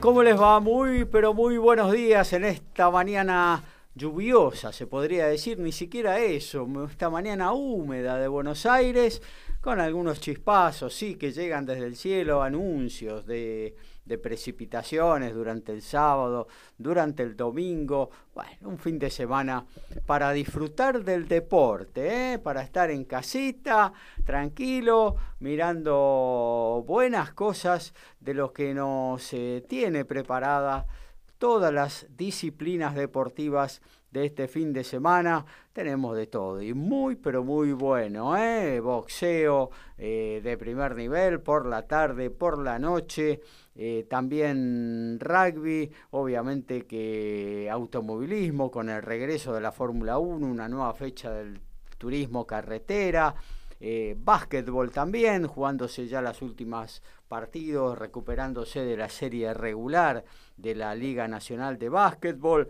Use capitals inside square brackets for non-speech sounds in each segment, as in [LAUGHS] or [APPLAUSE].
¿Cómo les va? Muy, pero muy buenos días en esta mañana lluviosa, se podría decir, ni siquiera eso, esta mañana húmeda de Buenos Aires, con algunos chispazos, sí, que llegan desde el cielo, anuncios de de precipitaciones durante el sábado, durante el domingo, bueno, un fin de semana para disfrutar del deporte, ¿eh? para estar en casita, tranquilo, mirando buenas cosas de lo que nos eh, tiene preparada todas las disciplinas deportivas de este fin de semana. Tenemos de todo y muy, pero muy bueno. ¿eh? Boxeo eh, de primer nivel por la tarde, por la noche. Eh, también rugby, obviamente que automovilismo con el regreso de la Fórmula 1, una nueva fecha del turismo carretera. Eh, básquetbol también, jugándose ya las últimas partidos, recuperándose de la serie regular de la Liga Nacional de Básquetbol.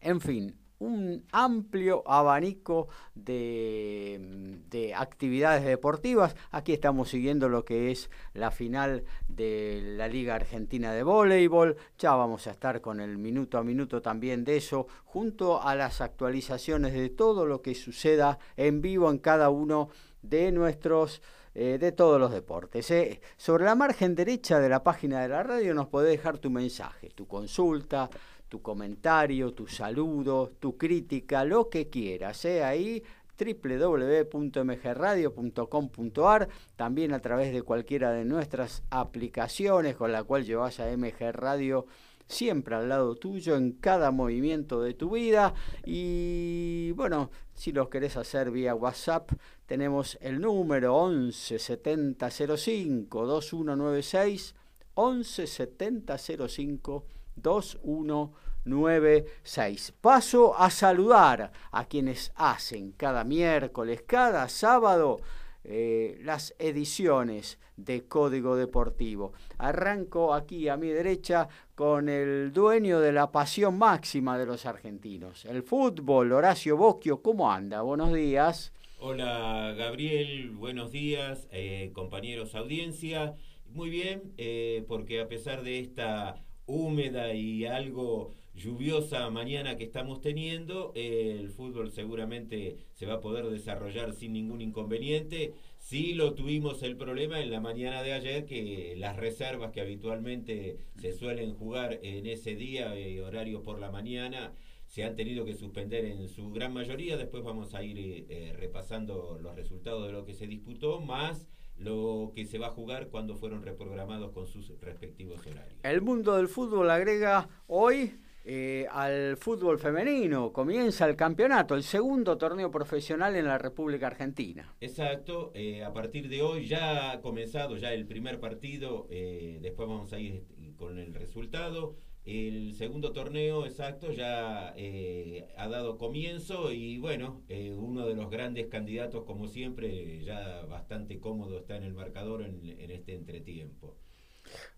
En fin, un amplio abanico de, de, actividades deportivas. Aquí estamos siguiendo lo que es la final de la Liga Argentina de Voleibol. Ya vamos a estar con el minuto a minuto también de eso, junto a las actualizaciones de todo lo que suceda en vivo en cada uno de nuestros eh, de todos los deportes. ¿eh? Sobre la margen derecha de la página de la radio nos podés dejar tu mensaje, tu consulta, tu comentario, tu saludo, tu crítica, lo que quieras. ¿eh? Ahí www.mgradio.com.ar, también a través de cualquiera de nuestras aplicaciones con la cual llevas a MG Radio siempre al lado tuyo en cada movimiento de tu vida. Y bueno, si los querés hacer vía WhatsApp, tenemos el número 11 70 05 2196 11 70 05 2196. Paso a saludar a quienes hacen cada miércoles, cada sábado, eh, las ediciones de Código Deportivo. Arranco aquí a mi derecha con el dueño de la pasión máxima de los argentinos, el fútbol, Horacio Bocchio. ¿Cómo anda? Buenos días. Hola Gabriel, buenos días, eh, compañeros audiencia. Muy bien, eh, porque a pesar de esta húmeda y algo lluviosa mañana que estamos teniendo, el fútbol seguramente se va a poder desarrollar sin ningún inconveniente. Sí lo tuvimos el problema en la mañana de ayer, que las reservas que habitualmente se suelen jugar en ese día, eh, horario por la mañana, se han tenido que suspender en su gran mayoría. Después vamos a ir eh, repasando los resultados de lo que se disputó, más lo que se va a jugar cuando fueron reprogramados con sus respectivos horarios. El mundo del fútbol agrega hoy eh, al fútbol femenino. Comienza el campeonato, el segundo torneo profesional en la República Argentina. Exacto, eh, a partir de hoy ya ha comenzado ya el primer partido, eh, después vamos a ir con el resultado. El segundo torneo, exacto, ya eh, ha dado comienzo y bueno, eh, uno de los grandes candidatos, como siempre, ya bastante cómodo está en el marcador en, este entretiempo.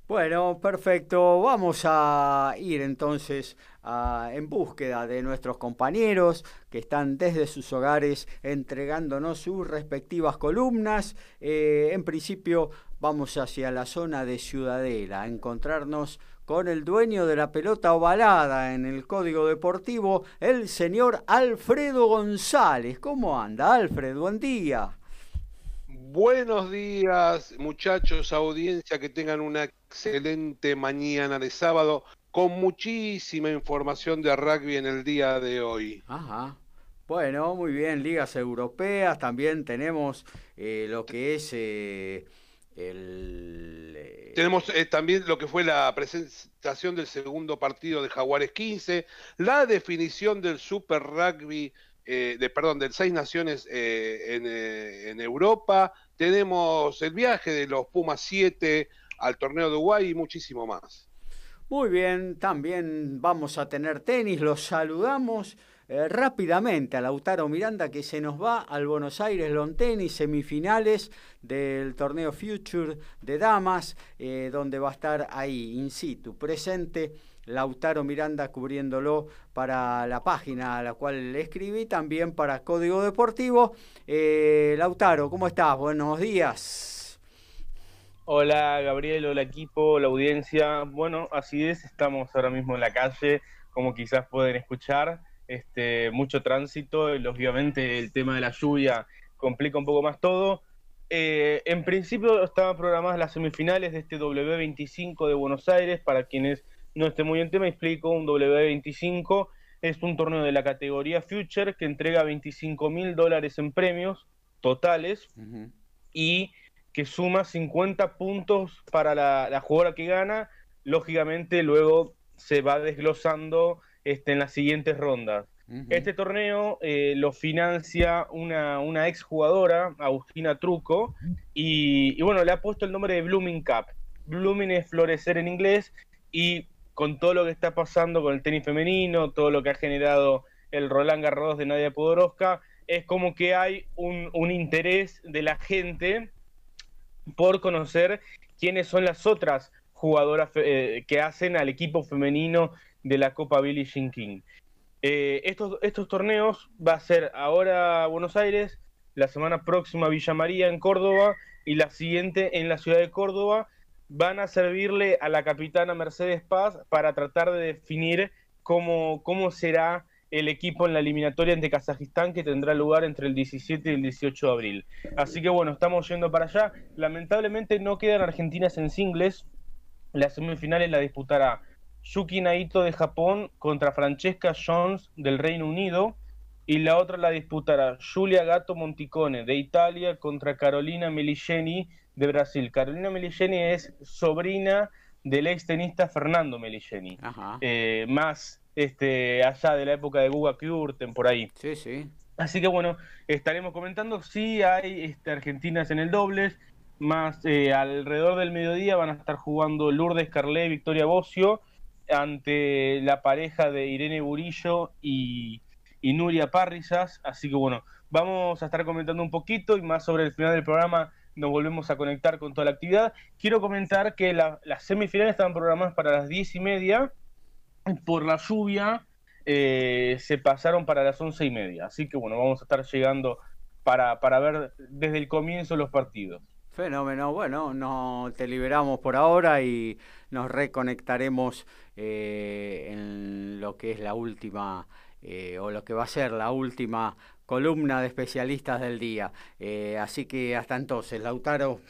Bueno, perfecto. Vamos a ir entonces en búsqueda de nuestros compañeros que están desde sus hogares entregándonos sus respectivas columnas. Eh, en principio vamos hacia la zona de Ciudadela, a encontrarnos con el dueño de la pelota ovalada en el Código Deportivo, el señor Alfredo González. ¿Cómo anda, Alfred? Buen día. Buenos días, muchachos, audiencia, que tengan una excelente mañana de sábado con muchísima información de rugby en el día de hoy. Ajá. Bueno, muy bien, ligas europeas, también tenemos lo que es el... Tenemos también lo que fue la presentación del segundo partido de Jaguares 15, la definición del Super Rugby de, perdón, del Seis Naciones en, en, Europa, tenemos el viaje de los Pumas 7 al torneo de Uruguay y muchísimo más. Muy bien, también vamos a tener tenis, los saludamos eh, rápidamente a Lautaro Miranda que se nos va al Buenos Aires Long Tennis, semifinales del torneo Future de Damas, eh, donde va a estar ahí, in situ, presente. Lautaro Miranda cubriéndolo para la página a la cual le escribí, también para Código Deportivo. Eh, Lautaro, ¿cómo estás? Buenos días. Hola Gabriel, hola equipo, la audiencia. Bueno, así es, estamos ahora mismo en la calle, como quizás pueden escuchar, este, mucho tránsito, y obviamente el tema de la lluvia complica un poco más todo. Eh, en principio estaban programadas las semifinales de este W25 de Buenos Aires, para quienes no estén muy en tema, explico, un W25 es un torneo de la categoría Future que entrega 25 mil dólares en premios totales y que suma 50 puntos para la, jugadora que gana. Lógicamente, luego se va desglosando este, en las siguientes rondas. Este torneo eh, lo financia una, una ex jugadora, Agustina Truco, y, bueno, le ha puesto el nombre de Blooming Cup. Blooming es florecer en inglés, y con todo lo que está pasando con el tenis femenino, todo lo que ha generado el Roland Garros de Nadia Podoroska, es como que hay un, un interés de la gente por conocer quiénes son las otras jugadoras eh, que hacen al equipo femenino de la Copa Billie Jean King. Eh, estos, estos torneos va a ser ahora Buenos Aires, la semana próxima Villa María en Córdoba y la siguiente en la ciudad de Córdoba. Van a servirle a la capitana Mercedes Paz para tratar de definir cómo, cómo será el equipo en la eliminatoria ante Kazajistán que tendrá lugar entre el 17 y el 18 de abril. Así que bueno, estamos yendo para allá. Lamentablemente no quedan argentinas en singles. Las semifinales la disputará Yuki Naito de Japón contra Francesca Jones del Reino Unido y la otra la disputará Julia Gato Monticone de Italia contra Carolina Meligeni de Brasil. Carolina Meligeni es sobrina del ex tenista Fernando Meligeni, eh, más este, allá de la época de Guga Kurten, por ahí. Sí, sí. Así que bueno, estaremos comentando. Sí, hay este, argentinas en el dobles, más eh, alrededor del mediodía van a estar jugando Lourdes Carlé, Victoria Bocio, ante la pareja de Irene Burillo y, Nuria Parrizas. Así que bueno, vamos a estar comentando un poquito y más sobre el final del programa nos volvemos a conectar con toda la actividad. Quiero comentar que las semifinales estaban programadas para las diez y media por la lluvia eh, se pasaron para las once y media. Así que bueno, vamos a estar llegando para, para ver desde el comienzo los partidos. Fenómeno, bueno, no te liberamos por ahora y nos reconectaremos eh, en lo que es la última eh, o lo que va a ser la última columna de especialistas del día. así que hasta entonces, Lautaro.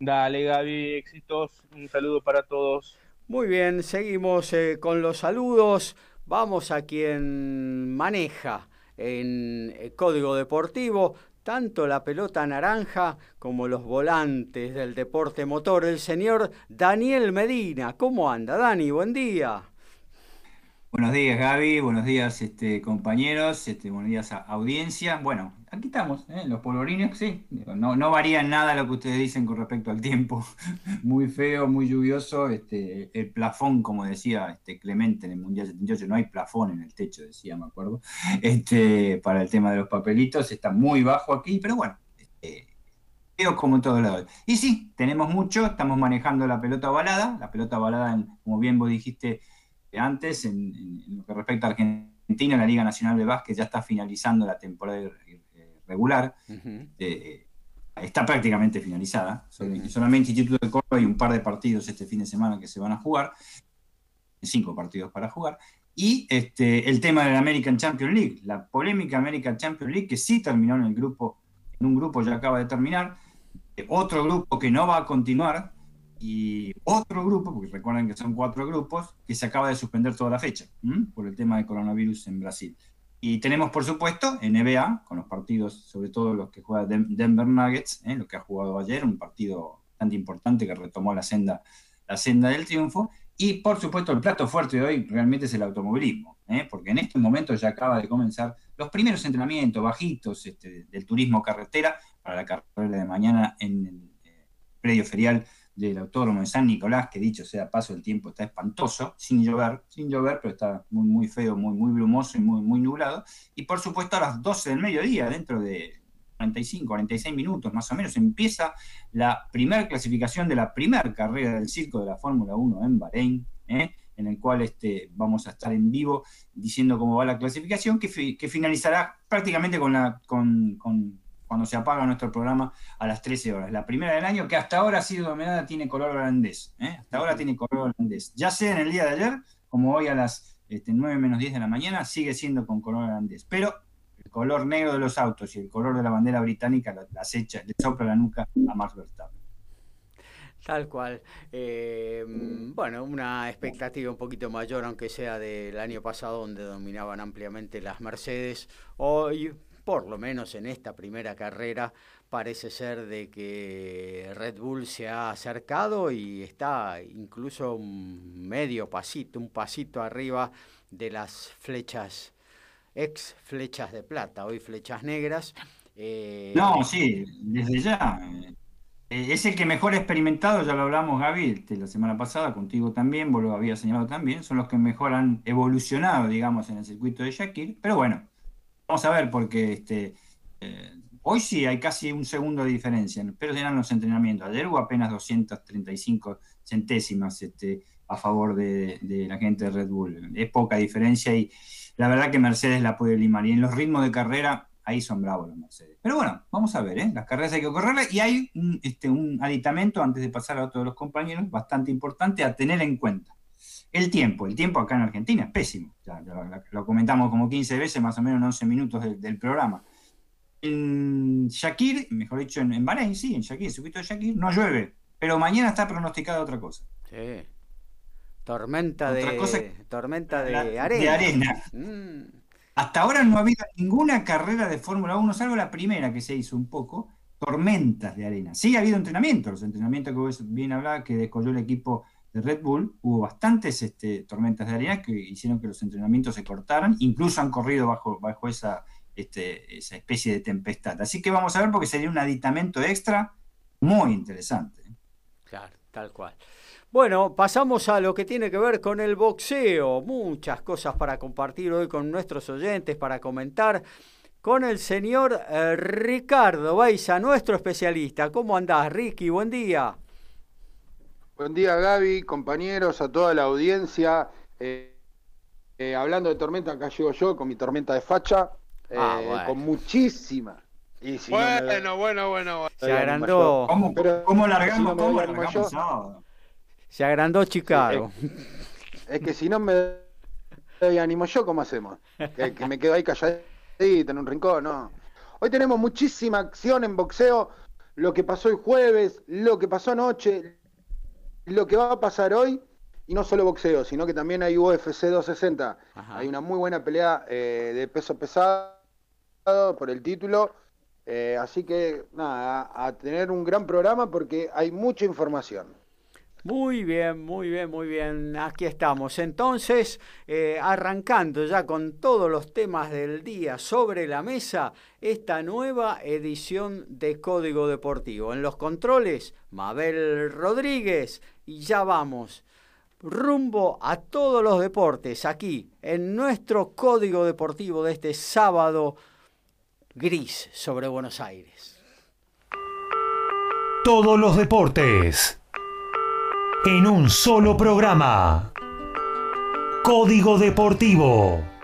Dale, Gaby, éxitos, un saludo para todos. Muy bien, seguimos eh, con los saludos. Vamos a quien maneja en eh, Código Deportivo tanto la pelota naranja como los volantes del deporte motor, el señor Daniel Medina. ¿Cómo anda, Dani? Buen día. Buenos días, Gaby. Buenos días, este, compañeros. Este, buenos días, audiencia. Bueno, aquí estamos, ¿eh? los polvorines, sí. No, no varía nada lo que ustedes dicen con respecto al tiempo. [LAUGHS] muy feo, muy lluvioso. Este, el plafón, como decía este, Clemente en el Mundial 78, no hay plafón en el techo, decía, me acuerdo. Este, para el tema de los papelitos, está muy bajo aquí, pero bueno. Este, veo como en todos lados. Y sí, tenemos mucho, estamos manejando la pelota balada. La pelota balada, como bien vos dijiste, antes, en, lo que respecta a Argentina, la Liga Nacional de Básquet ya está finalizando la temporada eh, regular. Eh, está prácticamente finalizada. Solamente Instituto de Córdoba y un par de partidos este fin de semana que se van a jugar. Cinco partidos para jugar. Y este, el tema de la American Champions League, la polémica American Champions League, que sí terminó en el grupo, en un grupo ya acaba de terminar, otro grupo que no va a continuar, y otro grupo, porque recuerden que son cuatro grupos, que se acaba de suspender toda la fecha por el tema del coronavirus en Brasil. Y tenemos, por supuesto, NBA, con los partidos, sobre todo los que juega Denver Nuggets, ¿eh? lo que ha jugado ayer, un partido bastante importante que retomó la senda, la senda del triunfo. Y, por supuesto, el plato fuerte de hoy realmente es el automovilismo, ¿eh? porque en este momento ya acaba de comenzar los primeros entrenamientos bajitos este, del turismo carretera para la carrera de mañana en el eh, predio ferial del Autódromo de San Nicolás, que dicho sea paso, el tiempo está espantoso, sin llover, sin llover, pero está muy, muy feo, muy, muy brumoso y muy, muy nublado. Y por supuesto a las 12 del mediodía, dentro de 45, 46 minutos más o menos, empieza la primera clasificación de la primera carrera del circo de la Fórmula 1 en Bahrein, ¿eh? en el cual este, vamos a estar en vivo diciendo cómo va la clasificación, que, que finalizará prácticamente con la... con cuando se apaga nuestro programa a las 13 horas. La primera del año que hasta ahora ha sido dominada tiene color holandés. ¿eh? Hasta ahora tiene color holandés. Ya sea en el día de ayer, como hoy a las este, 9 menos 10 de la mañana, sigue siendo con color holandés. Pero el color negro de los autos y el color de la bandera británica la, acecha, le sopla la nuca a Max Verstappen. Tal cual. Eh, bueno, una expectativa un poquito mayor, aunque sea del año pasado, donde dominaban ampliamente las Mercedes. Hoy por lo menos en esta primera carrera, parece ser de que Red Bull se ha acercado y está incluso un medio pasito, un pasito arriba de las flechas, ex flechas de plata, hoy flechas negras. Eh, no, sí, desde ya. Eh, es el que mejor experimentado, ya lo hablamos Gaby este, la semana pasada, contigo también, vos lo habías señalado también, son los que mejor han evolucionado, digamos, en el circuito de Shakir, pero bueno, Vamos a ver, porque este, eh, hoy sí hay casi un segundo de diferencia, pero eran los entrenamientos. Ayer hubo apenas 235 centésimas este, a favor de, la gente de Red Bull. Es poca diferencia y la verdad que Mercedes la puede limar. Y en los ritmos de carrera, ahí son bravos los Mercedes. Pero bueno, vamos a ver, ¿eh? las carreras hay que correrlas y hay un, este, un aditamento, antes de pasar a otro de los compañeros, bastante importante a tener en cuenta. El tiempo, el tiempo acá en Argentina es pésimo. lo, comentamos como 15 veces, más o menos en 11 minutos del, programa. En Shakir, mejor dicho, en, Bahrein, sí, en Shakir, el circuito de Shakir, no llueve, pero mañana está pronosticada otra cosa. Sí. Tormenta de, tormenta de arena. Mm. Hasta ahora no ha habido ninguna carrera de Fórmula 1, salvo la primera que se hizo un poco, tormentas de arena. Sí ha habido entrenamientos, los entrenamientos que vos bien hablaba, que descolló el equipo Red Bull, hubo bastantes este, tormentas de arena que hicieron que los entrenamientos se cortaran, incluso han corrido bajo, este, esa especie de tempestad. Así que vamos a ver porque sería un aditamento extra muy interesante. Claro, tal cual. Bueno, pasamos a lo que tiene que ver con el boxeo. Muchas cosas para compartir hoy con nuestros oyentes, para comentar con el señor eh, Ricardo Baiza, nuestro especialista. ¿Cómo andás, Ricky? Buen día. Buen día Gaby, compañeros, a toda la audiencia. Eh, eh, hablando de tormenta, acá llego yo con mi tormenta de facha, ah, eh, con muchísima. bueno, bueno, bueno, Se agrandó. ¿Cómo, ¿cómo largamos? ¿Cómo largamos Se agrandó Chicago. Es, que si no me doy ánimo yo, ¿cómo hacemos? Que, que me quedo ahí calladito en un rincón, no. Hoy tenemos muchísima acción en boxeo. Lo que pasó el jueves, lo que pasó anoche, lo que va a pasar hoy, y no solo boxeo, sino que también hay UFC 260. Hay una muy buena pelea eh, de peso pesado por el título. Eh, así que nada, a, tener un gran programa porque hay mucha información. Muy bien, muy bien, muy bien. Aquí estamos. Entonces, eh, arrancando ya con todos los temas del día sobre la mesa, esta nueva edición de Código Deportivo. En los controles, Mabel Rodríguez y ya vamos rumbo a todos los deportes aquí en nuestro código deportivo de este sábado gris sobre Buenos Aires. Todos los deportes en un solo programa. Código Deportivo.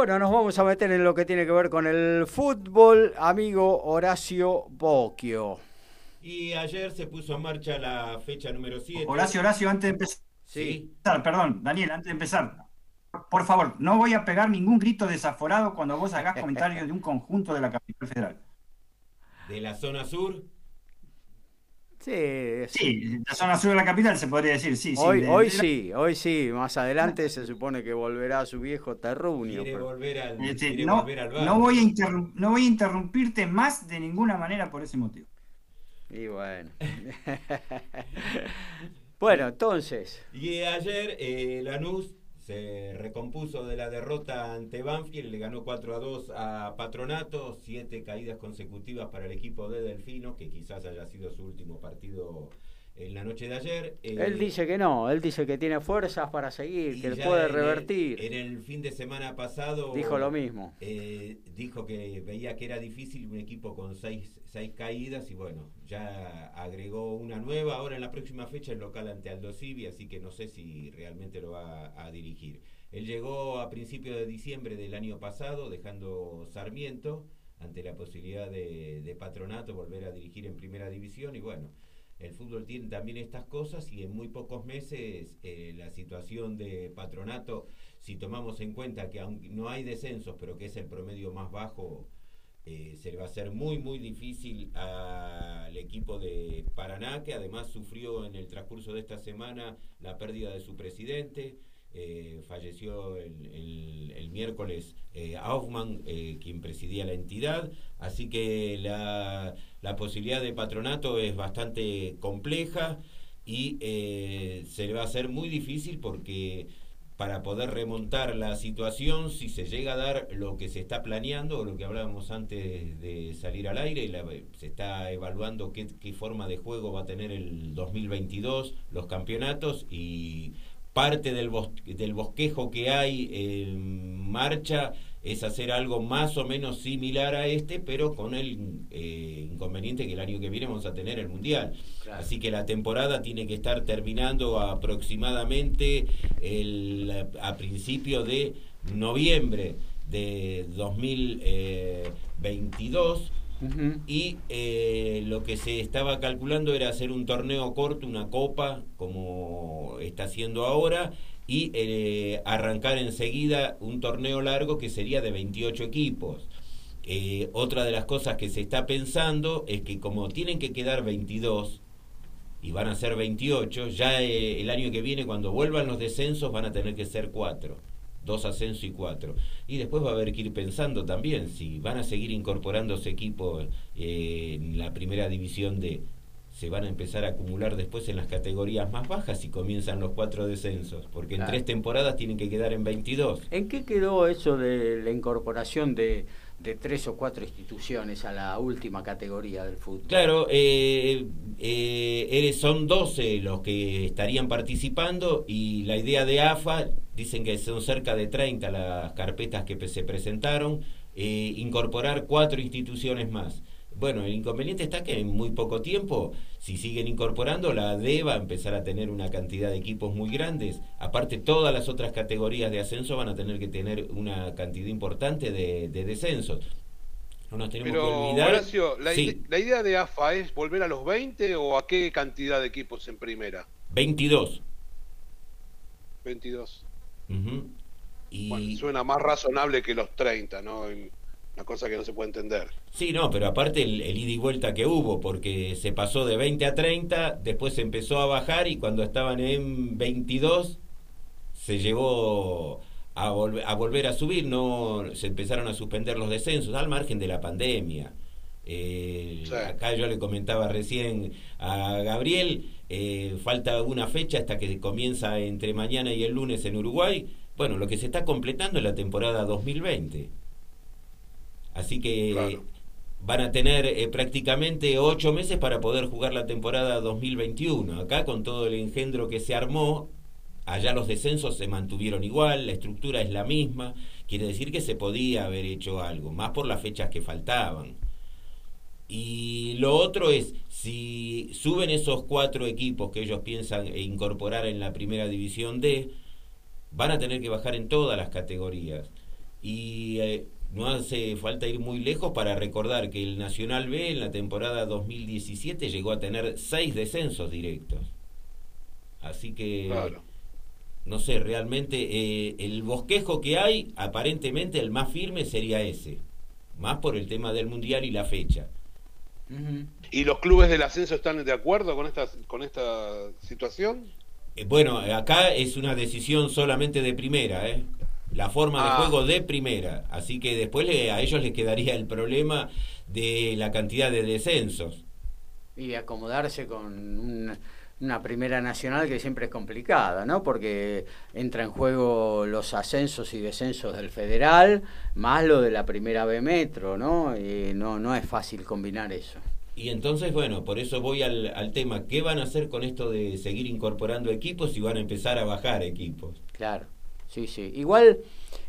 Bueno, nos vamos a meter en lo que tiene que ver con el fútbol, amigo Horacio Bocchio. Y ayer se puso en marcha la fecha número 7. Horacio, Horacio, antes de empezar. Sí. Perdón, Daniel, antes de empezar. Por favor, no voy a pegar ningún grito desaforado cuando vos hagas [LAUGHS] comentarios de un conjunto de la capital federal. ¿De la zona sur? Sí, sí, la zona sur de la capital se podría decir, sí. Hoy, sí, hoy sí, hoy sí, más adelante se supone que volverá a su viejo terruño. Quiere, volver al, Este, quiere no, volver al bar. no voy a interrum- no voy a interrumpirte más de ninguna manera por ese motivo. Y bueno. [LAUGHS] bueno, entonces, Y ayer eh, Lanús se recompuso de la derrota ante Banfield, le ganó 4 a 2 a Patronato, siete caídas consecutivas para el equipo de Delfino, que quizás haya sido su último partido en la noche de ayer. Eh, él dice que no, él dice que tiene fuerzas para seguir, que ya puede en el- revertir. En el fin de semana pasado Dijo lo mismo. eh, dijo que veía que era difícil un equipo con seis, seis caídas y bueno, ya agregó una nueva. Ahora en la próxima fecha el local ante Aldo Civi, así que no sé si realmente lo va a dirigir. Él llegó a principios de diciembre del año pasado, dejando Sarmiento ante la posibilidad de, de Patronato volver a dirigir en primera división y bueno. El fútbol tiene también estas cosas y en muy pocos meses eh, la situación de patronato, si tomamos en cuenta que aunque no hay descensos, pero que es el promedio más bajo, eh, se le va a hacer muy, muy difícil al equipo de Paraná, que además sufrió en el transcurso de esta semana la pérdida de su presidente. Eh, falleció el, miércoles eh, quien presidía la entidad, así que la, la posibilidad de patronato es bastante compleja y eh, se le va a hacer muy difícil porque para poder remontar la situación, si se llega a dar lo que se está planeando o lo que hablábamos antes de salir al aire, la- se está evaluando qué, forma de juego va a tener el 2022, los campeonatos y parte del, del bosquejo que hay en marcha es hacer algo más o menos similar a este, pero con el eh, inconveniente que el año que viene vamos a tener el Mundial. Claro. Así que la temporada tiene que estar terminando aproximadamente el, a principio de noviembre de 2022 Ujú. y eh, lo que se estaba calculando era hacer un torneo corto, una copa, como está haciendo ahora, y eh, arrancar enseguida un torneo largo que sería de 28 equipos. Eh, otra de las cosas que se está pensando es que como tienen que quedar 22 y van a ser 28, ya eh, el año que viene cuando vuelvan los descensos van a tener que ser 4 dos ascensos y cuatro. Y después va a haber que ir pensando también si van a seguir incorporándose equipos eh, en la primera división de se van a empezar a acumular después en las categorías más bajas y comienzan los cuatro descensos, porque en Claro. tres temporadas tienen que quedar en 22. ¿En qué quedó eso de la incorporación de, de tres o cuatro instituciones a la última categoría del fútbol? Claro, eh, eh, eres- son 12 los que estarían participando y la idea de AFA, dicen que son cerca de 30 las carpetas que se presentaron, eh, incorporar cuatro instituciones más. Bueno, el inconveniente está que en muy poco tiempo, si siguen incorporando, la AD va a empezar a tener una cantidad de equipos muy grandes. Aparte, todas las otras categorías de ascenso van a tener que tener una cantidad importante de, de descensos. No nos tenemos que olvidar. Horacio, la, Sí. la idea de AFA es volver a los 20 o a qué cantidad de equipos en primera? 22. 22. Ujú. Y Bueno, suena más razonable que los 30, ¿no? En- Una cosa que no se puede entender. sí, no, pero aparte el, el ida y vuelta que hubo, porque se pasó de 20 a 30, después se empezó a bajar y cuando estaban en 22 se llegó a, volver a volver a subir, no se empezaron a suspender los descensos al margen de la pandemia. Eh, Sí. Acá yo le comentaba recién a Gabriel, eh, falta una fecha hasta que comienza entre mañana y el lunes en Uruguay. Bueno, lo que se está completando es la temporada 2020. Así que Claro. van a tener eh, prácticamente ocho meses para poder jugar la temporada 2021. Acá con todo el engendro que se armó, allá los descensos se mantuvieron igual, la estructura es la misma, quiere decir que se podía haber hecho algo, más por las fechas que faltaban. Y lo otro es, si suben esos cuatro equipos que ellos piensan eh, incorporar en la primera división D, van a tener que bajar en todas las categorías. Y eh, no hace falta ir muy lejos para recordar que el Nacional B en la temporada 2017 llegó a tener seis descensos directos. Así que, Claro. no sé, realmente eh, el bosquejo que hay, aparentemente el más firme sería ese. Más por el tema del Mundial y la fecha. ¿Y los clubes del ascenso están de acuerdo con esta, con esta situación? Eh, bueno, acá es una decisión solamente de primera, ¿eh? La forma de Ah. juego de primera. Así que después le- a ellos les quedaría el problema de la cantidad de descensos. Y acomodarse con un- una primera nacional que siempre es complicada, ¿no? Porque entra en juego los ascensos y descensos del federal, más lo de la primera B Metro, ¿no? Y no, no es fácil combinar eso. Y entonces, bueno, por eso voy al, al tema. ¿Qué van a hacer con esto de seguir incorporando equipos y van a empezar a bajar equipos? Claro, sí, sí. Igual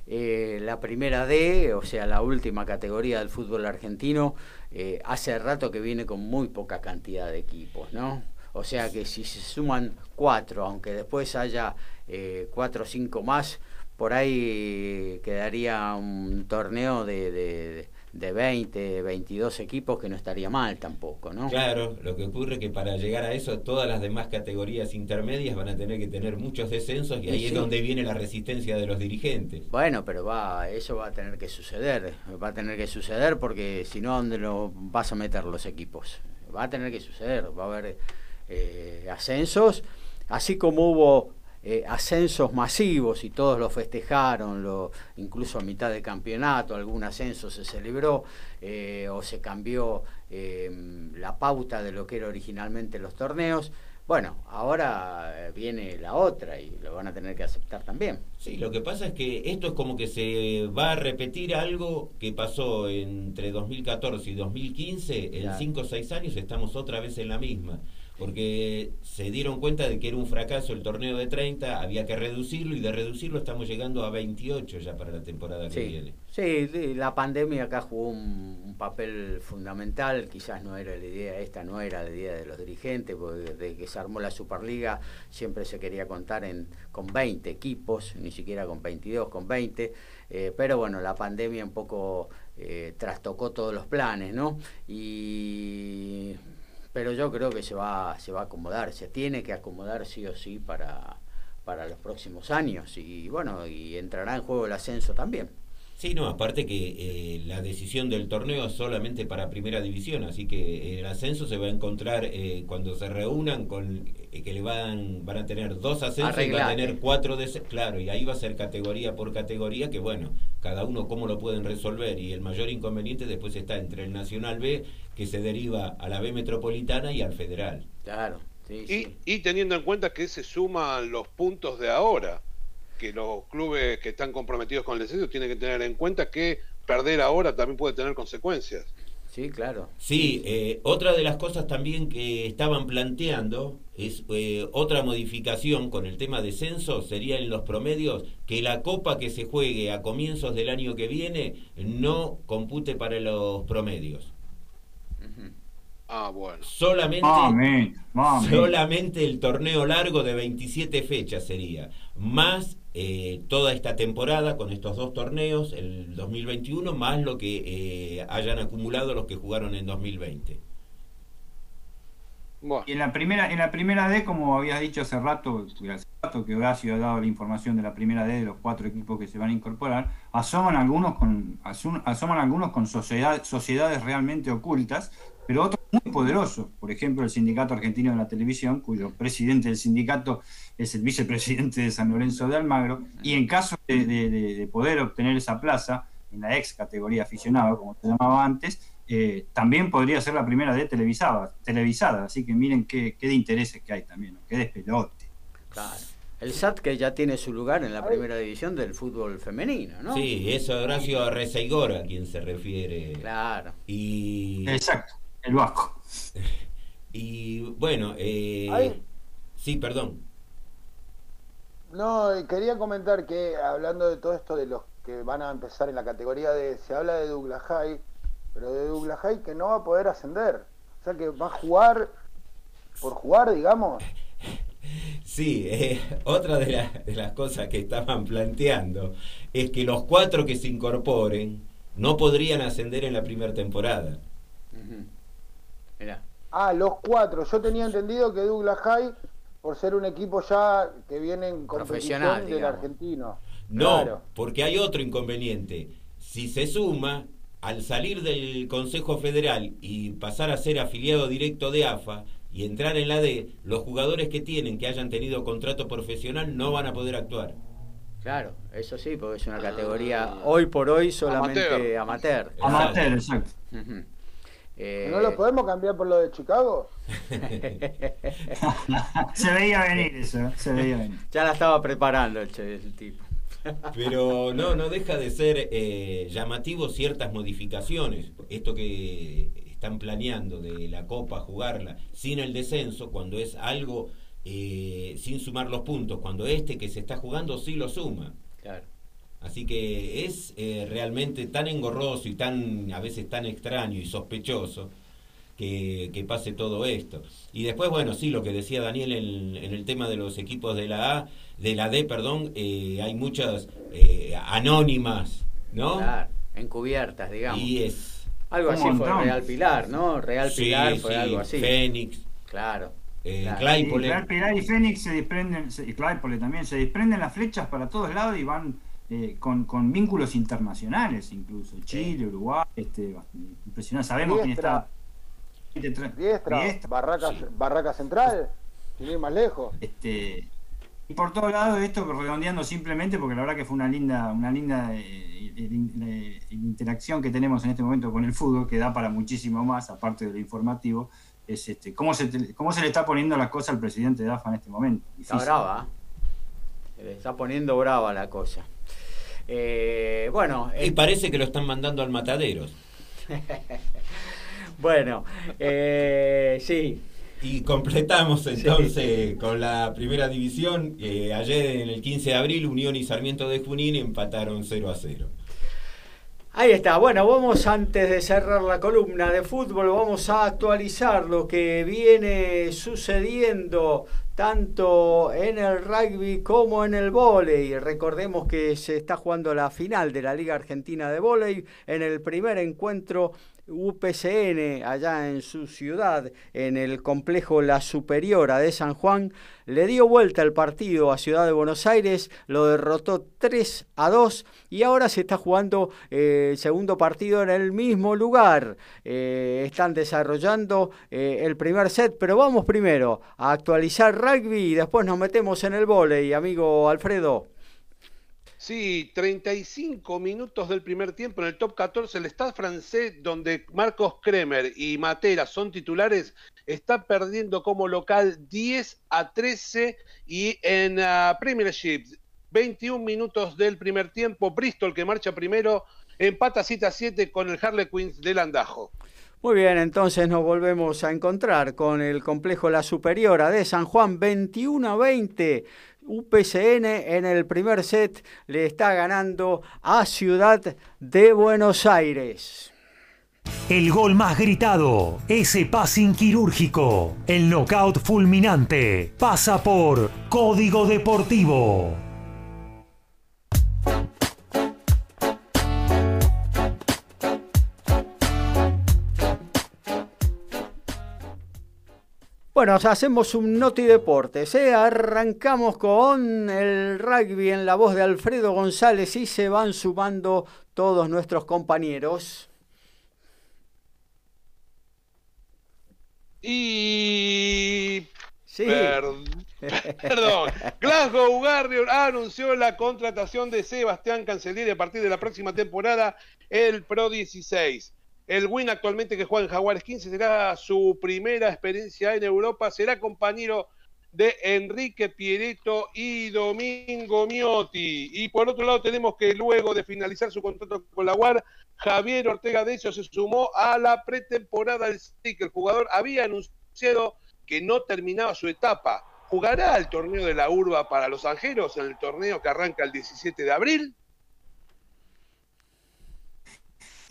eh, la primera D, o sea, la última categoría del fútbol argentino, eh, hace rato que viene con muy poca cantidad de equipos, ¿no? O sea que si se suman cuatro, aunque después haya eh, cuatro o cinco más, por ahí quedaría un torneo de, de 20, 22 equipos que no estaría mal tampoco, ¿no? Claro, lo que ocurre es que para llegar a eso, todas las demás categorías intermedias van a tener que tener muchos descensos y Y ahí sí. es donde viene la resistencia de los dirigentes. Bueno, pero va, eso va a tener que suceder, va a tener que suceder porque si no, ¿dónde lo vas a meter los equipos? Va a tener que suceder, va a haber eh, ascensos, así como hubo eh, ascensos masivos y todos lo festejaron, lo, incluso a mitad de campeonato, algún ascenso se celebró eh, o se cambió eh, la pauta de lo que era originalmente los torneos. Bueno, ahora eh, viene la otra y lo van a tener que aceptar también. Sí, lo que pasa es que esto es como que se va a repetir algo que pasó entre 2014 y 2015, en Claro. 5 o 6 años estamos otra vez en la misma, porque se dieron cuenta de que era un fracaso el torneo de 30, había que reducirlo y de reducirlo estamos llegando a 28 ya para la temporada que Sí, viene. sí, la pandemia acá jugó un, un papel fundamental, quizás no era la idea, esta no era la idea de los dirigentes, porque desde que se armó la Superliga siempre se quería contar en, con 20 equipos, ni siquiera con 22, con 20, eh, pero bueno, la pandemia un poco eh, trastocó todos los planes, ¿no? Y pero yo creo que se va, se va a acomodar, se tiene que acomodar sí o sí para, para los próximos años y bueno, y entrará en juego el ascenso también. Sí, no, aparte que eh, la decisión del torneo es solamente para primera división, así que el ascenso se va a encontrar eh, cuando se reúnan con eh, que le van van a tener dos ascensos y va a tener cuatro de claro, y ahí va a ser categoría por categoría que bueno, cada uno cómo lo pueden resolver y el mayor inconveniente después está entre el Nacional B que se deriva a la B Metropolitana y al Federal. Claro, sí, Y, sí. y teniendo en cuenta que se suman los puntos de ahora, que los clubes que están comprometidos con el descenso tienen que tener en cuenta que perder ahora también puede tener consecuencias. Sí, claro. Sí, eh, otra de las cosas también que estaban planteando es eh, otra modificación con el tema de censo, sería en los promedios que la copa que se juegue a comienzos del año que viene no compute para los promedios. Ah, bueno. Solamente, Mami, mami. solamente el torneo largo de 27 fechas sería, más eh, toda esta temporada con estos dos torneos, el 2021, más lo que eh, hayan acumulado los que jugaron en 2020. Bueno, Y en la primera, en la primera D, como habías dicho hace rato, hace rato que Horacio ha dado la información de la primera D de los cuatro equipos que se van a incorporar, asoman algunos con, asoman algunos con sociedad- sociedades realmente ocultas, pero otros muy poderosos. Por ejemplo, el Sindicato Argentino de la Televisión, cuyo presidente del sindicato es el vicepresidente de San Lorenzo de Almagro, y en caso de, de- de- de poder obtener esa plaza, en la ex categoría aficionado, como se llamaba antes, eh, también podría ser la primera D televisada, televisada. Así que miren qué, qué de intereses que hay también, ¿no? qué despelote. Claro. El SAT que ya tiene su lugar en la primera división del fútbol femenino, ¿no? Sí, es Horacio Reseigor a quien se refiere. Claro. Y, Exacto, el vasco. [LAUGHS] y bueno, eh, sí, perdón. No, y quería comentar que hablando de todo esto de los que van a empezar en la categoría de, se habla de Douglas High, pero de Douglas High que no va a poder ascender. O sea que va a jugar por jugar, digamos. [LAUGHS] Sí, eh, otra de, la- de las cosas que estaban planteando es que los cuatro que se incorporen no podrían ascender en la primera temporada. Mirá. Ah, los cuatro. Yo tenía entendido que Douglas High, por ser un equipo ya que viene en competición Profesional, del digamos. argentino. No, Claro. porque hay otro inconveniente. Si se suma, al salir del Consejo Federal y pasar a ser afiliado directo de AFA y entrar en la D, los jugadores que tienen, que hayan tenido contrato profesional, no van a poder actuar. Claro, eso sí, porque es una categoría hoy por hoy solamente amateur. Amateur, exacto. Eh, ¿No lo podemos cambiar por lo de Chicago? [LAUGHS] se veía venir eso, se veía venir. [LAUGHS] Ya la estaba preparando el, el tipo. Pero [LAUGHS] no, no deja de ser eh, llamativo ciertas modificaciones. Esto que están planeando de la Copa jugarla sin el descenso, cuando es algo eh, sin sumar los puntos, cuando este que se está jugando sí lo suma. Claro. Así que es eh, realmente tan engorroso y tan a veces tan extraño y sospechoso que, pase todo esto. Y después, bueno, sí, lo que decía Daniel en, el tema de los equipos de la A, de la D, perdón, eh, hay muchas eh, anónimas, ¿no? Claro, encubiertas, digamos. Y es... Algo así fue Real Pilar, ¿no? Real Pilar fue algo así. Fénix. Claro. Eh, Real Pilar y Fénix se desprenden, y Claypole también, se desprenden las flechas para todos lados y van eh, con, con, vínculos internacionales incluso. Chile, Uruguay, este, impresionante. Sabemos quién está Diestra, Barraca, Barraca Central, sin ir más lejos. Este, y por todos lados esto redondeando simplemente porque la verdad que fue una linda, una linda eh, eh, interacción que tenemos en este momento con el fútbol, que da para muchísimo más, aparte de lo informativo, es este, cómo se, cómo se le está poniendo la cosa al presidente de AFA en este momento. Está brava, se le está poniendo brava la cosa. Eh, bueno, y parece que lo están mandando al matadero. [LAUGHS] Bueno, eh, sí. Y completamos entonces con la primera división. Eh, ayer en el 15 de abril, Unión y Sarmiento de Junín empataron 0 a 0. Ahí está. Bueno, vamos antes de cerrar la columna de fútbol, vamos a actualizar lo que viene sucediendo tanto en el rugby como en el vóley. Recordemos que se está jugando la final de la Liga Argentina de Vóley en el primer encuentro UPCN allá en su ciudad, en el complejo La Superiora de San Juan, le dio vuelta el partido a Ciudad de Buenos Aires, lo derrotó 3 a 2 y ahora se está jugando eh, el segundo partido en el mismo lugar. Eh, están desarrollando eh, el primer set, pero vamos primero a actualizar rugby y después nos metemos en el volei, amigo Alfredo. Sí, 35 minutos del primer tiempo en el top 14. El Stade francés, donde Marcos Kremer y Matera son titulares, está perdiendo como local 10 a 13. Y en uh, Premiership, 21 minutos del primer tiempo, Bristol, que marcha primero, empata 7 a 7 con el Harlequins del Andajo. Muy bien, entonces nos volvemos a encontrar con el complejo La Superiora de San Juan 21 a 20. UPCN en el primer set le está ganando a Ciudad de Buenos Aires. El gol más gritado, ese passing quirúrgico, el knockout fulminante, pasa por Código Deportivo. Bueno, hacemos un Noti Deportes. ¿eh? Arrancamos con el rugby en la voz de Alfredo González y se van sumando todos nuestros compañeros. Y. Sí. Perdón. [LAUGHS] Glasgow Guardian anunció la contratación de Sebastián Cancellieri a partir de la próxima temporada, el Pro 16. El Win actualmente que juega en Jaguares 15 será su primera experiencia en Europa. Será compañero de Enrique Piereto y Domingo Miotti. Y por otro lado tenemos que luego de finalizar su contrato con la UAR, Javier Ortega de hecho se sumó a la pretemporada del STIC. El jugador había anunciado que no terminaba su etapa. ¿Jugará el torneo de la Urba para los Angeros en el torneo que arranca el 17 de abril?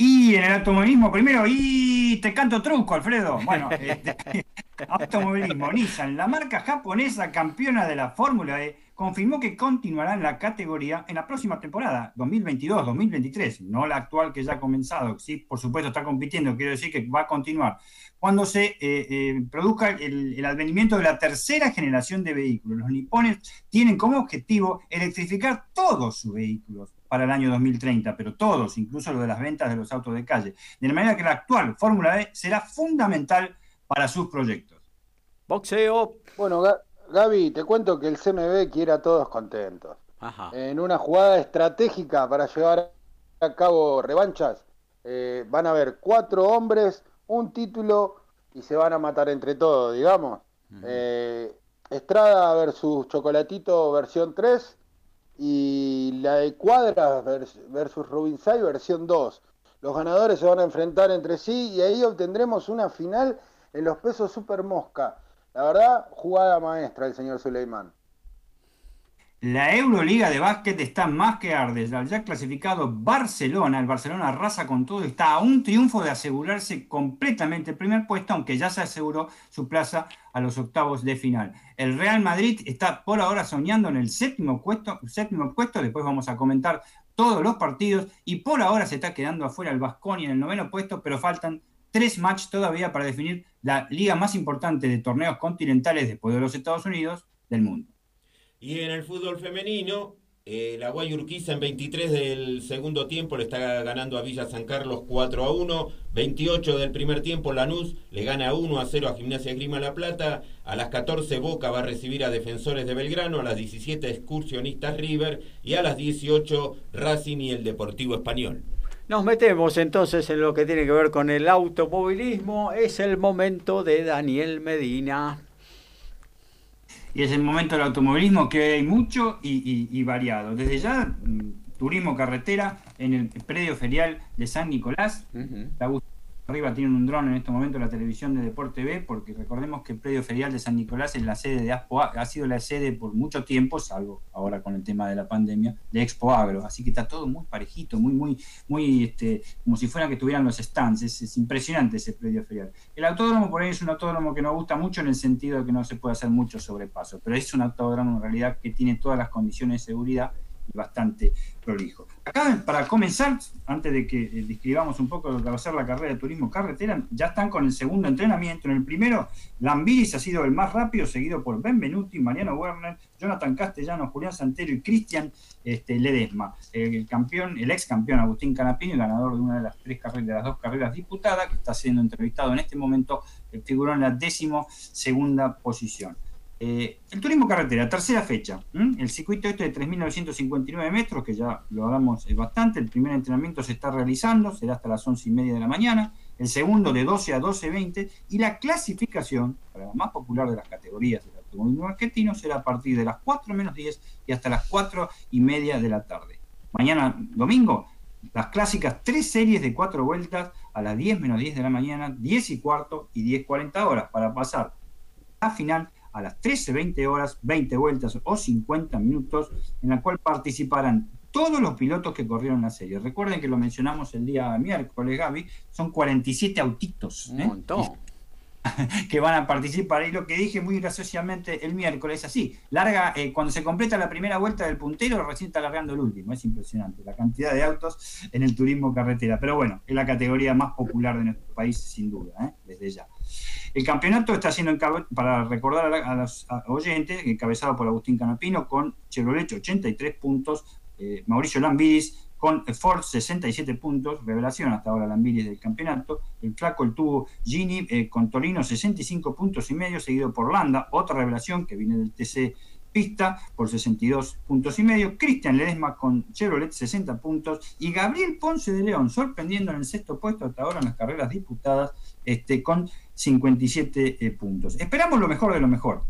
Y en el automovilismo, primero, y te canto truco, Alfredo. Bueno, este, [LAUGHS] automovilismo, Nissan, la marca japonesa campeona de la Fórmula E, confirmó que continuará en la categoría en la próxima temporada, 2022-2023, no la actual que ya ha comenzado. Sí, por supuesto está compitiendo, quiero decir que va a continuar. Cuando se eh, eh, produzca el, el, advenimiento de la tercera generación de vehículos, los nipones tienen como objetivo electrificar todos sus vehículos para el año 2030, pero todos, incluso lo de las ventas de los autos de calle. De la manera que la actual Fórmula E será fundamental para sus proyectos. Boxeo. Bueno, Gaby, te cuento que el CMB quiere a todos contentos. Ajá. En una jugada estratégica para llevar a cabo revanchas, eh, van a haber cuatro hombres, un título y se van a matar entre todos, digamos. Uh -huh. eh, Estrada versus Chocolatito versión 3 y la de Cuadras versus Rubinsay versión 2. Los ganadores se van a enfrentar entre sí y ahí obtendremos una final en los pesos super mosca. La verdad, jugada maestra el señor Suleiman. La Euroliga de básquet está más que arde. Al ya clasificado Barcelona, el Barcelona arrasa con todo, está a un triunfo de asegurarse completamente el primer puesto, aunque ya se aseguró su plaza a los octavos de final. El Real Madrid está por ahora soñando en el séptimo puesto, séptimo puesto después vamos a comentar todos los partidos, y por ahora se está quedando afuera el Vasconia en el noveno puesto, pero faltan tres matches todavía para definir la liga más importante de torneos continentales después de los Estados Unidos del mundo. Y en el fútbol femenino, eh, la Guayurquiza en 23 del segundo tiempo le está ganando a Villa San Carlos 4 a 1. 28 del primer tiempo, Lanús le gana 1 a 0 a Gimnasia Grima La Plata. A las 14, Boca va a recibir a Defensores de Belgrano. A las 17, Excursionistas River. Y a las 18, Racing y el Deportivo Español. Nos metemos entonces en lo que tiene que ver con el automovilismo. Es el momento de Daniel Medina y es el momento del automovilismo que hay mucho y, y, y variado. Desde ya, turismo carretera en el predio ferial de San Nicolás. Uh -huh. Arriba tienen un dron en este momento la televisión de Deporte B, porque recordemos que el predio ferial de San Nicolás es la sede de Expo ha sido la sede por mucho tiempo, salvo ahora con el tema de la pandemia, de Expo Agro. Así que está todo muy parejito, muy, muy, muy, este, como si fueran que tuvieran los stands. Es, es impresionante ese predio ferial. El autódromo por ahí es un autódromo que nos gusta mucho en el sentido de que no se puede hacer mucho sobrepaso, pero es un autódromo en realidad que tiene todas las condiciones de seguridad bastante prolijo. Acá, para comenzar, antes de que eh, describamos un poco lo que va a ser la carrera de turismo carretera, ya están con el segundo entrenamiento. En el primero, Lambiris ha sido el más rápido, seguido por Benvenuti, Mariano Werner, Jonathan Castellano, Julián Santero y Cristian este, Ledesma. El campeón, el ex campeón Agustín Canapino, ganador de una de las tres carreras, de las dos carreras disputadas, que está siendo entrevistado en este momento, figuró en la décimo segunda posición. Eh, el turismo carretera, tercera fecha. El circuito este de 3.959 metros, que ya lo hablamos bastante. El primer entrenamiento se está realizando, será hasta las 11 y media de la mañana. El segundo de 12 a 12.20. Y la clasificación, para la más popular de las categorías del automovilismo argentino, será a partir de las 4 menos 10 y hasta las 4 y media de la tarde. Mañana, domingo, las clásicas tres series de cuatro vueltas a las 10 menos 10 de la mañana, 10 y cuarto y 10.40 horas para pasar a final a las 13.20 horas, 20 vueltas o 50 minutos, en la cual participarán todos los pilotos que corrieron la serie. Recuerden que lo mencionamos el día miércoles, Gaby, son 47 autitos. Un ¿eh? montón. [LAUGHS] que van a participar. Y lo que dije muy graciosamente el miércoles, así, larga, eh, cuando se completa la primera vuelta del puntero, recién está largando el último. Es impresionante la cantidad de autos en el turismo carretera. Pero bueno, es la categoría más popular de nuestro país, sin duda, ¿eh? desde ya. El campeonato está siendo, para recordar a, los oyentes, encabezado por Agustín Canapino con Chevrolet 83 puntos, eh, Mauricio Lambiris con Ford 67 puntos, revelación hasta ahora Lambiris del campeonato, el flaco el tuvo Gini eh, con Torino 65 puntos y medio, seguido por Landa, otra revelación que viene del TC Pista por 62 puntos y medio, Cristian Ledesma con Chevrolet 60 puntos. Y Gabriel Ponce de León sorprendiendo en el sexto puesto hasta ahora en las carreras disputadas este, con 57 eh, puntos. Esperamos lo mejor de lo mejor.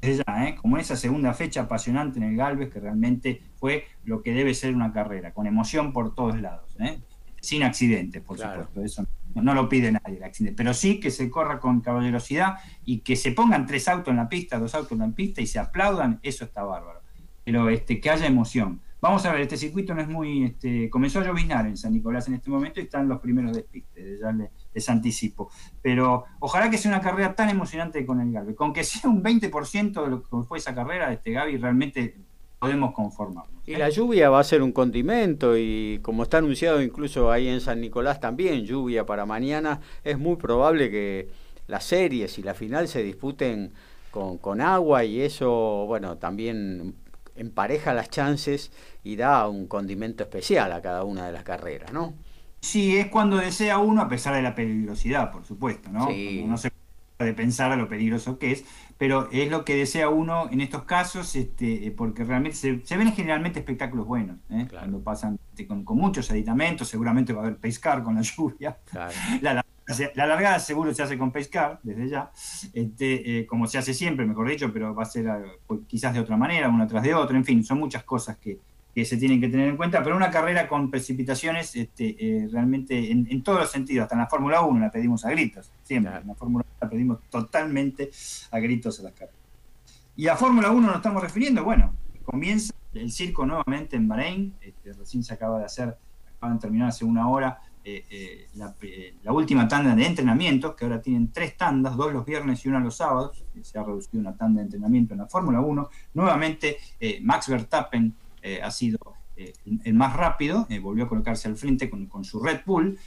Desde ya, ¿eh? como esa segunda fecha apasionante en el Galvez, que realmente fue lo que debe ser una carrera, con emoción por todos lados, ¿eh? sin accidentes, por claro. supuesto, eso no, no, lo pide nadie el accidente, pero sí que se corra con caballerosidad y que se pongan tres autos en la pista, dos autos en la pista y se aplaudan, eso está bárbaro. Pero este, que haya emoción. Vamos a ver, este circuito no es muy. Este, comenzó a lloviznar en San Nicolás en este momento y están los primeros despistes, ya le, les anticipo. Pero ojalá que sea una carrera tan emocionante con el Gaby. Con que sea un 20% de lo que fue esa carrera, este Gaby, realmente podemos conformarnos. Y la lluvia va a ser un condimento y como está anunciado incluso ahí en San Nicolás también, lluvia para mañana, es muy probable que las series y la final se disputen con, con agua y eso, bueno, también empareja las chances y da un condimento especial a cada una de las carreras, ¿no? Sí, es cuando desea uno, a pesar de la peligrosidad, por supuesto, ¿no? Sí. No se puede pensar a lo peligroso que es, pero es lo que desea uno en estos casos, este, eh, porque realmente se, se ven generalmente espectáculos buenos, ¿eh? Claro. cuando pasan este, con, con muchos aditamentos, seguramente va a haber pescar con la [LAUGHS] lluvia. Claro. La, la- la largada seguro se hace con pescar, desde ya, este, eh, como se hace siempre, mejor dicho, pero va a ser eh, pues, quizás de otra manera, una tras de otra, en fin, son muchas cosas que, que se tienen que tener en cuenta, pero una carrera con precipitaciones este, eh, realmente en, en todos los sentidos, hasta en la Fórmula 1 la pedimos a gritos, siempre, Claro. en la Fórmula 1 la pedimos totalmente a gritos a las carreras. Y a Fórmula 1 nos estamos refiriendo, bueno, comienza el circo nuevamente en Bahrein, este, recién se acaba de hacer, acaban de terminar hace una hora eh, eh, la, la última tanda de entrenamientos, que ahora tienen tres tandas, dos los viernes y una los sábados, se ha reducido una tanda de entrenamiento en la Fórmula 1. Nuevamente, Max Verstappen eh, ha sido eh, el, más rápido, eh, volvió a colocarse al frente con, con su Red Bull,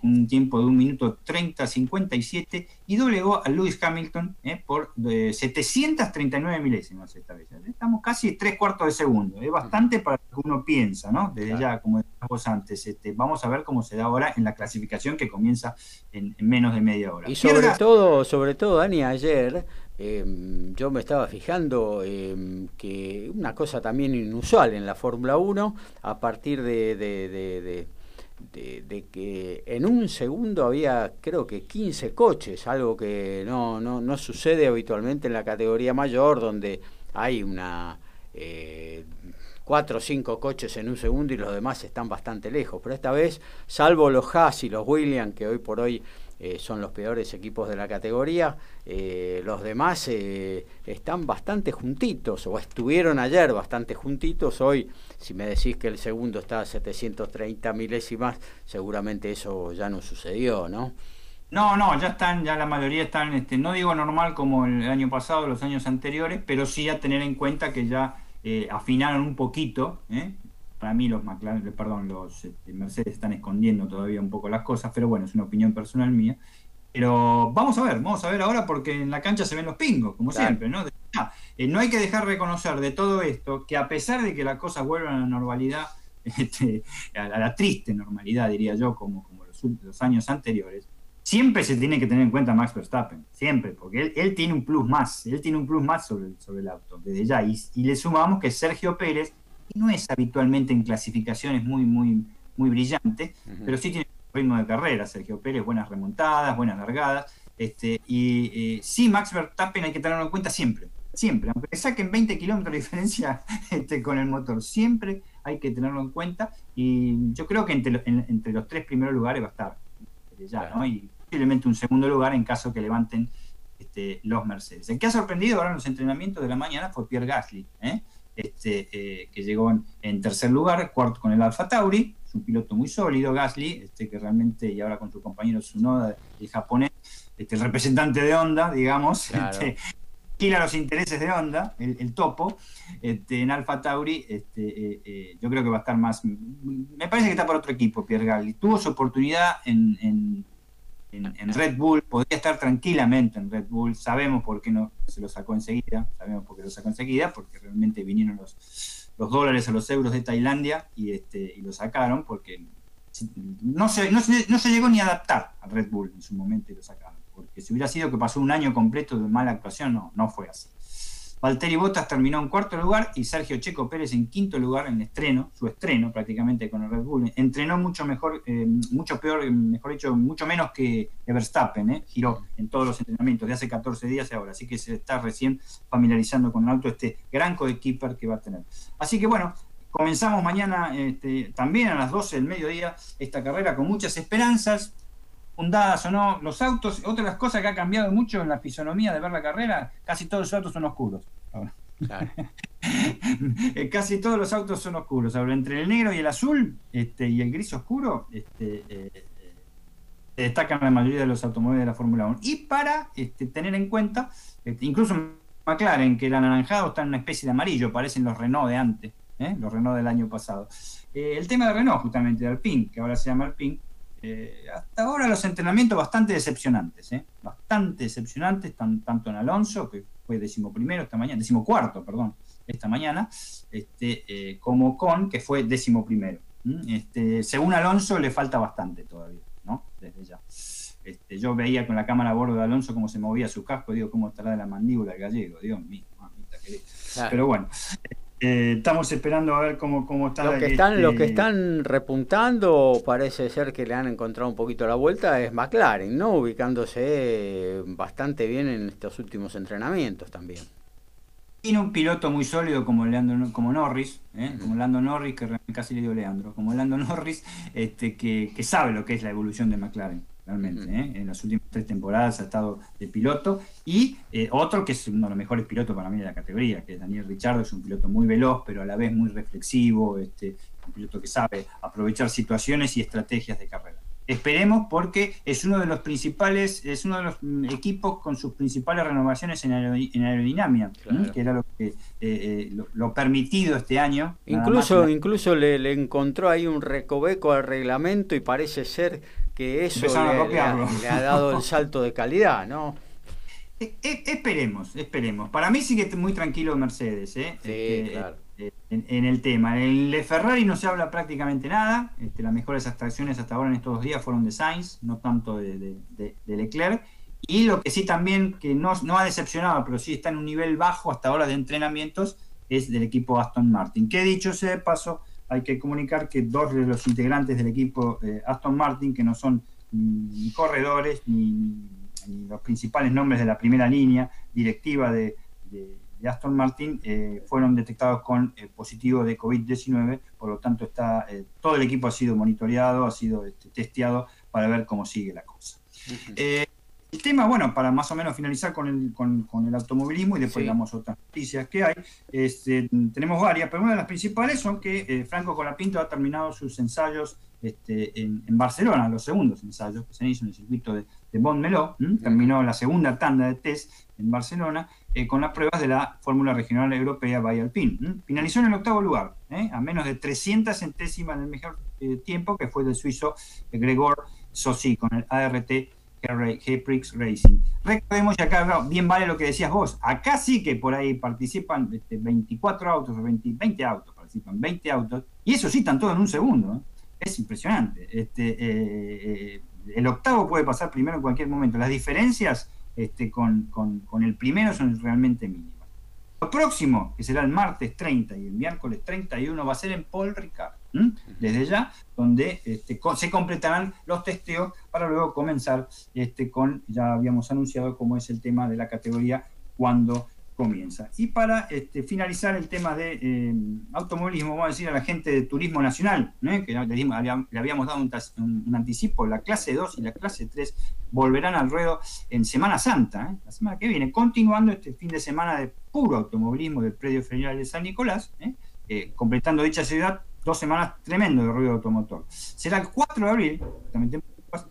con un tiempo de un minuto 30-57 y doblegó a Lewis Hamilton eh, por eh, 739 milésimas esta vez. Estamos casi tres cuartos de segundo, es bastante para lo que uno piensa, ¿no? Desde Claro. ya, como decíamos antes, este, vamos a ver cómo se da ahora en la clasificación que comienza en, en menos de media hora. Y sobre todo, sobre todo, Dani, ayer eh, yo me estaba fijando eh, que una cosa también inusual en la Fórmula 1, a partir de que en un segundo había creo que 15 coches, algo que no, no, no sucede habitualmente en la categoría mayor, donde hay una... eh, cuatro o cinco coches en un segundo y los demás están bastante lejos. Pero esta vez, salvo los Haas y los Williams, que hoy por hoy eh, son los peores equipos de la categoría, eh, los demás eh, están bastante juntitos, o estuvieron ayer bastante juntitos. Hoy, si me decís que el segundo está a 730 milésimas, seguramente eso ya no sucedió, ¿no? No, no, ya están, ya la mayoría están, este, no digo normal como el año pasado, los años anteriores, pero sí a tener en cuenta que ya eh, afinaron un poquito. ¿Eh? Para mí los McLaren, perdón, los este, Mercedes están escondiendo todavía un poco las cosas, pero bueno, es una opinión personal mía. Pero vamos a ver, vamos a ver ahora porque en la cancha se ven los pingos, como Claro. siempre, ¿no? Ah, eh, no hay que dejar reconocer de todo esto que a pesar de que las cosas vuelvan a la normalidad, [LAUGHS] este, a la, a la triste normalidad, diría yo, como, como los, los años anteriores, siempre se tiene que tener en cuenta Max Verstappen, siempre, porque él, él tiene un plus más, él tiene un plus más sobre, el- sobre el auto, desde ya. Y, y le sumamos que Sergio Pérez que no es habitualmente en clasificaciones muy, muy, muy brillante, pero sí tiene ritmo de carrera, Sergio Pérez, buenas remontadas, buenas largadas. Este, y eh, sí, Max Verstappen hay que tenerlo en cuenta siempre, siempre, aunque le saquen 20 kilómetros de diferencia [LAUGHS] este, con el motor, siempre hay que tenerlo en cuenta. Y yo creo que entre, lo- en- entre los tres primeros lugares va a estar desde ya, Claro. ¿no? Y posiblemente un segundo lugar en caso que levanten este, los Mercedes. El que ha sorprendido ahora en los entrenamientos de la mañana fue Pierre Gasly, ¿eh? Este, eh, que llegó en, en tercer lugar, cuarto con el Alfa Tauri, es un piloto muy sólido, Gasly, este, que realmente, y ahora con su compañero Tsunoda, el japonés, este, el representante de Honda, digamos, Claro. este, alquila los intereses de Honda, el, el topo, este, en Alfa Tauri, este, eh, eh, yo creo que va a estar más, me parece que está por otro equipo, Pierre Gasly, tuvo su oportunidad en, en en, Red Bull, podría estar tranquilamente en Red Bull, sabemos por qué no se lo sacó enseguida, sabemos por qué lo sacó enseguida, porque realmente vinieron los, dólares a los euros de Tailandia y, este, y lo sacaron porque no se, no, se, no se llegó ni a adaptar a Red Bull en su momento y lo sacaron, porque si hubiera sido que pasó un año completo de mala actuación, no, no fue así. Valtteri Bottas terminó en cuarto lugar y Sergio Checo Pérez en quinto lugar en estreno, su estreno prácticamente con el Red Bull. Entrenó mucho mejor, eh, mucho peor, mejor dicho, mucho menos que Verstappen, eh, giró en todos los entrenamientos de hace 14 días y ahora, así que se está recién familiarizando con el auto este gran coequiper que va a tener. Así que bueno, comenzamos mañana este, también a las 12 del mediodía esta carrera con muchas esperanzas, fundadas o no, los autos, otra de las cosas que ha cambiado mucho en la fisonomía de ver la carrera, casi todos los autos son oscuros. Ahora. Claro. [LAUGHS] casi todos los autos son oscuros. Ahora, entre el negro y el azul este, y el gris oscuro, este, eh, eh, destacan la mayoría de los automóviles de la Fórmula 1. Y para este, tener en cuenta, este, incluso McLaren, que era anaranjado, está en una especie de amarillo, parecen los Renault de antes, ¿eh? los Renault del año pasado. Eh, el tema de Renault, justamente, de Alpine, que ahora se llama Alpine, eh, hasta ahora los entrenamientos bastante decepcionantes, ¿eh? bastante decepcionantes, tanto en Alonso, que fue decimoprimero esta mañana, decimocuarto, perdón, esta mañana, este, eh, como con, que fue decimoprimero. Este, según Alonso, le falta bastante todavía, ¿no? Desde ya. Este, yo veía con la cámara a bordo de Alonso cómo se movía su casco, digo, cómo estará de la mandíbula el gallego, Dios mío, mamita querida. Pero bueno, eh, estamos esperando a ver cómo, cómo está. Los que, están, los que están repuntando, parece ser que le han encontrado un poquito la vuelta, es McLaren, ¿no? Ubicándose bastante bien en estos últimos entrenamientos también. Tiene un piloto muy sólido como Leandro, como Norris, ¿eh? como Lando Norris, que casi le digo Leandro, como Lando [LAUGHS] Norris, este, que, que sabe lo que es la evolución de McLaren realmente. ¿eh? En las últimas tres temporadas ha estado de piloto. Y eh, otro que es uno de los mejores pilotos para mí de la categoría, que es Daniel Richardo, es un piloto muy veloz, pero a la vez muy reflexivo, este, un piloto que sabe aprovechar situaciones y estrategias de carrera. Esperemos porque es uno de los principales, es uno de los mm, equipos con sus principales renovaciones en, aerodinámica, que era lo que eh, lo, permitido este año. Incluso, incluso le, le encontró ahí un recoveco al reglamento y parece ser que eso le, ha, dado el [LAUGHS] salto de calidad, ¿no? E, e, esperemos, esperemos. Para mí sigue muy tranquilo Mercedes, ¿eh? Este, eh en, el tema. En el Ferrari no se habla prácticamente nada. Este, las mejores abstracciones hasta ahora en estos dos días fueron de Sainz, no tanto de, Leclerc. Y lo que sí también, que no, no, ha decepcionado, pero sí está en un nivel bajo hasta ahora de entrenamientos, es del equipo Aston Martin. Que dicho sea de paso, hay que comunicar que dos de los integrantes del equipo eh, Aston Martin, que no son ni, corredores ni, los principales nombres de la primera línea directiva de, Aston Martin, eh, fueron detectados con eh, positivo de COVID-19, por lo tanto está todo el equipo ha sido monitoreado, ha sido este, testeado para ver cómo sigue la cosa. El tema, bueno, para más o menos finalizar con el, con, el automovilismo y después damos otras noticias que hay, este, tenemos varias, pero una de las principales son que eh, Franco Colapinto ha terminado sus ensayos este, en, Barcelona, los segundos ensayos que se hizo en el circuito de, de Montmeló, terminó la segunda tanda de test en Barcelona eh, con las pruebas de la Fórmula Regional Europea Bay Alpine. Finalizó en el octavo lugar, ¿eh? a menos de 300 centésimas del mejor tiempo que fue del suizo Gregor Sossi con el ART G-Prix Racing. Recordemos, y acá bien vale lo que decías vos, acá sí que por ahí participan 24 este, autos o 20, autos, participan 20 autos, y eso sí están todos en un segundo. Es impresionante. Este, eh, eh, el octavo puede pasar primero en cualquier momento. Las diferencias este, con, con el primero son realmente mínimas. Lo próximo, que será el martes 30 y el miércoles 31, va a ser en Paul Ricard, desde ya, donde este, se completarán los testeos para luego comenzar este, con, ya habíamos anunciado cómo es el tema de la categoría cuando comienza. Y para este, finalizar el tema de eh, automovilismo, vamos a decir a la gente de Turismo Nacional, ¿eh? que le, habíamos dado un, anticipo, la clase 2 y la clase 3 volverán al ruedo en Semana Santa, ¿eh? la semana que viene, continuando este fin de semana de puro automovilismo del predio federal de San Nicolás, completando dicha ciudad dos semanas tremendo de ruido automotor. Será el 4 de abril,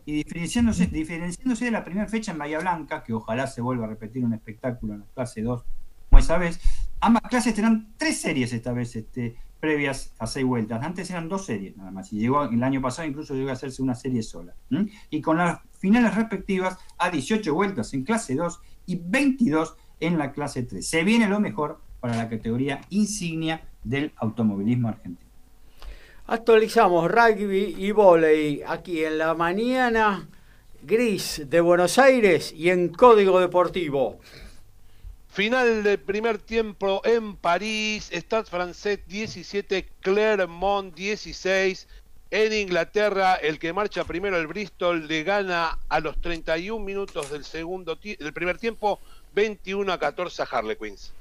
y diferenciándose, diferenciándose de la primera fecha en Bahía Blanca, que ojalá se vuelva a repetir un espectáculo en la clase 2, como esa vez, ambas clases tendrán tres series esta vez este, previas a seis vueltas. Antes eran dos series nada más, y llegó el año pasado incluso llegó a hacerse una serie sola. Y con las finales respectivas a 18 vueltas en clase 2 y 22 en la clase 3. Se viene lo mejor para la categoría insignia del automovilismo argentino. Actualizamos rugby y volei aquí en la mañana gris de Buenos Aires y en Código Deportivo. Final del primer tiempo en París, Stade francés 17, Clermont 16. En Inglaterra, el que marcha primero, el Bristol, le gana a los 31 minutos del, segundo del primer tiempo 21 a 14 a Harlequins.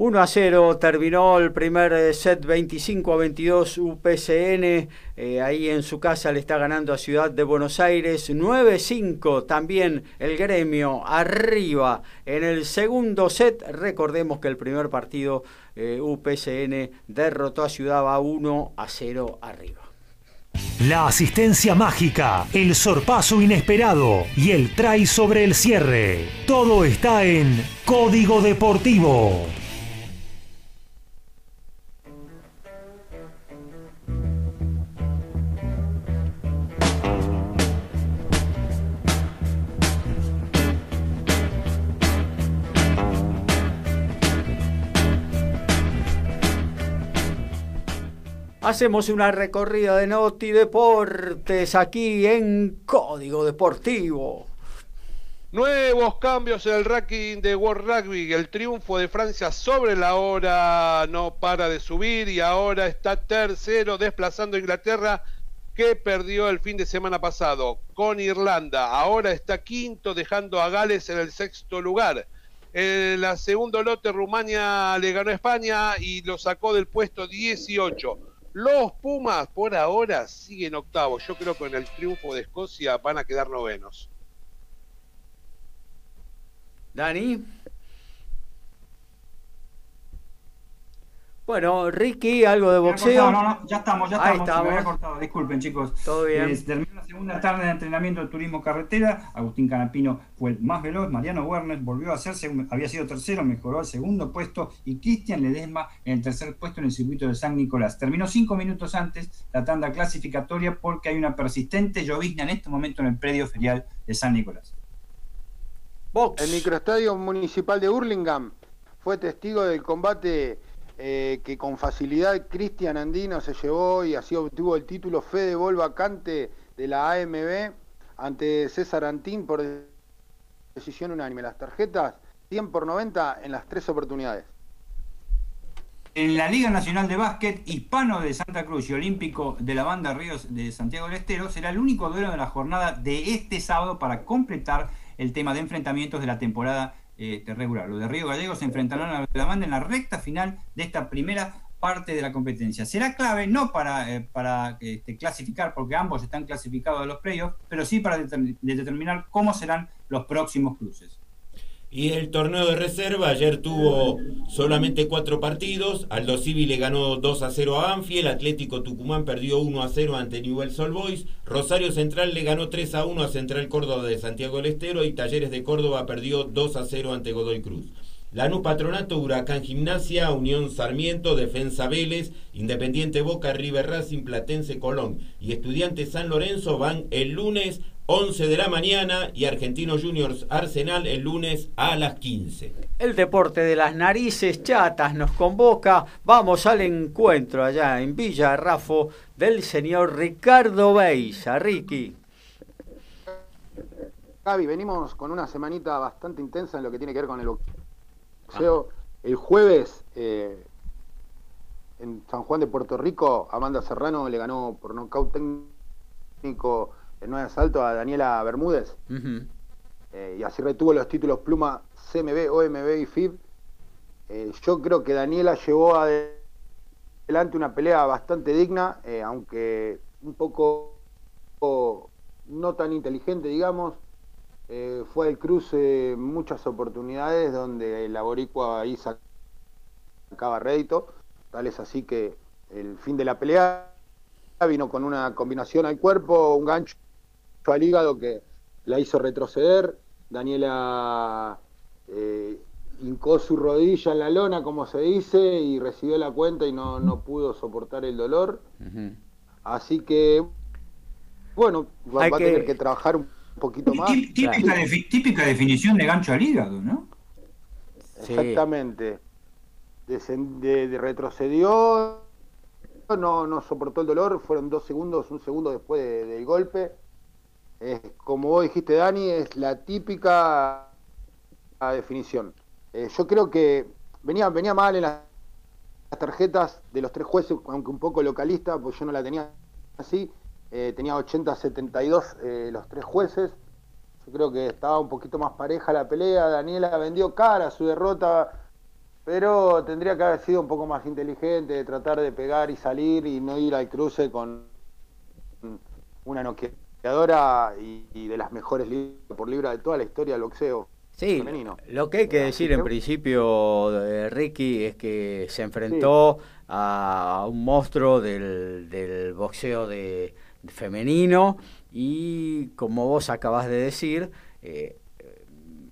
1 a 0 terminó el primer eh, set 25 a 22 UPCN. Eh, ahí en su casa le está ganando a Ciudad de Buenos Aires. 9-5 también el gremio arriba en el segundo set. Recordemos que el primer partido eh, UPCN derrotó a Ciudad a 1 a 0 arriba. la asistencia mágica, el sorpaso inesperado y el try sobre el cierre. Todo está en Código Deportivo. Hacemos una recorrida de Noti Deportes aquí en Código Deportivo. Nuevos cambios en el ranking de World Rugby. El triunfo de Francia sobre la hora no para de subir y ahora está tercero desplazando a Inglaterra que perdió el fin de semana pasado con Irlanda. Ahora está quinto dejando a Gales en el sexto lugar. En la segundo lote Rumania le ganó a España y lo sacó del puesto 18. Los Pumas por ahora siguen octavos. Yo creo que con el triunfo de Escocia van a quedar novenos. Dani. Bueno, Ricky, algo de boxeo. No, no, ya estamos, ya Ahí estamos. estamos. Se me había cortado. Disculpen, chicos. Todo bien. Eh, terminó la segunda tarde de entrenamiento de turismo carretera. Agustín Canapino fue el más veloz. Mariano Werner volvió a hacerse, había sido tercero, mejoró al segundo puesto. Y Cristian Ledesma en el tercer puesto en el circuito de San Nicolás. Terminó cinco minutos antes la tanda clasificatoria porque hay una persistente llovizna en este momento en el predio ferial de San Nicolás. Box. El microestadio municipal de Hurlingham fue testigo del combate eh, que con facilidad Cristian Andino se llevó y así obtuvo el título Fede Bol vacante de la AMB ante César Antín por decisión unánime. Las tarjetas 100 por 90 en las tres oportunidades. En la Liga Nacional de Básquet, Hispano de Santa Cruz y Olímpico de la Banda Ríos de Santiago del Estero será el único duelo de la jornada de este sábado para completar el tema de enfrentamientos de la temporada eh, regular. Los de Río Gallegos se enfrentarán a la banda en la recta final de esta primera parte de la competencia. Será clave no para, eh, para este, clasificar, porque ambos están clasificados a los playoffs, pero sí para determin- de determinar cómo serán los próximos cruces. Y el torneo de reserva ayer tuvo solamente cuatro partidos. Aldo Civi le ganó 2 a 0 a Banfield. Atlético Tucumán perdió 1 a 0 ante Newell's Old Boys. Rosario Central le ganó 3 a 1 a Central Córdoba de Santiago del Estero. Y Talleres de Córdoba perdió 2 a 0 ante Godoy Cruz. Lanús Patronato, Huracán Gimnasia, Unión Sarmiento, Defensa Vélez, Independiente Boca, River Racing, Platense Colón y Estudiantes San Lorenzo van el lunes 11 de la mañana y Argentinos Juniors Arsenal el lunes a las 15. El deporte de las narices chatas nos convoca. Vamos al encuentro allá en Villa Rafo del señor Ricardo Beisa. Ricky. Javi, venimos con una semanita bastante intensa en lo que tiene que ver con el boxeo. El jueves, eh, en San Juan de Puerto Rico, Amanda Serrano le ganó por nocaut técnico en nueve asalto a Daniela Bermúdez. Eh, y así retuvo los títulos Pluma, CMB, OMB y FIB. Eh, yo creo que Daniela llevó ade- adelante una pelea bastante digna, aunque un poco no tan inteligente, digamos. Eh, fue el cruce muchas oportunidades donde la boricua ahí sacaba rédito. Tal es así que el fin de la pelea vino con una combinación al cuerpo, un gancho al hígado que la hizo retroceder. Daniela eh, hincó su rodilla en la lona, como se dice, y recibió la cuenta y no, no pudo soportar el dolor. Así que, bueno, va, va a tener que trabajar un poquito más. Tí- Típica, defi- típica definición de gancho al hígado, ¿no? Exactamente. Desen- de- de- retrocedió, no, no soportó el dolor, fueron dos segundos, un segundo después de- del golpe. Es, como vos dijiste, Dani, es la típica a definición. Eh, yo creo que venía, venía mal en las, las tarjetas de los tres jueces, aunque un poco localista, pues yo no la tenía así. Eh, tenía 80-72 eh, los tres jueces. Yo creo que estaba un poquito más pareja la pelea. Daniela vendió cara su derrota, pero tendría que haber sido un poco más inteligente, de tratar de pegar y salir y no ir al cruce con una noqueadora y, y de las mejores libras por libra de toda la historia del boxeo Sí, femenino. lo que hay que decir en principio, de Ricky, es que se enfrentó a un monstruo del, del boxeo de, femenino y como vos acabas de decir,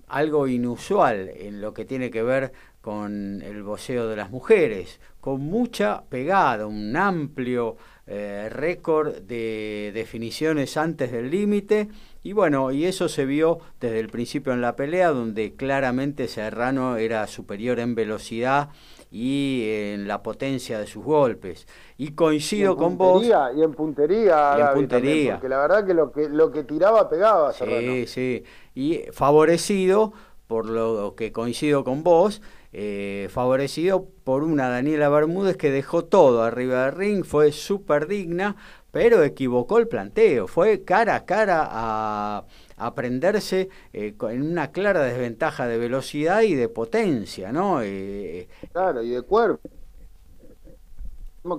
algo inusual en lo que tiene que ver con el boxeo de las mujeres, con mucha pegada, un amplio eh, récord de definiciones antes del límite. Y bueno, y eso se vio desde el principio en la pelea donde claramente Serrano era superior en velocidad y en la potencia de sus golpes. Y coincido con vos. Y en puntería, y en puntería. porque la verdad que lo que lo que tiraba pegaba Serrano. Sí, sí. Y favorecido por lo que coincido con vos, eh, favorecido por una Daniela Bermúdez que dejó todo arriba del ring, fue súper digna, pero equivocó el planteo, fue cara a cara a, aprenderse eh, en una clara desventaja de velocidad y de potencia, ¿no? Eh, claro, y de cuerpo.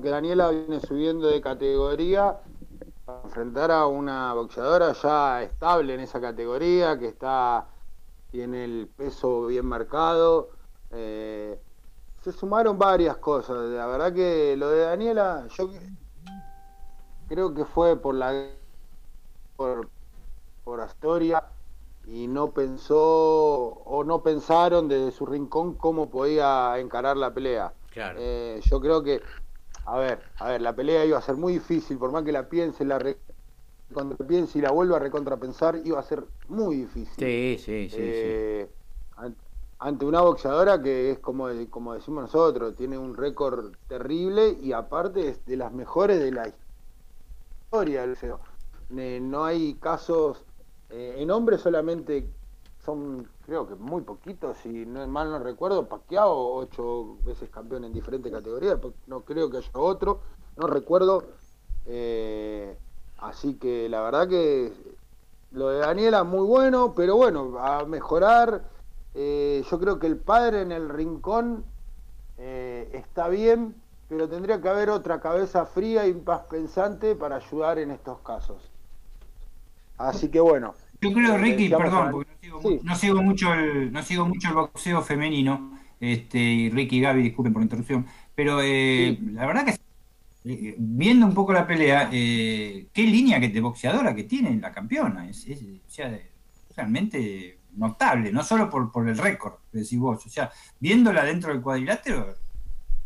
que Daniela viene subiendo de categoría para enfrentar a una boxeadora ya estable en esa categoría, que está tiene el peso bien marcado. Eh, se sumaron varias cosas. La verdad que lo de Daniela, yo creo que fue por la por, por Astoria y no pensó o no pensaron desde su rincón cómo podía encarar la pelea. Eh, yo creo que, a ver, a ver, la pelea iba a ser muy difícil, por más que la piense, la cuando piense y la vuelva a recontrapensar, iba a ser muy difícil. Sí, sí, sí. Eh, ante una boxeadora que es como, como decimos nosotros, tiene un récord terrible y aparte es de las mejores de la historia no hay casos, eh, en hombres solamente son creo que muy poquitos, si no mal no recuerdo, Paquiao, ocho veces campeón en diferentes categorías, no creo que haya otro, no recuerdo. Eh, Así que la verdad que lo de Daniela muy bueno, pero bueno, a mejorar. Eh, yo creo que el padre en el rincón eh, está bien, pero tendría que haber otra cabeza fría y más pensante para ayudar en estos casos. Así que bueno. Yo creo, Ricky, perdón, porque no sigo, mucho el, no sigo mucho el boxeo femenino, este, y Ricky y Gaby, disculpen por la interrupción, pero eh, la verdad que eh, viendo un poco la pelea, eh, qué línea que de boxeadora que tiene la campeona. Es, realmente notable, no solo por, por el récord que decís vos, o sea, viéndola dentro del cuadrilátero,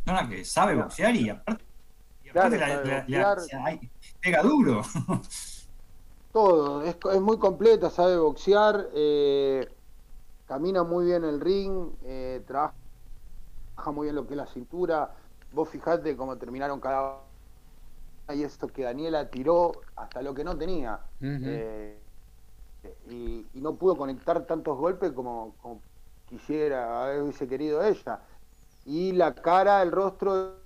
una que sabe boxear y aparte, pega duro. [LAUGHS] Todo, es, es, muy completa, sabe boxear, eh, camina muy bien el ring, trabaja muy bien lo que es la cintura. Vos fijate cómo terminaron cada y esto que Daniela tiró hasta lo que no tenía. Eh, y, no pudo conectar tantos golpes como, quisiera, hubiese querido ella. Y la cara, el rostro,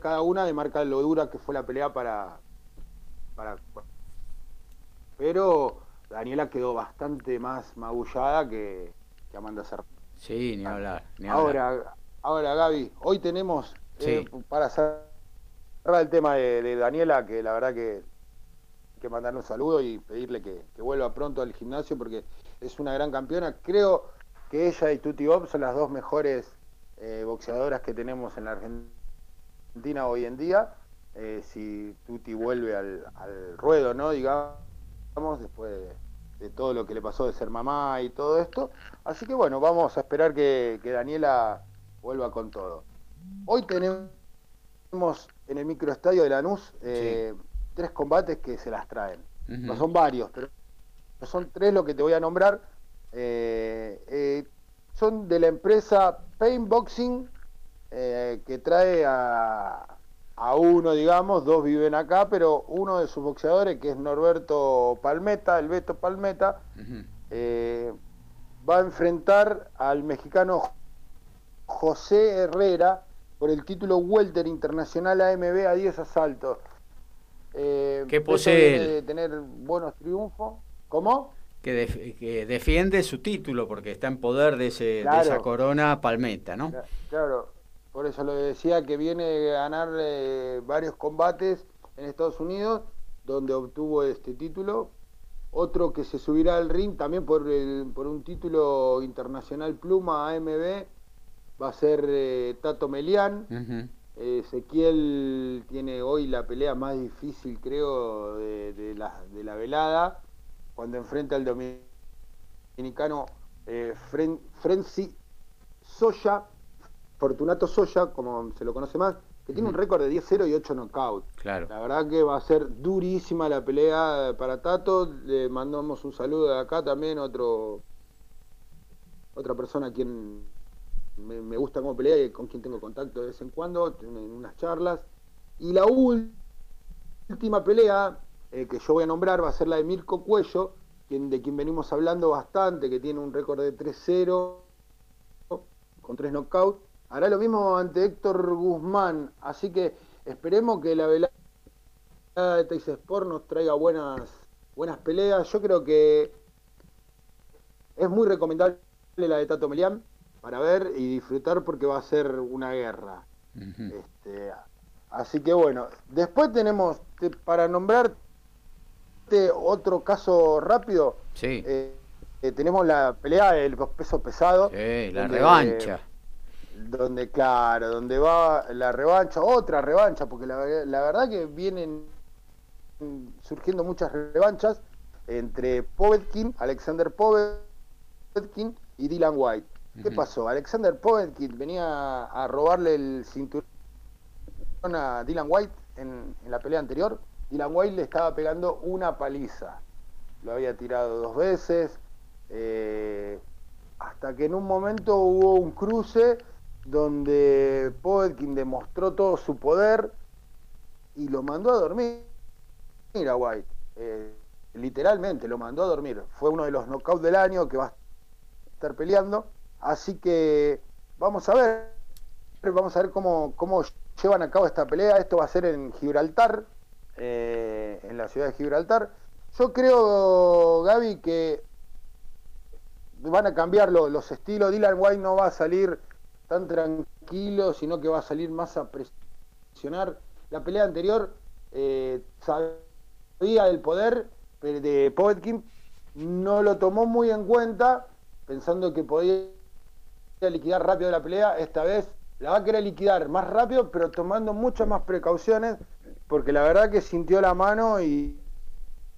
cada una demarca lo dura que fue la pelea para. para pero Daniela quedó bastante más magullada que, Amanda Serrano. Sí, ni hablar. ahora, ahora, Gaby, hoy tenemos eh, para hacer el tema de, Daniela, que la verdad que hay que mandarle un saludo y pedirle que, vuelva pronto al gimnasio porque es una gran campeona. Creo que ella y Tuti Bob son las dos mejores eh, boxeadoras que tenemos en la Argentina hoy en día. Eh, si Tuti vuelve al, ruedo, ¿no? Digamos, después de, todo lo que le pasó de ser mamá y todo esto. Así que bueno, vamos a esperar que, que Daniela vuelva con todo. Hoy tenemos en el microestadio de Lanús eh, tres combates que se las traen. No son varios, pero son tres lo que te voy a nombrar. Eh, eh, son de la empresa Pain Boxing, que trae a, a, uno, digamos, dos viven acá, pero uno de sus boxeadores, que es Norberto Palmeta, el Beto Palmeta, va a enfrentar al mexicano José Herrera, por el título Welter Internacional AMB a 10 asaltos. Eh, ¿Qué posee de tener buenos triunfos. ¿Cómo? Que, defiende su título porque está en poder de, ese, esa corona palmeta, ¿no? Claro, por eso lo decía que viene a ganar eh, varios combates en Estados Unidos donde obtuvo este título. Otro que se subirá al ring también por, por un título internacional pluma AMB va a ser eh, Tato Melián, Ezequiel tiene hoy la pelea más difícil, creo, de, la, de la velada, cuando enfrenta al dominicano eh, Frenzy Soya, Fortunato Soya, como se lo conoce más, que tiene un récord de 10-0 y 8 knockouts. Claro. La verdad que va a ser durísima la pelea para Tato. Le mandamos un saludo de acá también, otro otra persona a quien me, gusta cómo pelea y con quien tengo contacto de vez en cuando, en unas charlas. Y la última pelea eh, que yo voy a nombrar va a ser la de Mirko Cuello, quien, de quien venimos hablando bastante, que tiene un récord de 3-0 con 3 knockouts. Hará lo mismo ante Héctor Guzmán, así que esperemos que la velada de Teis Sport nos traiga buenas, buenas peleas. Yo creo que es muy recomendable la de Tato Melián para ver y disfrutar porque va a ser una guerra. este, así que bueno, después tenemos, para nombrarte otro caso rápido, sí. Eh, eh, tenemos la pelea del peso pesado. Sí, la revancha. Donde, claro, donde va la revancha, otra revancha, porque la, verdad que vienen surgiendo muchas revanchas entre Povetkin, Alexander Povetkin y Dylan White. ¿Qué pasó? Alexander Povetkin venía a robarle el cinturón a Dylan White en, la pelea anterior. Dylan White le estaba pegando una paliza. Lo había tirado dos veces. Eh, hasta que en un momento hubo un cruce donde Povetkin demostró todo su poder y lo mandó a dormir a White. Eh, literalmente lo mandó a dormir. Fue uno de los knockouts del año que va a estar peleando. Así que vamos a ver, vamos a ver cómo, cómo llevan a cabo esta pelea. Esto va a ser en Gibraltar, eh, en la ciudad de Gibraltar. Yo creo, Gaby, que van a cambiar los estilos. Dylan White no va a salir tan tranquilo, sino que va a salir más a presionar. La pelea anterior eh, sabía del poder de Povetkin, no lo tomó muy en cuenta, pensando que podía liquidar rápido la pelea, esta vez la va a querer liquidar más rápido, pero tomando muchas más precauciones, porque la verdad que sintió la mano y,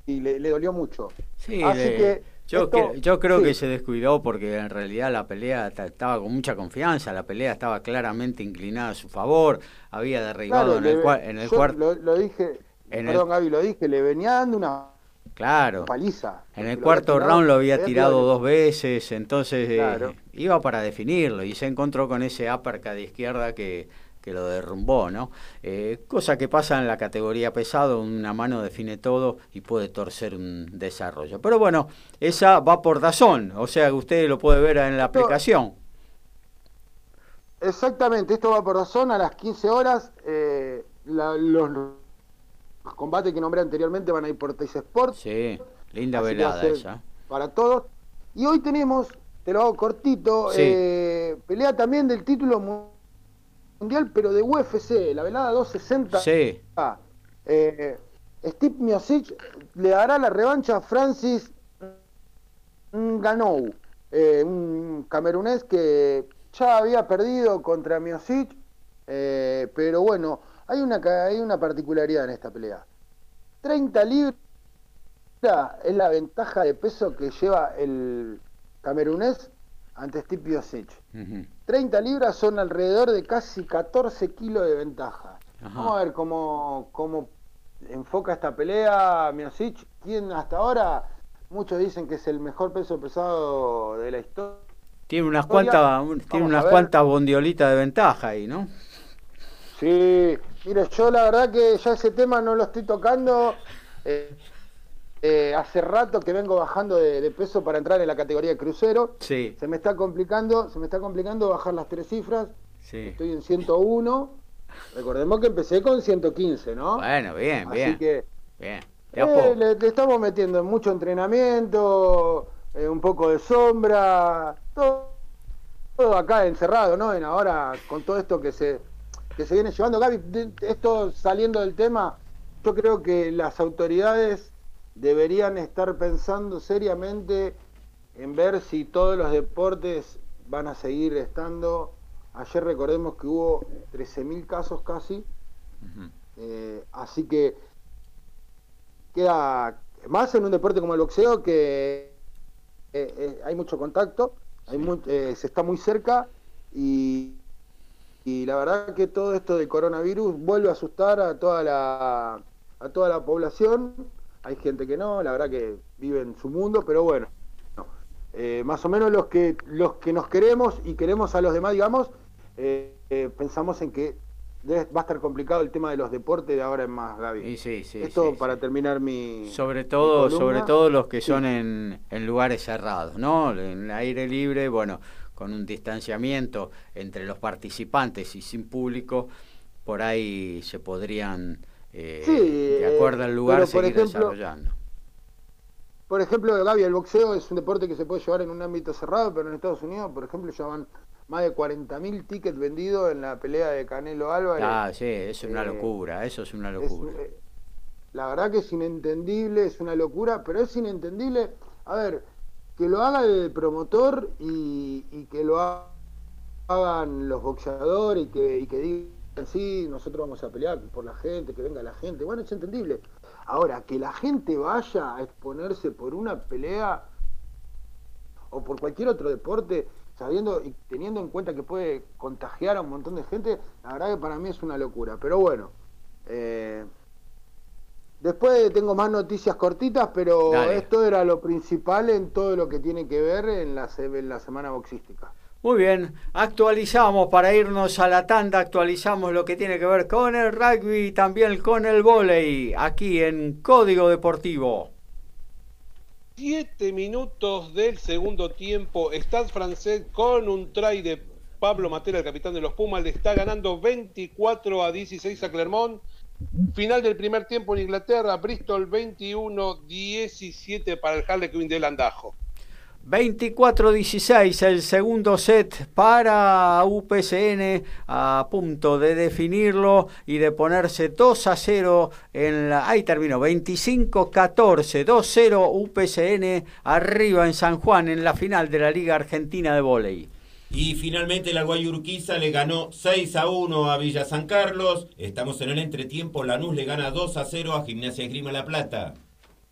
le, dolió mucho. Sí, Así que yo, yo creo que se descuidó porque en realidad la pelea estaba con mucha confianza, la pelea estaba claramente inclinada a su favor, había derribado en, el, en el cuarto. Lo, dije, perdón Gaby, lo dije, le venía dando una Claro. Paliza. En el cuarto round lo había tirado dos veces, entonces eh, iba para definirlo y se encontró con ese uppercut de izquierda que, que lo derrumbó, ¿no? Eh, cosa que pasa en la categoría pesado, una mano define todo y puede torcer un desarrollo. Pero bueno, esa va por Dazón, o sea que usted lo puede ver en la aplicación. Exactamente, esto va por Dazón a las 15 horas. Eh, los los combates que nombré anteriormente van a ir por Teis Sport. Sí, linda velada esa. Para todos. Y hoy tenemos, te lo hago cortito, eh, pelea también del título mundial, pero de UFC, la velada 260. Sí. Ah, eh, Steve Miocic le dará la revancha a Francis Nganou, eh, un camerunés que ya había perdido contra Miocic, pero bueno, hay una, hay una particularidad en esta pelea. 30 libras es la ventaja de peso que lleva el camerunés ante Steve Miocic. 30 libras son alrededor de casi 14 kilos de ventaja. Vamos a ver cómo, cómo enfoca esta pelea Miocic, quien hasta ahora muchos dicen que es el mejor peso pesado de la historia. Tiene unas cuantas, tiene unas cuantas bondiolitas de ventaja ahí, ¿no? Sí, Mire, yo la verdad que ya ese tema no lo estoy tocando. Eh, eh, hace rato que vengo bajando de, peso para entrar en la categoría de crucero. Sí. Se me está complicando, se me está complicando bajar las tres cifras. Sí. Estoy en 101. Recordemos que empecé con 115, ¿no? Bueno, bien, bien. Así que bien. Eh, le, estamos metiendo en mucho entrenamiento, un poco de sombra, todo, todo acá encerrado, ¿no? En ahora con todo esto que se que se viene llevando. Gaby, esto saliendo del tema, yo creo que las autoridades deberían estar pensando seriamente en ver si todos los deportes van a seguir estando Ayer recordemos que hubo 13.000 casos casi. Eh, así que queda más en un deporte como el boxeo que eh, eh, hay mucho contacto, hay se está muy cerca y, y la verdad que todo esto del coronavirus vuelve a asustar a toda la, a toda la población. Hay gente que no, la verdad que vive en su mundo, pero bueno, más o menos los que, los que nos queremos y queremos a los demás, digamos, eh, eh, pensamos en que va a estar complicado el tema de los deportes de ahora en más, Gaby. Sí, sí, Esto para terminar mi. Sobre todo, sobre todo los que son en, lugares cerrados, ¿no? En el aire libre, bueno, con un distanciamiento entre los participantes y sin público, por ahí se podrían, eh, de acuerdo al lugar, seguir desarrollando. Por ejemplo, Gaby, el boxeo es un deporte que se puede llevar en un ámbito cerrado, pero en Estados Unidos, por ejemplo, ya van más de 40.000 tickets vendidos en la pelea de Canelo Álvarez. Ah, sí, eso es una eh, locura, eso es una locura. Eh, la verdad que es inentendible, es una locura, pero es inentendible, a ver, que lo haga el promotor y, que lo hagan los boxeadores y que, y que digan, sí, nosotros vamos a pelear por la gente, que venga la gente, bueno, es entendible. Ahora, que la gente vaya a exponerse por una pelea o por cualquier otro deporte, sabiendo y teniendo en cuenta que puede contagiar a un montón de gente, la verdad que para mí es una locura. Pero bueno, eh, después tengo más noticias cortitas, pero esto era lo principal en todo lo que tiene que ver en la, en la semana boxística. Muy bien, actualizamos para irnos a la tanda, actualizamos lo que tiene que ver con el rugby y también con el volei, aquí en Código Deportivo. Siete minutos del segundo tiempo. Stade francés con un try de Pablo Matera, el capitán de los Pumas, le está ganando 24 a 16 a Clermont. Final del primer tiempo en Inglaterra, Bristol 21-17 para el Harlequin del Andajo. 24-16 el segundo set para UPCN a punto de definirlo y de ponerse 2 a 0 en la... Ahí terminó, 25-14, 2-0 UPCN arriba en San Juan en la final de la Liga Argentina de Voley. Y finalmente la Guayurquiza le ganó 6 a 1 a Villa San Carlos. Estamos en el entretiempo, Lanús le gana 2 a 0 a Gimnasia Grima La Plata.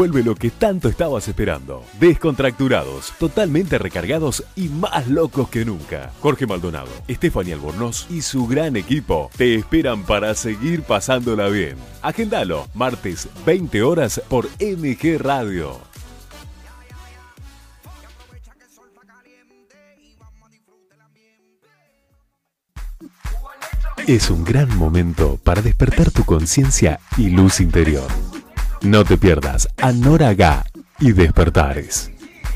Vuelve lo que tanto estabas esperando. Descontracturados, totalmente recargados y más locos que nunca. Jorge Maldonado, Estefania Albornoz y su gran equipo te esperan para seguir pasándola bien. Agendalo, martes 20 horas por MG Radio. Es un gran momento para despertar tu conciencia y luz interior. No te pierdas a Nora y Despertares.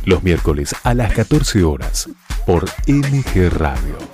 Los miércoles a las 14 horas por MG Radio.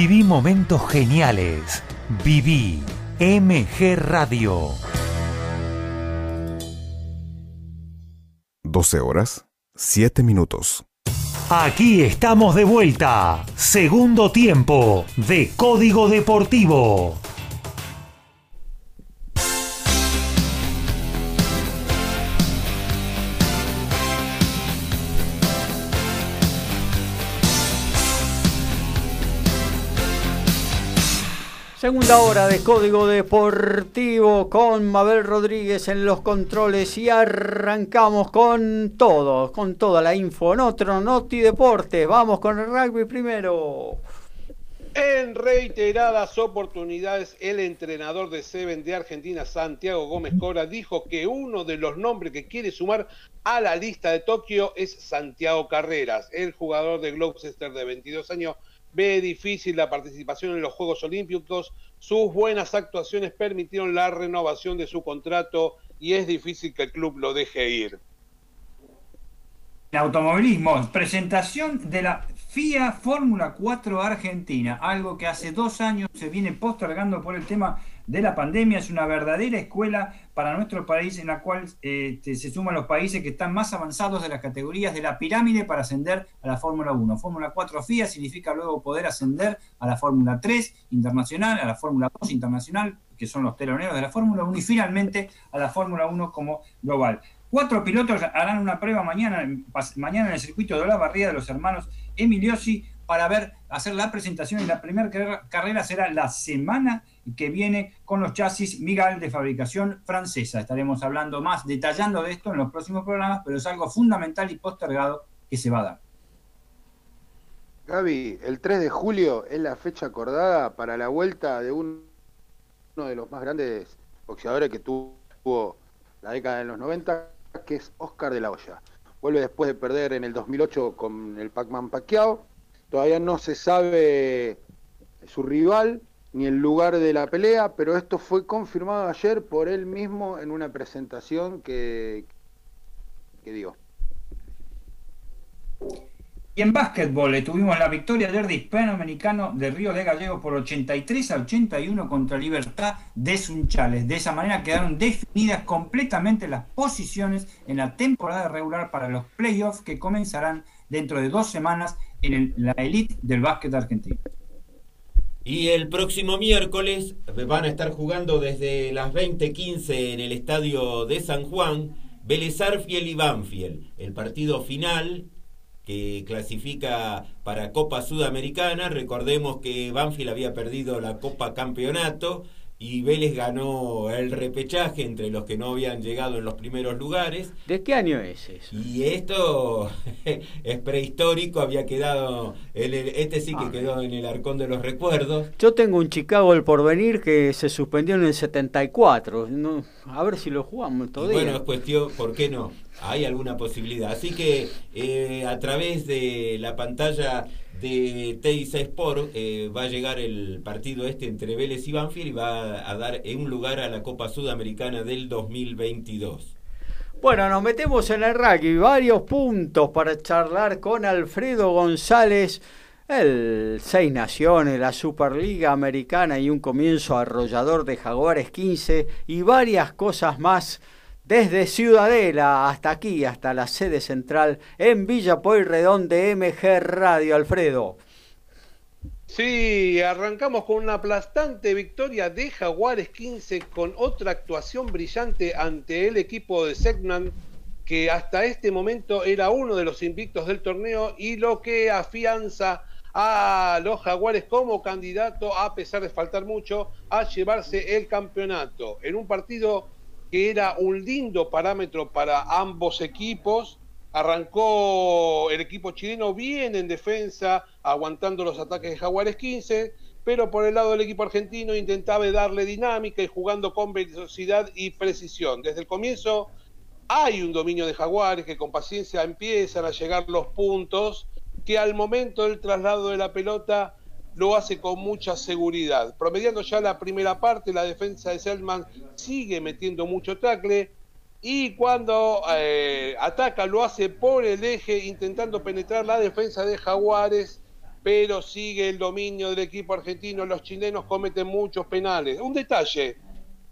Viví momentos geniales. Viví MG Radio. 12 horas, 7 minutos. Aquí estamos de vuelta. Segundo tiempo de Código Deportivo. Segunda hora de Código Deportivo con Mabel Rodríguez en los controles y arrancamos con todo, con toda la info en otro Noti Deportes. Vamos con el rugby primero. En reiteradas oportunidades, el entrenador de Seven de Argentina, Santiago Gómez Cora, dijo que uno de los nombres que quiere sumar a la lista de Tokio es Santiago Carreras, el jugador de Gloucester de 22 años ve difícil la participación en los Juegos Olímpicos, sus buenas actuaciones permitieron la renovación de su contrato y es difícil que el club lo deje ir. El automovilismo, presentación de la FIA Fórmula 4 Argentina, algo que hace dos años se viene postergando por el tema de la pandemia. Es una verdadera escuela para nuestro país en la cual este, se suman los países que están más avanzados de las categorías de la pirámide para ascender a la Fórmula 1. Fórmula 4 FIA significa luego poder ascender a la Fórmula 3 internacional, a la Fórmula 2 internacional, que son los teloneros de la Fórmula 1, y finalmente a la Fórmula 1 como global. Cuatro pilotos harán una prueba mañana, mañana en el circuito de la de los hermanos Emiliosi para ver, hacer la presentación y la primera carrera será la semana que viene con los chasis Migal de fabricación francesa. Estaremos hablando más, detallando de esto en los próximos programas, pero es algo fundamental y postergado que se va a dar. Gaby, el 3 de julio es la fecha acordada para la vuelta de uno de los más grandes boxeadores que tuvo la década de los 90, que es Oscar de la Hoya. Vuelve después de perder en el 2008 con el Pac-Man Pacquiao Todavía no se sabe su rival ni el lugar de la pelea, pero esto fue confirmado ayer por él mismo en una presentación que, que dio. Y en básquetbol tuvimos la victoria del hispanoamericano de Río de Gallegos por 83 a 81 contra Libertad de Sunchales. De esa manera quedaron definidas completamente las posiciones en la temporada regular para los playoffs que comenzarán dentro de dos semanas en la elite del básquet argentino. Y el próximo miércoles van a estar jugando desde las 20:15 en el estadio de San Juan, Vélez y Banfield. El partido final que clasifica para Copa Sudamericana. Recordemos que Banfield había perdido la Copa Campeonato y Vélez ganó el repechaje entre los que no habían llegado en los primeros lugares. ¿De qué año es eso? Y esto [LAUGHS] es prehistórico, había quedado, el, este sí que ah. quedó en el arcón de los recuerdos. Yo tengo un Chicago El Porvenir que se suspendió en el 74, no, a ver si lo jugamos todavía. bueno, es cuestión, ¿por qué no? Hay alguna posibilidad. Así que eh, a través de la pantalla de Teisa Sport eh, va a llegar el partido este entre Vélez y Banfield y va a dar un lugar a la Copa Sudamericana del 2022. Bueno, nos metemos en el rugby, varios puntos para charlar con Alfredo González, el Seis Naciones, la Superliga Americana y un comienzo arrollador de Jaguares 15 y varias cosas más desde Ciudadela hasta aquí, hasta la sede central en Villa Pueyrredón de MG Radio, Alfredo. Sí, arrancamos con una aplastante victoria de Jaguares 15 con otra actuación brillante ante el equipo de Segnan que hasta este momento era uno de los invictos del torneo y lo que afianza a los Jaguares como candidato, a pesar de faltar mucho, a llevarse el campeonato. En un partido que era un lindo parámetro para ambos equipos. Arrancó el equipo chileno bien en defensa, aguantando los ataques de Jaguares 15, pero por el lado del equipo argentino intentaba darle dinámica y jugando con velocidad y precisión. Desde el comienzo hay un dominio de Jaguares que con paciencia empiezan a llegar los puntos que al momento del traslado de la pelota lo hace con mucha seguridad. Promediando ya la primera parte, la defensa de Selman sigue metiendo mucho tackle y cuando eh, ataca lo hace por el eje intentando penetrar la defensa de Jaguares, pero sigue el dominio del equipo argentino. Los chilenos cometen muchos penales. Un detalle,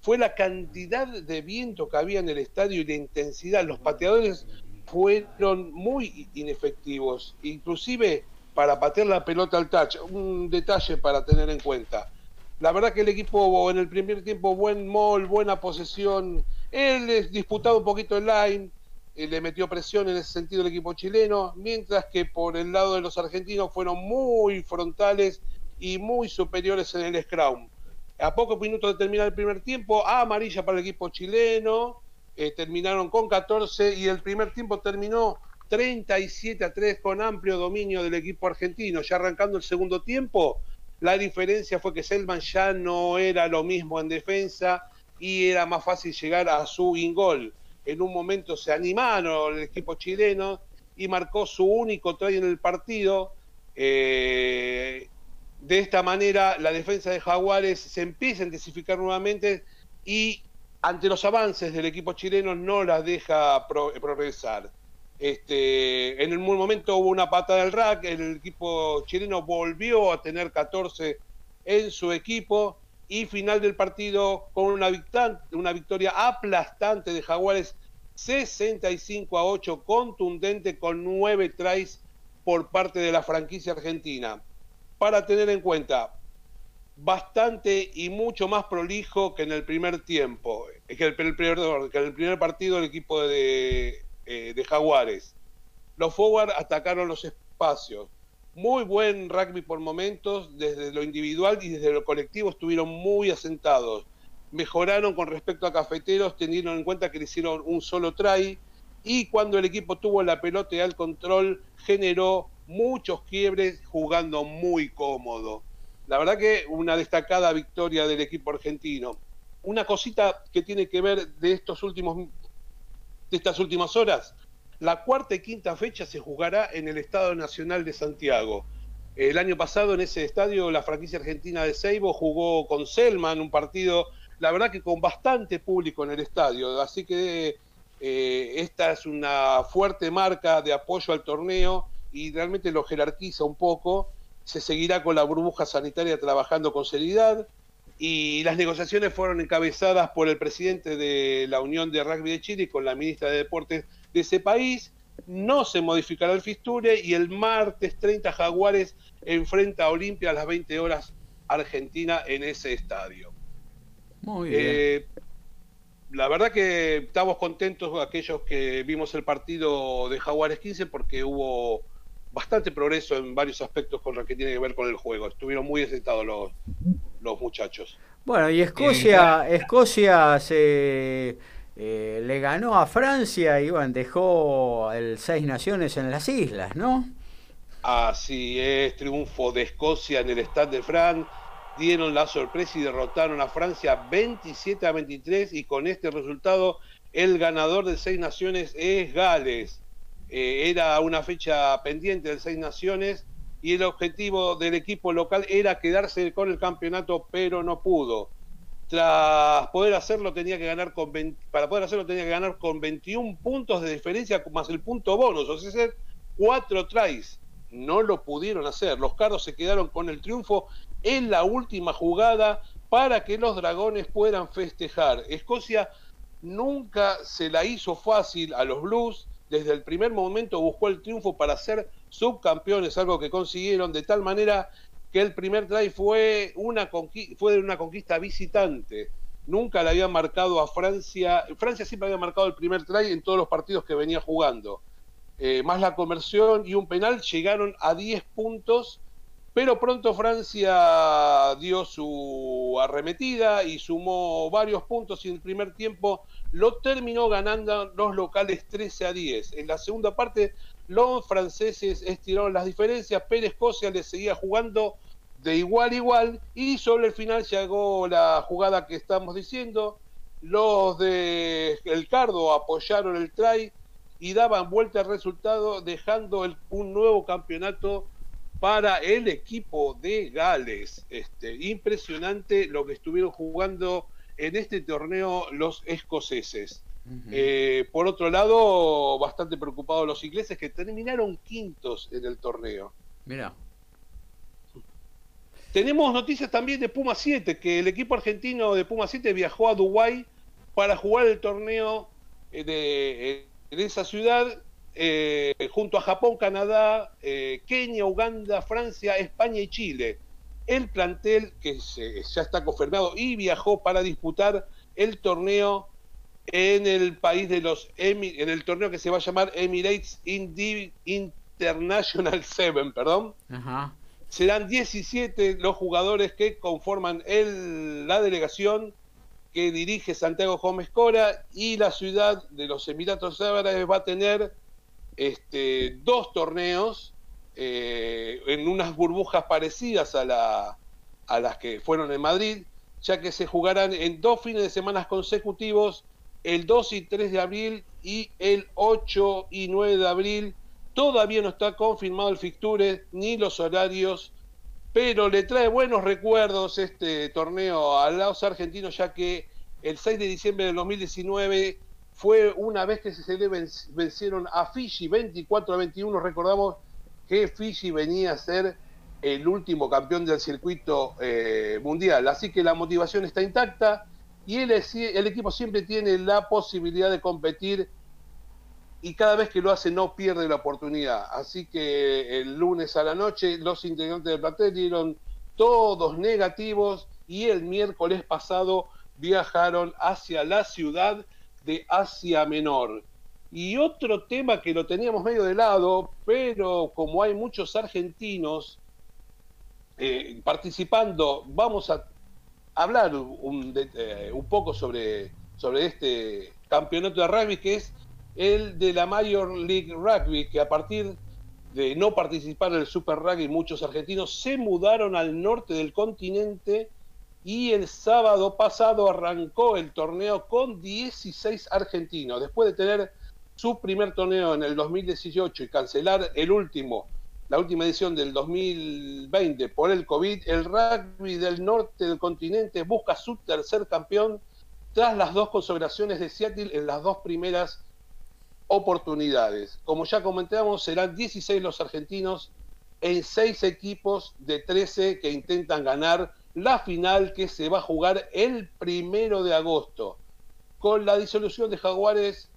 fue la cantidad de viento que había en el estadio y la intensidad. Los pateadores fueron muy inefectivos, inclusive para patear la pelota al touch. Un detalle para tener en cuenta. La verdad que el equipo en el primer tiempo, buen mall, buena posesión. Él disputaba un poquito el line, eh, le metió presión en ese sentido el equipo chileno, mientras que por el lado de los argentinos fueron muy frontales y muy superiores en el scrum. A pocos minutos de terminar el primer tiempo, amarilla para el equipo chileno, eh, terminaron con 14 y el primer tiempo terminó 37 a 3 con amplio dominio del equipo argentino. Ya arrancando el segundo tiempo, la diferencia fue que Selman ya no era lo mismo en defensa y era más fácil llegar a su ingol. En un momento se animaron el equipo chileno y marcó su único try en el partido. Eh, de esta manera, la defensa de Jaguares se empieza a intensificar nuevamente y ante los avances del equipo chileno no la deja progresar. Este, en un momento hubo una pata del rack, el equipo chileno volvió a tener 14 en su equipo y final del partido con una, una victoria aplastante de Jaguares 65 a 8, contundente con 9 tries por parte de la franquicia argentina. Para tener en cuenta, bastante y mucho más prolijo que en el primer tiempo, que en el primer partido el equipo de, eh, de Jaguares. Los forward atacaron los espacios. Muy buen rugby por momentos, desde lo individual y desde lo colectivo estuvieron muy asentados. Mejoraron con respecto a Cafeteros, teniendo en cuenta que le hicieron un solo try. Y cuando el equipo tuvo la pelota al control, generó muchos quiebres jugando muy cómodo. La verdad que una destacada victoria del equipo argentino. Una cosita que tiene que ver de estos últimos de estas últimas horas. La cuarta y quinta fecha se jugará en el Estado Nacional de Santiago. El año pasado en ese estadio la franquicia argentina de Seibo jugó con Selman un partido, la verdad que con bastante público en el estadio. Así que eh, esta es una fuerte marca de apoyo al torneo y realmente lo jerarquiza un poco. Se seguirá con la burbuja sanitaria trabajando con seriedad y las negociaciones fueron encabezadas por el presidente de la Unión de Rugby de Chile con la ministra de Deportes de ese país. No se modificará el fisture y el martes 30 Jaguares enfrenta a Olimpia a las 20 horas Argentina en ese estadio. Muy bien. Eh, la verdad que estamos contentos aquellos que vimos el partido de Jaguares 15 porque hubo bastante progreso en varios aspectos con lo que tiene que ver con el juego. Estuvieron muy asentados los, los muchachos. Bueno, y Escocia, eh, Escocia se eh, le ganó a Francia y bueno, dejó el Seis Naciones en las islas, ¿no? Así es, triunfo de Escocia en el Stade de France. Dieron la sorpresa y derrotaron a Francia 27 a 23 y con este resultado el ganador de Seis Naciones es Gales. Eh, era una fecha pendiente del Seis Naciones y el objetivo del equipo local era quedarse con el campeonato, pero no pudo. Tras poder hacerlo tenía que ganar con para poder hacerlo tenía que ganar con 21 puntos de diferencia más el punto bonus, o sea, cuatro tries. No lo pudieron hacer. Los carros se quedaron con el triunfo en la última jugada para que los dragones puedan festejar. Escocia nunca se la hizo fácil a los Blues. Desde el primer momento buscó el triunfo para ser subcampeones, algo que consiguieron de tal manera que el primer try fue, una fue de una conquista visitante. Nunca le había marcado a Francia. Francia siempre había marcado el primer try en todos los partidos que venía jugando. Eh, más la conversión y un penal llegaron a 10 puntos, pero pronto Francia dio su arremetida y sumó varios puntos y en el primer tiempo lo terminó ganando los locales 13 a 10. En la segunda parte los franceses estiraron las diferencias, pero Escocia le seguía jugando de igual a igual y sobre el final llegó la jugada que estamos diciendo. Los de El Cardo apoyaron el try y daban vuelta al resultado dejando un nuevo campeonato para el equipo de Gales. Este, impresionante lo que estuvieron jugando en este torneo los escoceses. Eh, por otro lado, bastante preocupados los ingleses que terminaron quintos en el torneo. Mira. Tenemos noticias también de Puma 7, que el equipo argentino de Puma 7 viajó a Dubái para jugar el torneo eh, de, eh, en esa ciudad junto a Japón, Canadá, Kenia, Uganda, Francia, España y Chile. El plantel que ya está confirmado y viajó para disputar el torneo en el país de los en el torneo que se va a llamar Emirates International [LAUGHS] 7, perdón. Serán 17 los jugadores que conforman el, la delegación que dirige Santiago Gómez Cora y la ciudad de los Emiratos Árabes va a tener este, dos torneos eh, en unas burbujas parecidas a, la, las que fueron en Madrid, ya que se jugarán en dos fines de semana consecutivos el 2 y 3 de abril y el 8 y 9 de abril. Todavía no está confirmado el fixture ni los horarios, pero le trae buenos recuerdos este torneo a los argentinos, ya que el 6 de diciembre del 2019 fue una vez que se vencieron a Fiji 24 a 21. Recordamos que Fiji venía a ser el último campeón del circuito eh, mundial. Así que la motivación está intacta y el, el equipo siempre tiene la posibilidad de competir y cada vez que lo hace no pierde la oportunidad. Así que el lunes a la noche los integrantes del plantel dieron todos negativos y el miércoles pasado viajaron hacia la ciudad de Asia Menor. Y otro tema que lo teníamos medio de lado, pero como hay muchos argentinos eh, participando, vamos a hablar un, eh, un poco sobre, sobre este campeonato de rugby que es el de la Major League Rugby, que a partir de no participar en el Super Rugby, muchos argentinos se mudaron al norte del continente y el sábado pasado arrancó el torneo con 16 argentinos. Después de tener su primer torneo en el 2018 y cancelar el último la última edición del 2020 por el COVID, el rugby del norte del continente busca su tercer campeón tras las dos consagraciones de Seattle en las dos primeras oportunidades. Como ya comentamos, serán 16 los argentinos en seis equipos de 13 que intentan ganar la final que se va a jugar el primero de agosto. Con la disolución de Jaguares,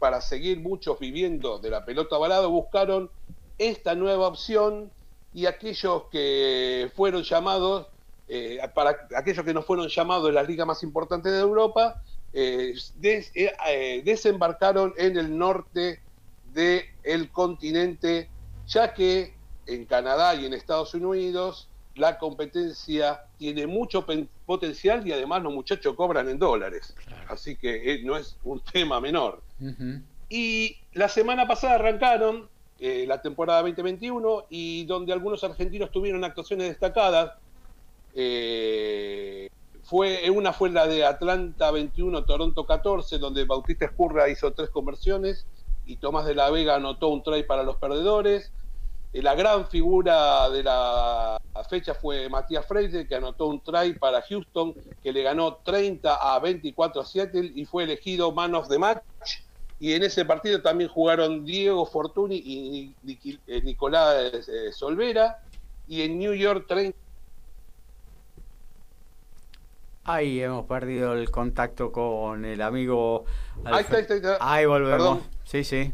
para seguir muchos viviendo de la pelota balada, buscaron esta nueva opción y aquellos que fueron llamados, eh, aquellos que no fueron llamados en las ligas más importantes de Europa, eh, eh, desembarcaron en el norte del continente, ya que en Canadá y en Estados Unidos la competencia tiene mucho potencial y además los muchachos cobran en dólares. Así que no es un [LAUGHS] tema menor. Y la semana pasada arrancaron eh, la temporada 2021 y donde algunos argentinos tuvieron actuaciones destacadas. Eh, fue, una fue la de Atlanta 21, Toronto 14, donde Bautista Escurra hizo tres conversiones y Tomás de la Vega anotó un try para los perdedores. Eh, la gran figura de la fecha fue Matías Freire, que anotó un try para Houston, que le ganó 30 a 24 a Seattle y fue elegido man of the match. Y en ese partido también jugaron Diego Fortuny y eh, Nicolás eh, Solvera. Y en New York 30 Ahí hemos perdido el contacto con el amigo. Ahí está, ahí está, Ahí volvemos. Sí, sí.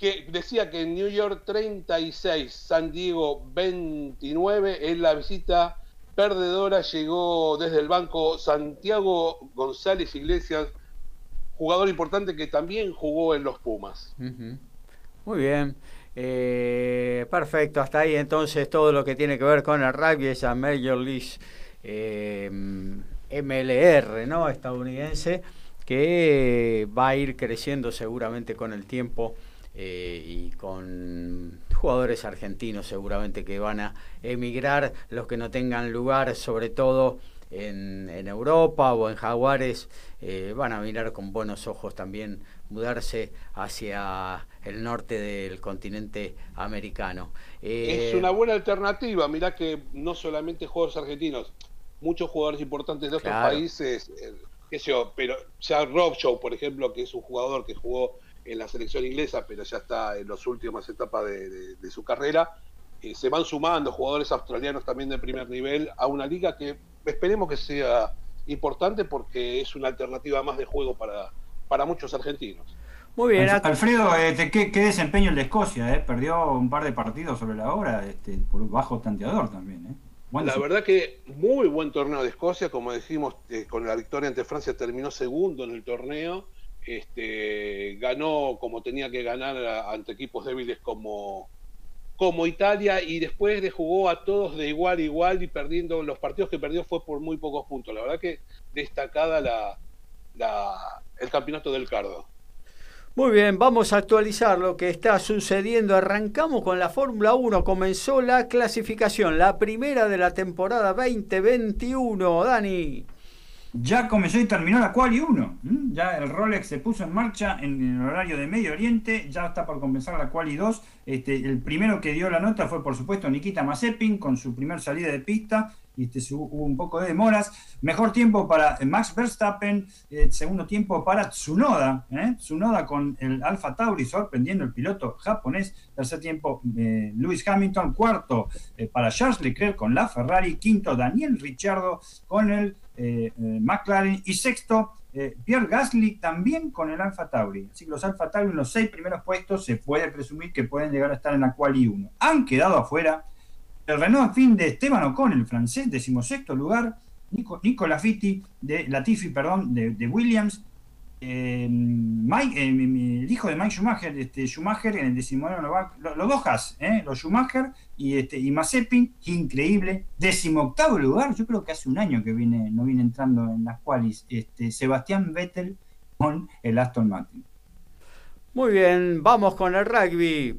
Que decía que en New York 36, San Diego 29, en la visita perdedora llegó desde el banco Santiago González Iglesias, jugador importante que también jugó en los Pumas. Muy bien. Eh, perfecto, hasta ahí entonces todo lo que tiene que ver con el rugby, esa Major League eh, MLR, ¿no? Estadounidense, que va a ir creciendo seguramente con el tiempo eh, y con jugadores argentinos seguramente que van a emigrar, los que no tengan lugar, sobre todo en, Europa o en Jaguares, eh, van a mirar con buenos ojos también mudarse hacia el norte del continente americano. es una buena alternativa, mirá que no solamente jugadores argentinos, muchos jugadores importantes de otros países, eh, qué sé yo, pero ya Rob Show, por ejemplo, que es un jugador que jugó en la selección inglesa, pero ya está en las últimas etapas de, su carrera, eh, se van sumando jugadores australianos también de primer nivel a una liga que esperemos que sea importante porque es una alternativa más de juego para, para muchos argentinos. Muy bien. Alfredo, eh, ¿qué, desempeño el de Escocia? Eh? Perdió un par de partidos sobre la hora este, por bajo tanteador también. ¿eh? la verdad que muy buen torneo de Escocia, como decimos, eh, con la victoria ante Francia terminó segundo en el torneo, este, ganó como tenía que ganar ante equipos débiles como, como Italia y después le jugó a todos de igual a igual y perdiendo los partidos que perdió fue por muy pocos puntos. La verdad que destacada la, el campeonato del Cardo. Muy bien, vamos a actualizar lo que está sucediendo. Arrancamos con la Fórmula 1. Comenzó la clasificación, la primera de la temporada 2021. Dani. Ya comenzó y terminó la Quali 1. Ya el Rolex se puso en marcha en el horario de Medio Oriente. Ya está por comenzar la Quali 2. Este, el primero que dio la nota fue, por supuesto, Nikita Mazepin con su primer salida de pista hubo un poco de demoras. Mejor tiempo para Max Verstappen, eh, segundo tiempo para Tsunoda, ¿eh? Tsunoda con el Alfa Tauri sorprendiendo el piloto japonés. Tercer tiempo eh, Lewis Hamilton, cuarto eh, para Charles Leclerc con la Ferrari, quinto Daniel Ricciardo con el McLaren y sexto Pierre Gasly también con el Alfa Tauri. Así que los Alfa Tauri en los seis primeros puestos se puede presumir que pueden llegar a estar en la quali 1. Han quedado afuera el Renault fin de Esteban Ocon, el francés, decimosexto lugar. Nico, Nico Lafitti, de Latifi, perdón, de, Williams. Eh, eh, el hijo de Mike Schumacher, este, Schumacher en el decimonoveno lugar, los, dos Haas, eh, los Schumacher y, este, y Mazepin, increíble, decimoctavo lugar, yo creo que hace un año que viene, no viene entrando en las cuales, este, Sebastián Vettel con el Aston Martin. Muy bien, vamos con el rugby.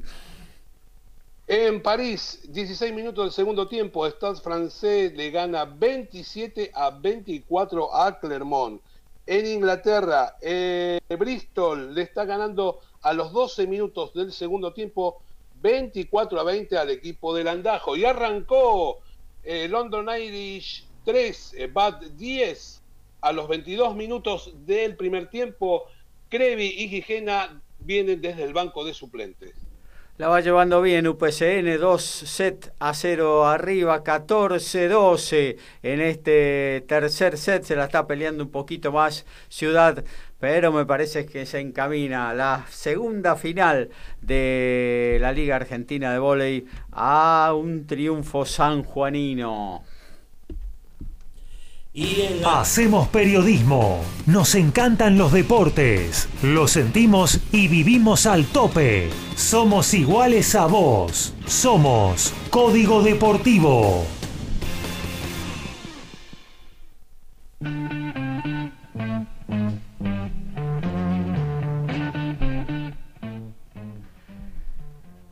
En París, 16 minutos del segundo tiempo, Stade francés le gana 27 a 24 a Clermont. En Inglaterra, eh, Bristol le está ganando a los 12 minutos del segundo tiempo 24 a 20 al equipo del Andajo. Y arrancó eh, London Irish 3, eh, Bad 10 a los 22 minutos del primer tiempo. Crevi y Gigena vienen desde el banco de suplentes. La va llevando bien UPCN, 2 set a 0 arriba, 14-12 en este tercer set. Se la está peleando un poquito más Ciudad, pero me parece que se encamina la segunda final de la Liga Argentina de Voley a un triunfo sanjuanino. Hacemos periodismo, nos encantan los deportes, lo sentimos y vivimos al tope. Somos iguales a vos, somos Código Deportivo.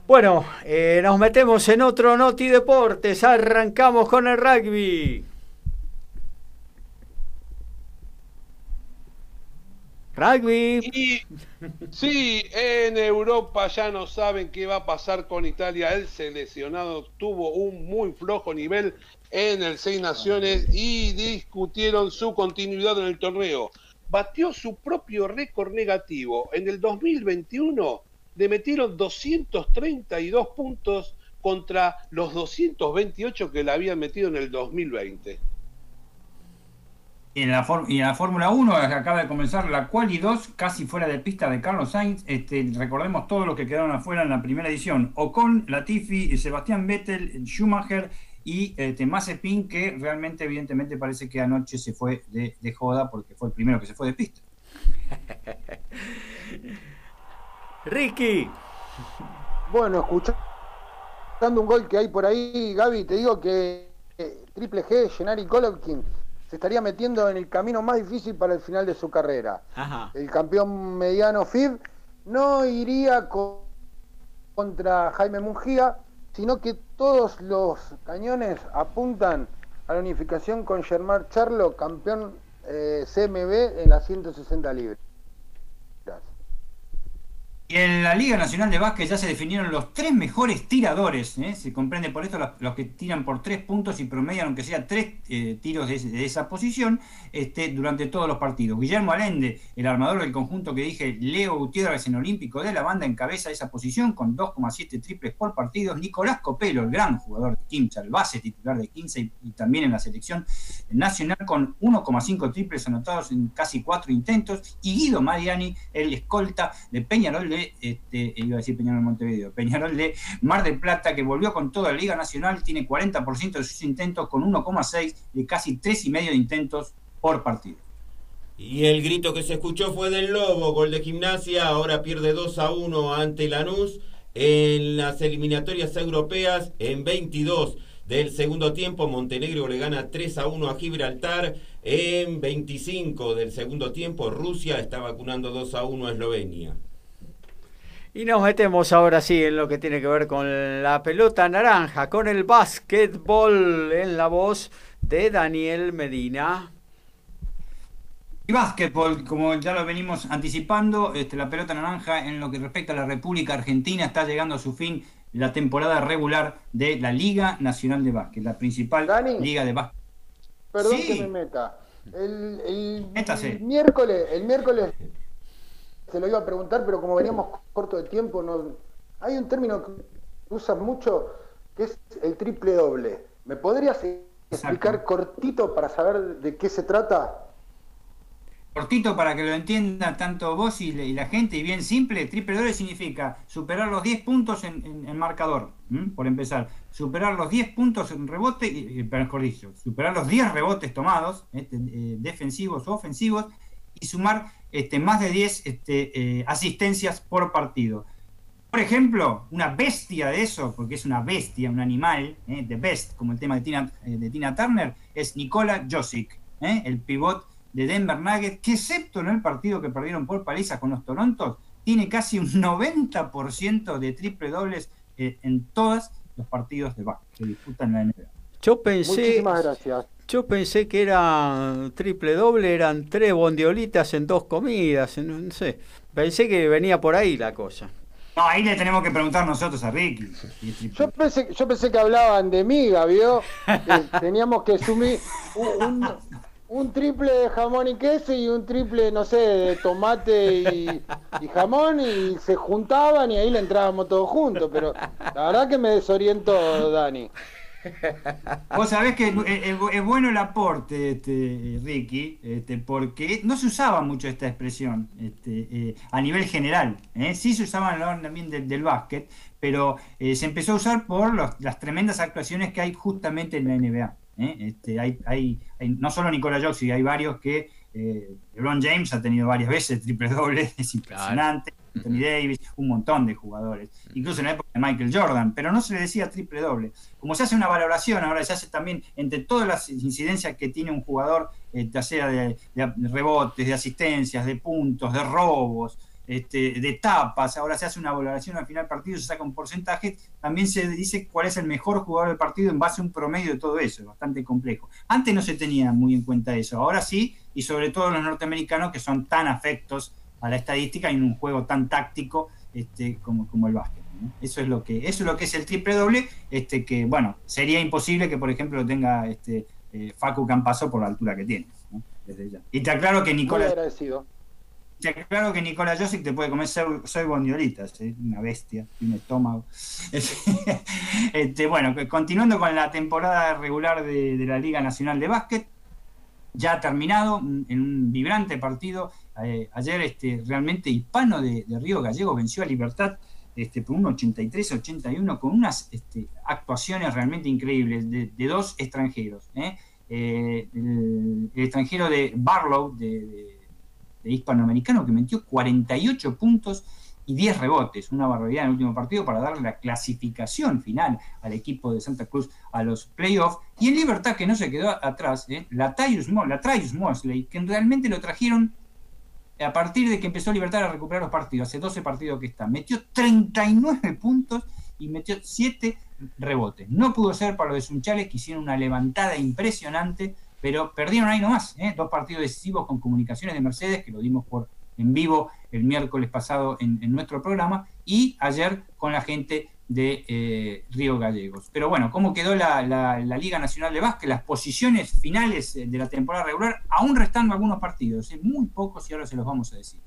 Bueno, eh, nos metemos en otro Noti Deportes, arrancamos con el rugby. Y sí, en Europa ya no saben qué va a pasar con Italia. El seleccionado tuvo un muy flojo nivel en el Seis Naciones y discutieron su continuidad en el torneo. Batió su propio récord negativo. En el 2021 le metieron 232 puntos contra los 228 que le habían metido en el 2020. Y en la, y en la Fórmula 1 acaba de comenzar la Quali 2, casi fuera de pista de Carlos Sainz. Este, recordemos todos los que quedaron afuera en la primera edición. Ocon, Latifi, Sebastián Vettel, Schumacher y este, Mazepin, que realmente evidentemente parece que anoche se fue de, de joda porque fue el primero que se fue de pista. [LAUGHS] Ricky. Bueno, escuchando un gol que hay por ahí, Gaby, te digo que eh, Triple G, Gennari Golovkin, se estaría metiendo en el camino más difícil para el final de su carrera. El campeón mediano FIB no iría contra Jaime Mungía, sino que todos los cañones apuntan a la unificación con Germán Charlo, campeón eh, CMB en las 160 libras. Y en la Liga Nacional de Básquet ya se definieron los tres mejores tiradores. ¿eh? Se comprende por esto los, que tiran por tres puntos y promedian, aunque sea tres eh, tiros de, esa posición, este, durante todos los partidos. Guillermo Alende, el armador del conjunto que dije, Leo Gutiérrez en Olímpico de la banda, encabeza esa posición con 2,7 triples por partido. Nicolás Copelo, el gran jugador de Kimcha, el base titular de 15 y, también en la selección nacional, con 1,5 triples anotados en casi cuatro intentos. Y Guido Mariani, el escolta de Peñarol de este, iba a decir Peñarol Montevideo, Peñarol de Mar del Plata, que volvió con toda la Liga Nacional, tiene 40% de sus intentos con 1,6 de casi 3,5 de intentos por partido. Y el grito que se escuchó fue del Lobo, gol de gimnasia, ahora pierde 2 a 1 ante Lanús en las eliminatorias europeas en 22 del segundo tiempo. Montenegro le gana 3 a 1 a Gibraltar. En 25 del segundo tiempo, Rusia está vacunando 2 a 1 a Eslovenia. Y nos metemos ahora sí en lo que tiene que ver con la pelota naranja, con el básquetbol en la voz de Daniel Medina. Y básquetbol, como ya lo venimos anticipando, este, la pelota naranja en lo que respecta a la República Argentina está llegando a su fin la temporada regular de la Liga Nacional de Básquet, la principal liga de básquet. Perdón que me meta. El, el miércoles, el miércoles se lo iba a preguntar, pero como veníamos corto de tiempo, no hay un término que usas mucho que es el triple doble. ¿Me podrías explicar cortito para saber de qué se trata? Cortito para que lo entienda tanto vos y, la gente, y bien simple, triple doble significa superar los 10 puntos en, en, marcador, por empezar, superar los 10 puntos en rebote, y, mejor dicho, superar los 10 rebotes tomados, este, eh, defensivos o ofensivos, y sumar este, más de 10 este, eh, asistencias por partido. Por ejemplo, una bestia de eso, porque es una bestia, un animal, eh, de best, como el tema de Tina, eh, Turner, es Nikola Josic, el pivot de Denver Nuggets, que excepto en el partido que perdieron por paliza con los Torontos, tiene casi un 90% de triple dobles en todos los partidos de básquet que disputan la NBA. Yo pensé, Muchísimas gracias. Yo pensé que era triple doble, eran tres bondiolitas en dos comidas, no sé. Pensé que venía por ahí la cosa. No, ahí le tenemos que preguntar nosotros a Ricky. Yo pensé, yo pensé que hablaban de miga, ¿vio? [LAUGHS] teníamos que sumir un, triple de jamón y queso y un triple, no sé, de tomate y, y, jamón y se juntaban y ahí le entrábamos todos juntos. Pero la verdad que me desorientó Dani. Vos sabés que es, bueno el aporte, este, Ricky, este, porque no se usaba mucho esta expresión este, eh, a nivel general. ¿eh? Sí se usaba también del básquet, pero eh, se empezó a usar por las tremendas actuaciones que hay justamente en la NBA. Este, hay, hay, no solo Nicola Jokic, hay varios que LeBron James ha tenido varias veces triple doble, es impresionante. Anthony Davis, un montón de jugadores, incluso en la época de Michael Jordan, pero no se le decía triple doble. Como se hace una valoración, ahora se hace también entre todas las incidencias que tiene un jugador, eh, ya sea de, rebotes, de asistencias, de puntos, de robos, este, de tapas, ahora se hace una valoración al final del partido, se saca un porcentaje, también se dice cuál es el mejor jugador del partido en base a un promedio de todo eso, es bastante complejo. Antes no se tenía muy en cuenta eso, ahora sí y sobre todo los norteamericanos que son tan afectos a la estadística en un juego tan táctico este, como, como el básquet. Eso es lo que eso es lo que es el triple doble, este, que bueno, sería imposible que por ejemplo lo tenga este, eh, Facu Campaso por la altura que tiene. Desde ya. Y te aclaro que Nicolás. Te aclaro que Nicolás Josic te puede comer soy bondiolitas, una bestia, un estómago. [LAUGHS] este, bueno, continuando con la temporada regular de, de la Liga Nacional de Básquet, ya ha terminado en un vibrante partido. Eh, ayer este, realmente Hispano de, Río Gallego venció a Libertad este, por un 83-81 con unas este, actuaciones realmente increíbles de, dos extranjeros. ¿eh? Eh, el, extranjero de Barlow, de, hispanoamericano, que metió 48 puntos y 10 rebotes, una barbaridad en el último partido para darle la clasificación final al equipo de Santa Cruz a los playoffs. Y en Libertad, que no se quedó atrás, ¿eh? la Tyus Mosley, que realmente lo trajeron a partir de que empezó Libertad a recuperar los partidos, hace 12 partidos que está, metió 39 puntos y metió 7 rebotes. No pudo ser para los de Sunchales, que hicieron una levantada impresionante, pero perdieron ahí nomás, ¿eh? dos partidos decisivos con comunicaciones de Mercedes, que lo dimos por en vivo el miércoles pasado en, nuestro programa, y ayer con la gente de eh, Río Gallegos. Pero bueno, ¿cómo quedó la, Liga Nacional de Básquet? Las posiciones finales de la temporada regular, aún restando algunos partidos, ¿eh? muy pocos y ahora se los vamos a decir.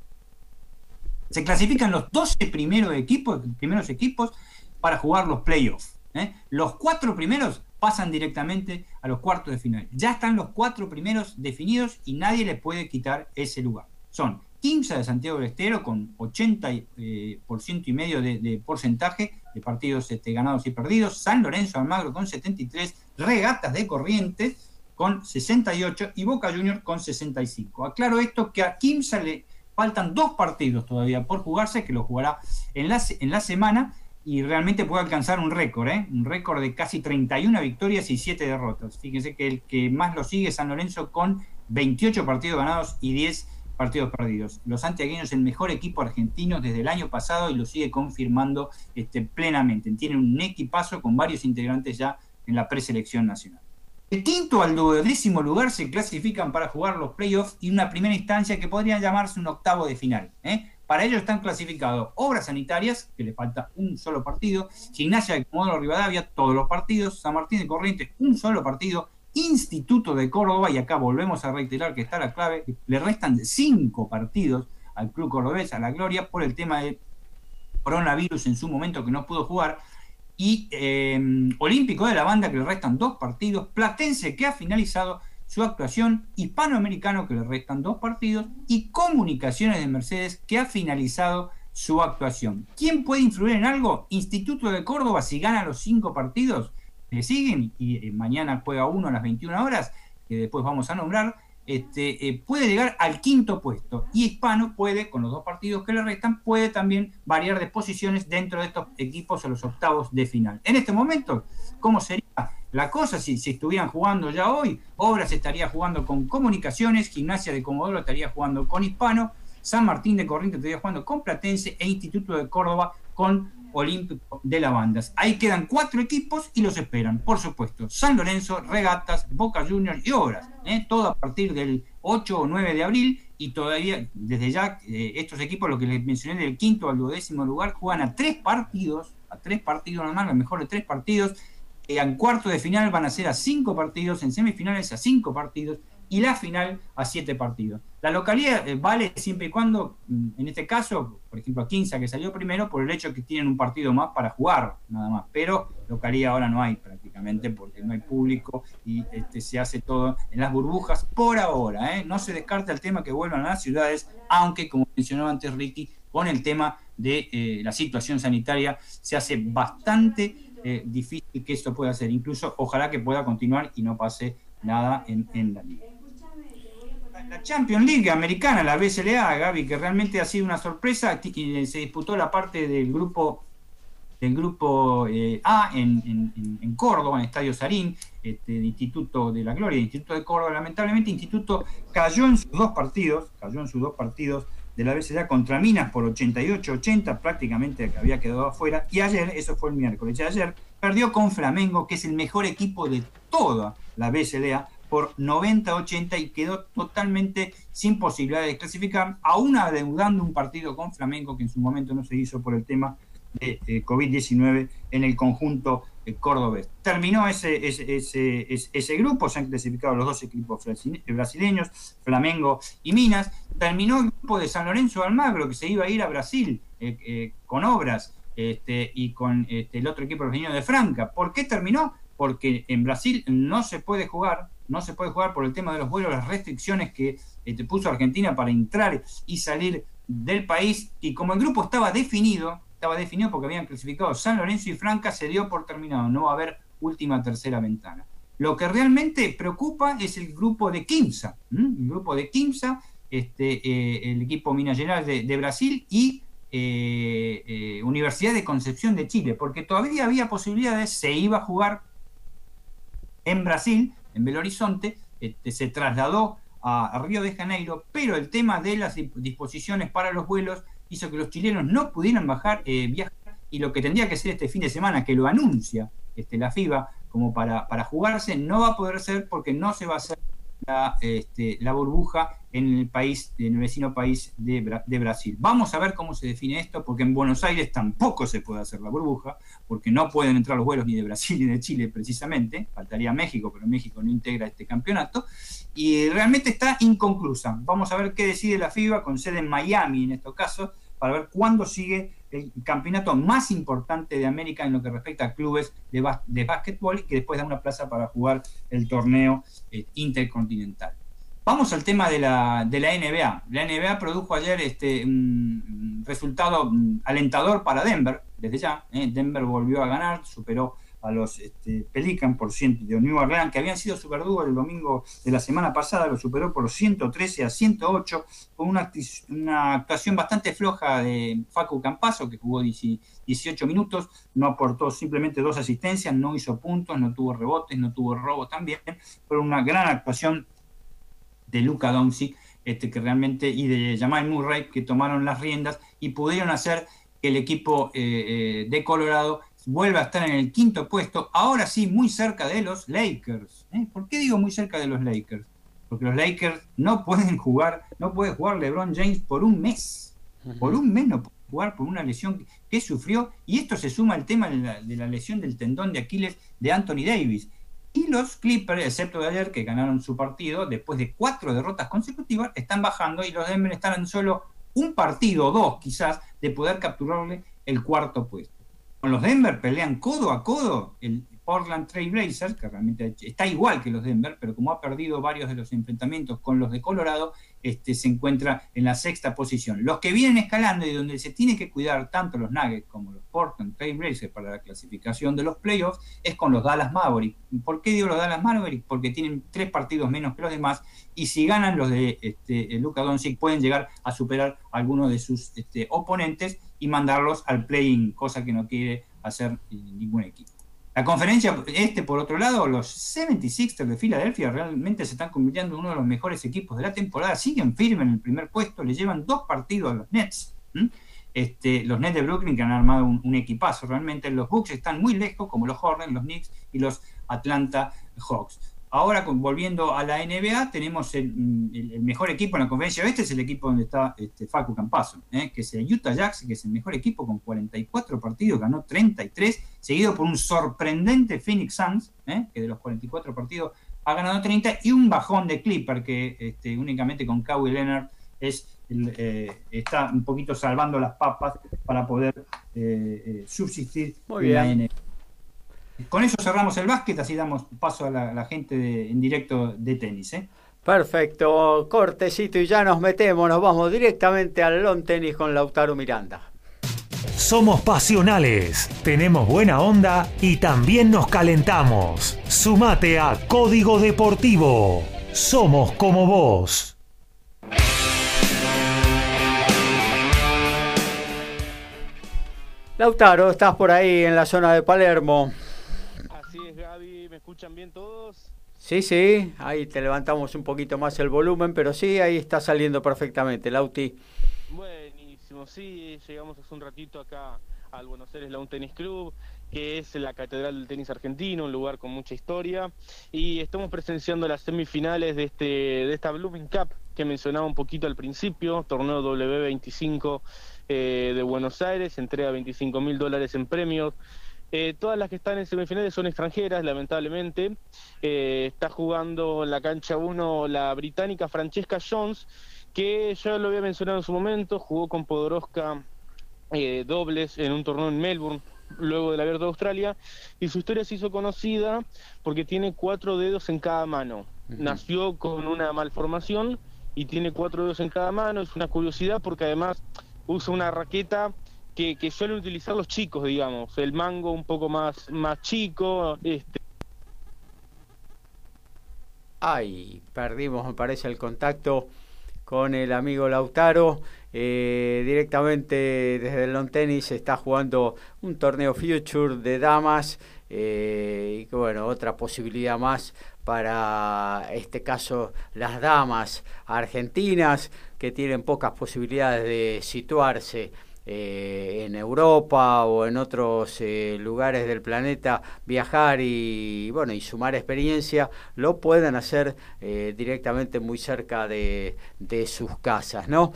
Se clasifican los 12 primeros equipos, primeros equipos para jugar los playoffs. ¿eh? Los cuatro primeros pasan directamente a los cuartos de final. Ya están los cuatro primeros definidos y nadie le puede quitar ese lugar. Son Quimsa de Santiago del Estero con 80% eh, y medio de, porcentaje de partidos este, ganados y perdidos, San Lorenzo Almagro con 73, Regatas de Corrientes con 68 y Boca Junior con 65. Aclaro esto que a Quimsa le faltan dos partidos todavía por jugarse, que lo jugará en la, en la semana y realmente puede alcanzar un récord, ¿eh? un récord de casi 31 victorias y 7 derrotas. Fíjense que el que más lo sigue es San Lorenzo con 28 partidos ganados y 10 partidos perdidos. Los santiagueños el mejor equipo argentino desde el año pasado y lo sigue confirmando este, plenamente. Tienen un equipazo con varios integrantes ya en la preselección nacional. El quinto al duodécimo lugar se clasifican para jugar los playoffs y una primera instancia que podría llamarse un octavo de final. ¿eh? Para ello están clasificados Obras Sanitarias, que le falta un solo partido, Gimnasia de Comodoro Rivadavia, todos los partidos, San Martín de Corrientes, un solo partido, Instituto de Córdoba, y acá volvemos a reiterar que está la clave, le restan cinco partidos al Club Cordobés, a la Gloria, por el tema de coronavirus en su momento que no pudo jugar, y eh, Olímpico de la Banda, que le restan dos partidos, Platense, que ha finalizado su actuación, Hispanoamericano que le restan dos partidos. Y Comunicaciones de Mercedes que ha finalizado su actuación. ¿Quién puede influir en algo? Instituto de Córdoba si gana los cinco partidos, le siguen y eh, mañana juega uno a las 21 horas, que después vamos a nombrar, este, eh, puede llegar al quinto puesto. Y Hispano puede, con los dos partidos que le restan, puede también variar de posiciones dentro de estos equipos a los octavos de final. En este momento, ¿cómo sería la cosa, si, si estuvieran jugando ya hoy, Obras estaría jugando con Comunicaciones, Gimnasia de Comodoro estaría jugando con Hispano, San Martín de Corrientes estaría jugando con Platense e Instituto de Córdoba con Olímpico de la Bandas. Ahí quedan cuatro equipos y los esperan, por supuesto. San Lorenzo, Regatas, Boca Juniors y Obras. ¿eh? Todo a partir del 8 o 9 de abril y todavía, desde ya, eh, estos equipos, lo que les mencioné del quinto al duodécimo lugar, juegan a tres partidos, a tres partidos nomás, lo mejor de tres partidos en cuarto de final van a ser a cinco partidos, en semifinales a cinco partidos y la final a siete partidos. La localidad eh, vale siempre y cuando, mm, en este caso, por ejemplo, a Quinza que salió primero, por el hecho que tienen un partido más para jugar, nada más. Pero localidad ahora no hay prácticamente porque no hay público y este, se hace todo en las burbujas por ahora. ¿eh? No se descarta el tema que vuelvan a las ciudades, aunque, como mencionó antes Ricky, con el tema de eh, la situación sanitaria se hace bastante difícil que esto pueda ser. Incluso ojalá que pueda continuar y no pase nada en, la liga. La Champions League americana, la BSLA, Gaby, que realmente ha sido una sorpresa, eh, se disputó la parte del grupo del grupo eh, A en, Córdoba, en Estadio Sarín, este, Instituto de la Gloria, Instituto de Córdoba. Lamentablemente, Instituto cayó en sus dos partidos, cayó en sus dos partidos de la BCA contra Minas por 88-80, prácticamente que había quedado afuera. Y ayer, eso fue el miércoles, y ayer perdió con Flamengo, que es el mejor equipo de toda la BCDA, por 90-80 y quedó totalmente sin posibilidad de clasificar, aún adeudando un partido con Flamengo que en su momento no se hizo por el tema de eh, COVID-19 en el conjunto eh, cordobés. Terminó ese, ese, ese, grupo, se han clasificado los dos equipos brasileños, Flamengo y Minas. Terminó el grupo de San Lorenzo Almagro, que se iba a ir a Brasil eh, con obras este, y con este, el otro equipo brasileño de Franca. ¿Por qué terminó? Porque en Brasil no se puede jugar, no se puede jugar por el tema de los vuelos, las restricciones que este, puso Argentina para entrar y salir del país. Y como el grupo estaba definido, estaba definido porque habían clasificado San Lorenzo y Franca, se dio por terminado, no va a haber última tercera ventana. Lo que realmente preocupa es el grupo de Quimsa, el grupo de Quimsa, este, eh, el equipo Minas Gerais de, Brasil y eh, Universidad de Concepción de Chile, porque todavía había posibilidades, se iba a jugar en Brasil, en Belo Horizonte, este, se trasladó a Río de Janeiro, pero el tema de las disposiciones para los vuelos hizo que los chilenos no pudieran bajar, eh, viajar, y lo que tendría que ser este fin de semana, que lo anuncia este, la FIBA como para, para jugarse, no va a poder ser porque no se va a hacer la, este, la burbuja en el país, en el vecino país de, de, Brasil. Vamos a ver cómo se define esto, porque en Buenos Aires tampoco se puede hacer la burbuja, porque no pueden entrar los vuelos ni de Brasil ni de Chile precisamente, faltaría México, pero México no integra este campeonato, y realmente está inconclusa. Vamos a ver qué decide la FIBA con sede en Miami en estos casos, para ver cuándo sigue el campeonato más importante de América en lo que respecta a clubes de, de básquetbol y que después da una plaza para jugar el torneo eh, intercontinental. Vamos al tema de la, de la NBA. La NBA produjo ayer este, un resultado mm, alentador para Denver, desde ya. ¿eh? Denver volvió a ganar, superó a los este, Pelican por ciento. De New Orleans, que habían sido superdúos el domingo de la semana pasada, lo superó por 113 a 108, con una, una actuación bastante floja de Facu Campazo, que jugó 18 minutos, no aportó simplemente dos asistencias, no hizo puntos, no tuvo rebotes, no tuvo robos también, pero una gran actuación de Luca Doncic, este, que realmente, y de Jamal Murray, que tomaron las riendas y pudieron hacer que el equipo eh, eh, de Colorado vuelve a estar en el quinto puesto, ahora sí muy cerca de los Lakers. ¿eh? ¿Por qué digo muy cerca de los Lakers? Porque los Lakers no pueden jugar, no puede jugar LeBron James por un mes. Por un mes no puede jugar por una lesión que sufrió, y esto se suma al tema de la, de la lesión del tendón de Aquiles de Anthony Davis. Y los Clippers, excepto de ayer, que ganaron su partido, después de cuatro derrotas consecutivas, están bajando y los Denver están en solo un partido o dos, quizás, de poder capturarle el cuarto puesto con los Denver pelean codo a codo el Portland Trail Blazers, que realmente está igual que los Denver, pero como ha perdido varios de los enfrentamientos con los de Colorado, este, se encuentra en la sexta posición. Los que vienen escalando y donde se tiene que cuidar tanto los Nuggets como los Portland Trail Blazers para la clasificación de los playoffs es con los Dallas Mavericks. ¿Por qué digo los Dallas Mavericks? Porque tienen tres partidos menos que los demás y si ganan los de este, Luka Doncic pueden llegar a superar a algunos de sus este, oponentes y mandarlos al play-in, cosa que no quiere hacer ningún equipo. La conferencia este, por otro lado, los 76ers de Filadelfia realmente se están convirtiendo en uno de los mejores equipos de la temporada, siguen firmes en el primer puesto, le llevan dos partidos a los Nets. Este, los Nets de Brooklyn que han armado un, equipazo, realmente los Bucks están muy lejos, como los Hornets, los Knicks y los Atlanta Hawks. Ahora, volviendo a la NBA, tenemos el, mejor equipo en la conferencia oeste, es el equipo donde está este, Facu Campazo, ¿eh? que es el Utah Jazz, que es el mejor equipo con 44 partidos, ganó 33, seguido por un sorprendente Phoenix Suns, ¿eh? que de los 44 partidos ha ganado 30, y un bajón de Clipper, que este, únicamente con Kawhi Leonard es eh, está un poquito salvando las papas para poder subsistir en la NBA. Con eso cerramos el básquet, así damos paso a la, gente en directo de tenis. ¿eh? Perfecto, cortecito y ya nos metemos, nos vamos directamente al long tenis con Lautaro Miranda. Somos pasionales, tenemos buena onda y también nos calentamos. Sumate a Código Deportivo. Somos como vos. Lautaro, estás por ahí en la zona de Palermo escuchan bien todos? Sí, sí, ahí te levantamos un poquito más el volumen, pero sí, ahí está saliendo perfectamente, Lauti. Buenísimo, sí, llegamos hace un ratito acá al Buenos Aires Lawn Tennis Club, que es la Catedral del Tenis Argentino, un lugar con mucha historia. Y estamos presenciando las semifinales de, este, de esta Blooming Cup que mencionaba un poquito al principio, torneo W25 eh, de Buenos Aires, entrega 25 mil dólares en premios. Eh, todas las que están en semifinales son extranjeras, lamentablemente. Eh, está jugando en la cancha 1 la británica Francesca Jones, que ya lo había mencionado en su momento, jugó con Podoroska dobles en un torneo en Melbourne, luego del Abierto de Australia, y su historia se hizo conocida porque tiene cuatro dedos en cada mano. Nació con una malformación y tiene cuatro dedos en cada mano, es una curiosidad porque además usa una raqueta que, suelen utilizar los chicos, digamos, el mango un poco más, más chico. Este. Ay, perdimos, me parece, el contacto con el amigo Lautaro. Eh, directamente desde el long tenis está jugando un torneo Future de damas eh, y que bueno, otra posibilidad más para este caso las damas argentinas que tienen pocas posibilidades de situarse eh, en Europa o en otros eh, lugares del planeta viajar y bueno y sumar experiencia lo pueden hacer eh, directamente muy cerca de, sus casas no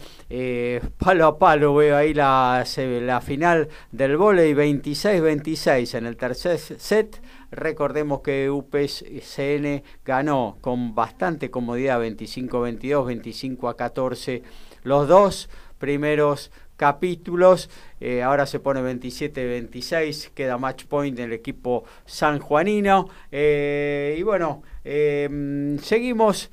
palo a palo veo ahí la, la final del volei 26-26 en el tercer set. Recordemos que UPCN ganó con bastante comodidad 25-22, 25-14 los dos primeros capítulos. Eh, ahora se pone 27-26, queda match point en el equipo sanjuanino. Eh, y bueno, eh, seguimos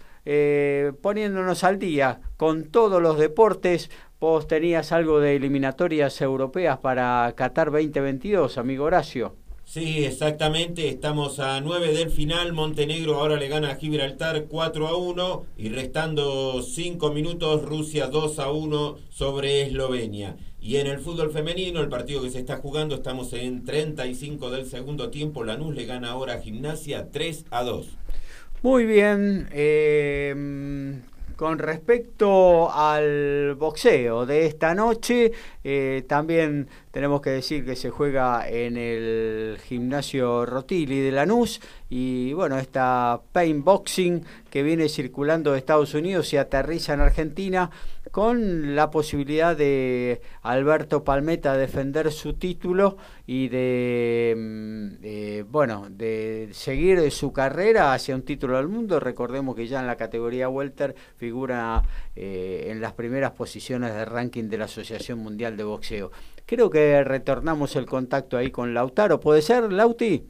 poniéndonos al día con todos los deportes. Vos tenías algo de eliminatorias europeas para Qatar 2022, amigo Horacio. Sí, exactamente. Estamos a 9 del final. Montenegro ahora le gana a Gibraltar 4 a 1 y restando 5 minutos Rusia 2 a 1 sobre Eslovenia. Y en el fútbol femenino, el partido que se está jugando, estamos en 35 del segundo tiempo. Lanús le gana ahora a Gimnasia 3 a 2. Muy bien. Eh, con respecto al boxeo de esta noche, eh, también tenemos que decir que se juega en el gimnasio Rotili de Lanús y bueno, esta paint boxing que viene circulando de Estados Unidos y aterriza en Argentina con la posibilidad de Alberto Palmeta defender su título y de, mm, eh, bueno, de seguir su carrera hacia un título del mundo. Recordemos que ya en la categoría welter figura eh, en las primeras posiciones de ranking de la Asociación Mundial de Boxeo. Creo que retornamos el contacto ahí con Lautaro. ¿Puede ser, Lauti?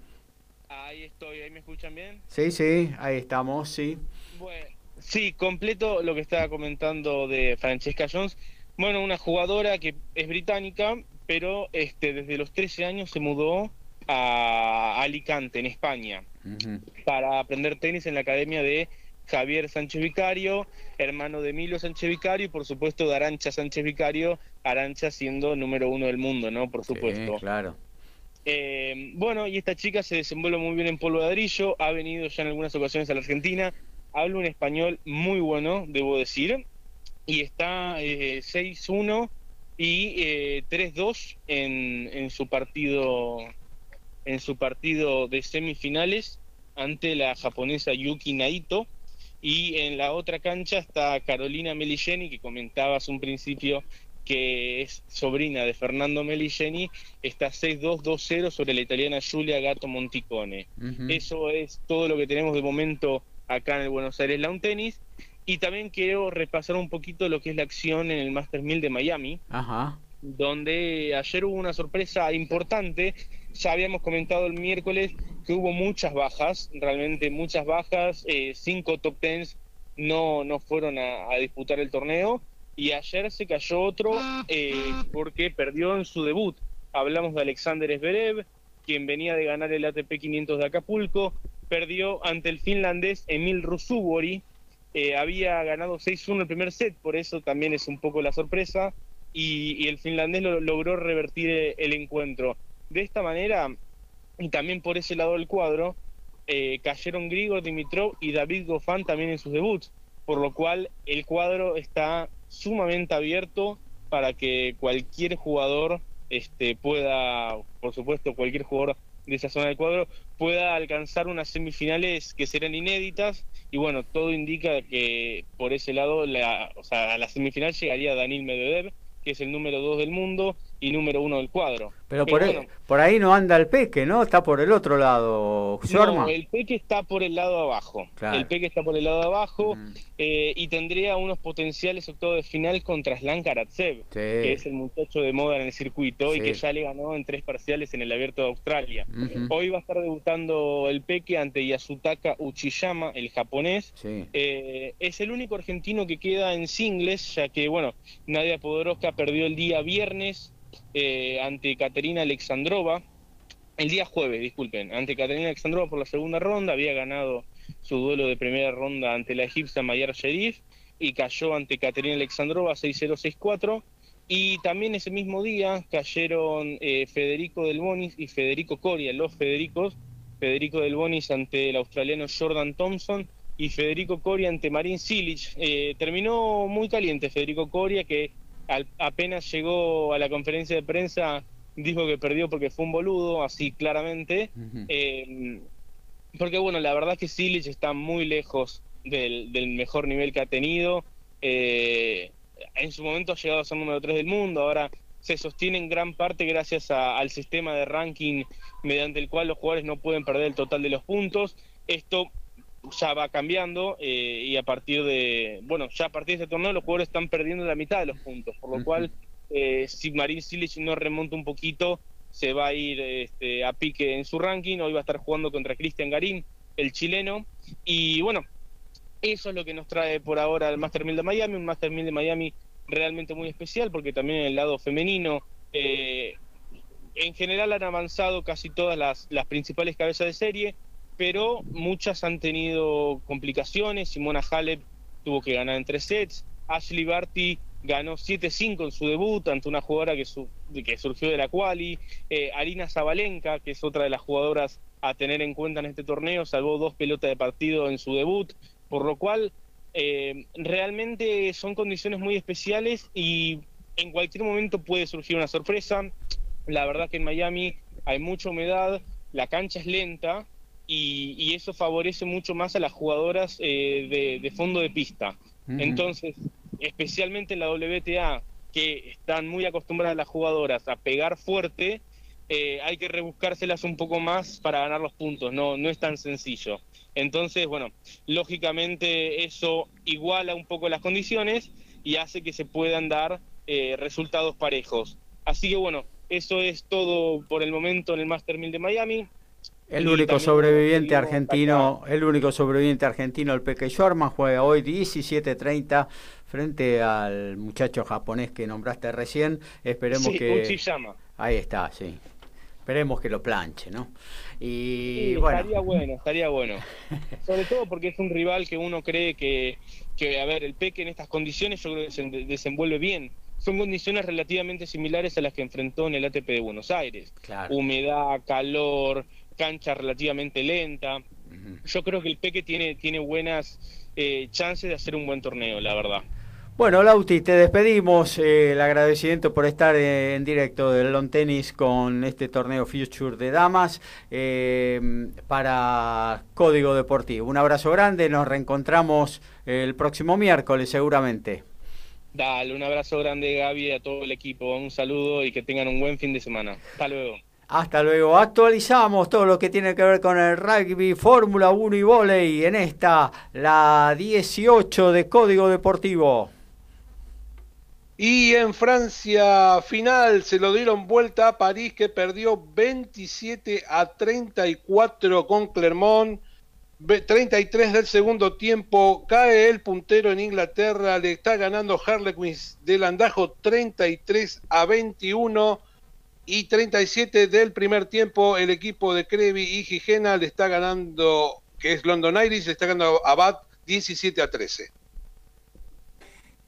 Ahí estoy, ¿ahí me escuchan bien? Sí, sí, ahí estamos, sí. Sí, completo lo que estaba comentando de Francesca Jones. Bueno, una jugadora que es británica, pero este desde los 13 años se mudó a Alicante, en España, para aprender tenis en la academia de Javier Sánchez Vicario, hermano de Emilio Sánchez Vicario y por supuesto de Arancha Sánchez Vicario, Arancha siendo número uno del mundo, ¿no? Por supuesto. claro. Eh, bueno, y esta chica se desenvuelve muy bien en polvo de ladrillo, ha venido ya en algunas ocasiones a la Argentina, habla un español muy bueno, debo decir, y está eh, 6-1 y eh, 3-2 en, en su partido en su partido de semifinales ante la japonesa Yuki Naito. Y en la otra cancha está Carolina Meligeni, que comentabas un principio que es sobrina de Fernando Meligeni, está 6-2-2-0 sobre la italiana Giulia Gatto Monticone. Eso es todo lo que tenemos de momento acá en el Buenos Aires Lawn Tennis. Y también quiero repasar un poquito lo que es la acción en el Masters 1000 de Miami, donde ayer hubo una sorpresa importante. Ya habíamos comentado el miércoles que hubo muchas bajas, realmente muchas bajas, eh, cinco top tens no, no fueron a, disputar el torneo y ayer se cayó otro eh, porque perdió en su debut. Hablamos de Alexander Zverev, quien venía de ganar el ATP 500 de Acapulco, perdió ante el finlandés Emil Rusubori, eh, había ganado 6-1 el primer set, por eso también es un poco la sorpresa, y, el finlandés logró revertir el encuentro. De esta manera, y también por ese lado del cuadro, eh, cayeron Grigor Dimitrov y David Goffin también en sus debuts, por lo cual el cuadro está sumamente abierto para que cualquier jugador este, pueda, por supuesto, cualquier jugador de esa zona del cuadro pueda alcanzar unas semifinales que serán inéditas. Y bueno, todo indica que por ese lado, la, o sea, a la semifinal llegaría Daniel Medvedev, que es el número dos del mundo y número uno del cuadro. Pero por, ahí, por ahí no anda el Peque, ¿no? Está por el otro lado, No, el Peque está por el lado abajo. El Peque está por el lado abajo eh, y tendría unos potenciales octavos de final contra Slan Karatsev, que es el muchacho de moda en el circuito y que ya le ganó en tres parciales en el Abierto de Australia. Hoy va a estar debutando el Peque ante Yasutaka Uchiyama, el japonés. Eh, es el único argentino que queda en singles, ya que, bueno, Nadia Podoroska perdió el día viernes eh, ante Caterina Alexandrova, el día jueves, disculpen, ante Caterina Alexandrova por la segunda ronda, había ganado su duelo de primera ronda ante la egipcia Mayar Sherif y cayó ante Caterina Alexandrova 6-0-6-4. Y también ese mismo día cayeron eh, Federico Del Bonis y Federico Coria, los Federicos. Federico Del Bonis ante el australiano Jordan Thompson y Federico Coria ante Marin Silic. Eh, terminó muy caliente Federico Coria, que apenas llegó a la conferencia de prensa dijo que perdió porque fue un boludo, así claramente. Eh, porque bueno, la verdad es que Silic está muy lejos del, mejor nivel que ha tenido. Eh, en su momento ha llegado a ser número 3 del mundo, ahora se sostiene en gran parte gracias al sistema de ranking mediante el cual los jugadores no pueden perder el total de los puntos. Esto ya va cambiando eh, y a partir de, bueno, ya a partir de este torneo los jugadores están perdiendo la mitad de los puntos, por lo cual eh, si Marín Silic no remonta un poquito, se va a ir este, a pique en su ranking, hoy va a estar jugando contra Cristian Garín, el chileno, y bueno, eso es lo que nos trae por ahora el Master 1000 de Miami, un Master 1000 de Miami realmente muy especial, porque también en el lado femenino, eh, en general han avanzado casi todas las, las principales cabezas de serie, pero muchas han tenido complicaciones. Simona Halep tuvo que ganar en tres sets. Ashley Barty ganó 7-5 en su debut ante una jugadora que, que surgió de la quali. Eh, Arina Zabalenka, que es otra de las jugadoras a tener en cuenta en este torneo, salvó dos pelotas de partido en su debut, por lo cual eh, realmente son condiciones muy especiales y en cualquier momento puede surgir una sorpresa. La verdad que en Miami hay mucha humedad, la cancha es lenta, y, eso favorece mucho más a las jugadoras eh, de, fondo de pista. Entonces, especialmente en la WTA, que están muy acostumbradas las jugadoras a pegar fuerte, eh, hay que rebuscárselas un poco más para ganar los puntos, no, no es tan sencillo. Entonces, bueno, lógicamente eso iguala un poco las condiciones y hace que se puedan dar eh, resultados parejos. Así que bueno, eso es todo por el momento en el Master 1000 de Miami. El único sobreviviente argentino, el único sobreviviente argentino, el Peque Schwarman, juega hoy 17.30 frente al muchacho japonés que nombraste recién. Esperemos que. Ahí está, sí. Esperemos que lo planche, ¿no? Y bueno. Estaría bueno, estaría bueno. [LAUGHS] Sobre todo porque es un rival que uno cree que, que, a ver, el Peque en estas condiciones yo creo que se desenvuelve bien. Son condiciones relativamente similares a las que enfrentó en el ATP de Buenos Aires. Humedad, calor, cancha relativamente lenta. Yo creo que el Peque tiene, tiene buenas eh, chances de hacer un buen torneo, la verdad. Bueno, Lauti, te despedimos. Eh, el agradecimiento por estar eh, en directo del Long Tennis con este torneo Future de Damas para Código Deportivo. Un abrazo grande, nos reencontramos el próximo miércoles seguramente. Dale, un abrazo grande Gaby a todo el equipo, un saludo y que tengan un buen fin de semana. Hasta luego. Hasta luego. Actualizamos todo lo que tiene que ver con el rugby, Fórmula 1 y volei en esta, la 18 de Código Deportivo. Y en Francia final se lo dieron vuelta a París que perdió 27 a 34 con Clermont. 33 del segundo tiempo, cae el puntero en Inglaterra, le está ganando Harlequins del Andajo 33 a 21 y 37 del primer tiempo el equipo de Crevi y Gigena le está ganando, que es London Iris, le está ganando a Bat 17 a 13.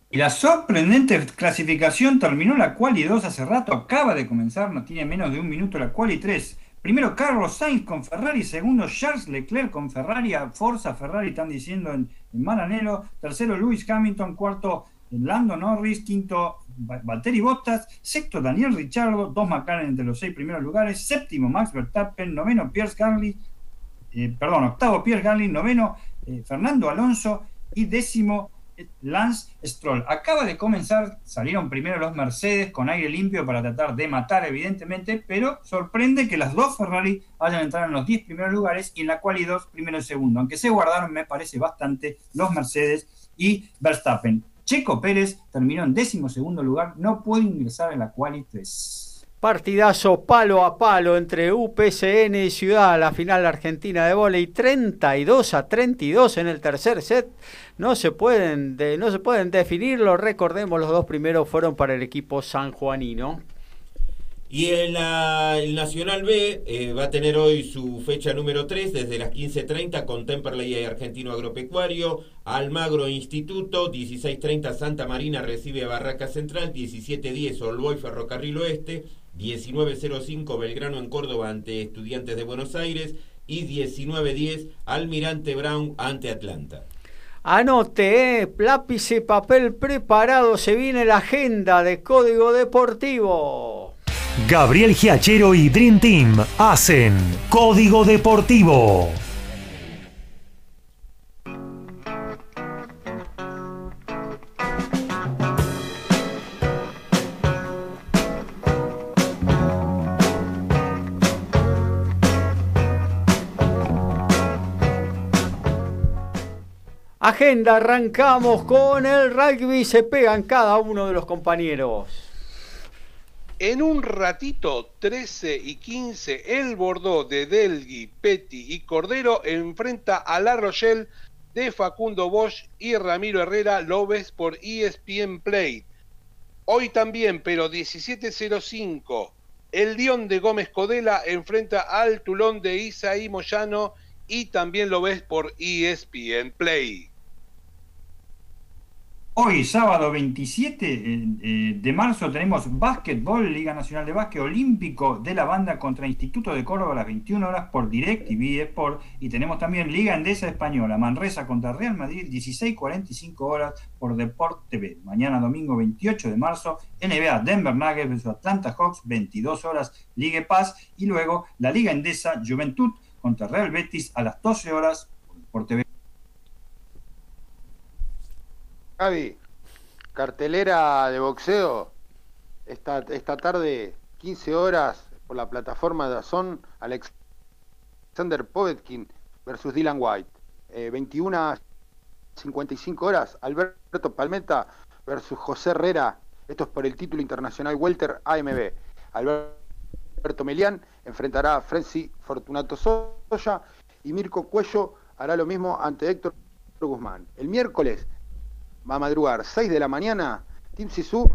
Y la sorprendente clasificación terminó la quali 2 hace rato, acaba de comenzar, no tiene menos de un minuto la quali 3. Primero Carlos Sainz con Ferrari, segundo Charles Leclerc con Ferrari, Forza Ferrari están diciendo en, en Maranello, tercero Lewis Hamilton, cuarto Lando Norris, quinto Valtteri Bottas, sexto Daniel Ricciardo, dos McLaren entre los seis primeros lugares, séptimo Max Verstappen, noveno Pierre Gasly, eh, perdón, octavo Pierre Gasly, noveno eh, Fernando Alonso y décimo Lance Stroll. Acaba de comenzar, salieron primero los Mercedes con aire limpio para tratar de matar, evidentemente, pero sorprende que las dos Ferrari hayan entrado en los 10 primeros lugares y en la cual y dos primero y segundo, aunque se guardaron, me parece bastante, los Mercedes y Verstappen. Checo Pérez terminó en décimo segundo lugar, no puede ingresar en la quali 3. Partidazo palo a palo entre UPCN y Ciudad, la final argentina de volei 32 a 32 en el tercer set. No se pueden no se pueden definirlo, recordemos los dos primeros fueron para el equipo sanjuanino. Y el Nacional B eh, va a tener hoy su fecha número 3 desde las 15.30 con Temperley y Argentino Agropecuario, Almagro Instituto, 16.30 Santa Marina recibe a Barraca Central, 17.10 Olboy Ferrocarril Oeste, 19.05 Belgrano en Córdoba ante Estudiantes de Buenos Aires y 19.10 Almirante Brown ante Atlanta. Anote, eh, lápiz y papel preparado, se viene la agenda de Código Deportivo. Gabriel Giachero y Dream Team hacen Código Deportivo. Agenda, arrancamos con el rugby, se pegan cada uno de los compañeros. En un ratito, 13 y 15, el Bordeaux de Delgui, Petty y Cordero enfrenta a La Rochelle de Facundo Bosch y Ramiro Herrera, lo ves por ESPN Play. Hoy también, pero 17.05, el Dion de Gómez Codela enfrenta al Tulón de Isaí Moyano y también lo ves por ESPN Play. Hoy, sábado 27 eh, eh, de marzo, tenemos básquetbol, Liga Nacional de Básquet Olímpico de la Banda contra Instituto de Córdoba a las 21 horas por DirecTV Sport. Y tenemos también Liga Endesa Española, Manresa contra Real Madrid, 16.45 horas por Deport TV. Mañana, domingo 28 de marzo, NBA Denver Nuggets versus Atlanta Hawks, 22 horas, Ligue Paz. Y luego la Liga Endesa Juventud contra Real Betis a las 12 horas por TV. Javi, cartelera de boxeo esta, esta tarde, 15 horas, por la plataforma de Azón, Alexander Povetkin versus Dylan White. 21 a 55 horas, Alberto Palmeta versus José Herrera. Esto es por el título internacional Welter AMB. Alberto Melián enfrentará a Frenzy Fortunato Soya y Mirko Cuello hará lo mismo ante Héctor Guzmán. El miércoles va a madrugar 6 de la mañana, Tim Sisu,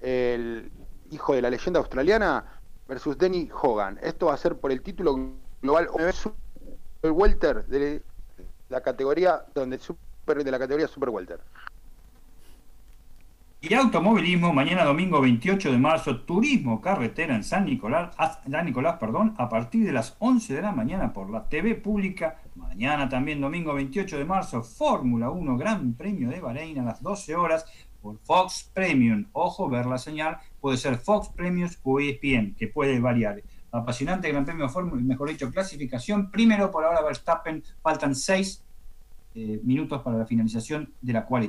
el hijo de la leyenda australiana, versus Denny Hogan. Esto va a ser por el título global el welter de la categoría donde super, de la categoría super welter. Y automovilismo, mañana domingo 28 de marzo, turismo carretera en San Nicolás, San Nicolás perdón, a partir de las 11 de la mañana por la TV pública. Mañana también domingo 28 de marzo, Fórmula 1, Gran Premio de Bahrein a las 12 horas por Fox Premium. Ojo, ver la señal, puede ser Fox Premiums o ESPN, que puede variar. Apasionante Gran Premio Fórmula, mejor dicho, clasificación. Primero por ahora Verstappen, faltan 6 eh, minutos para la finalización de la quali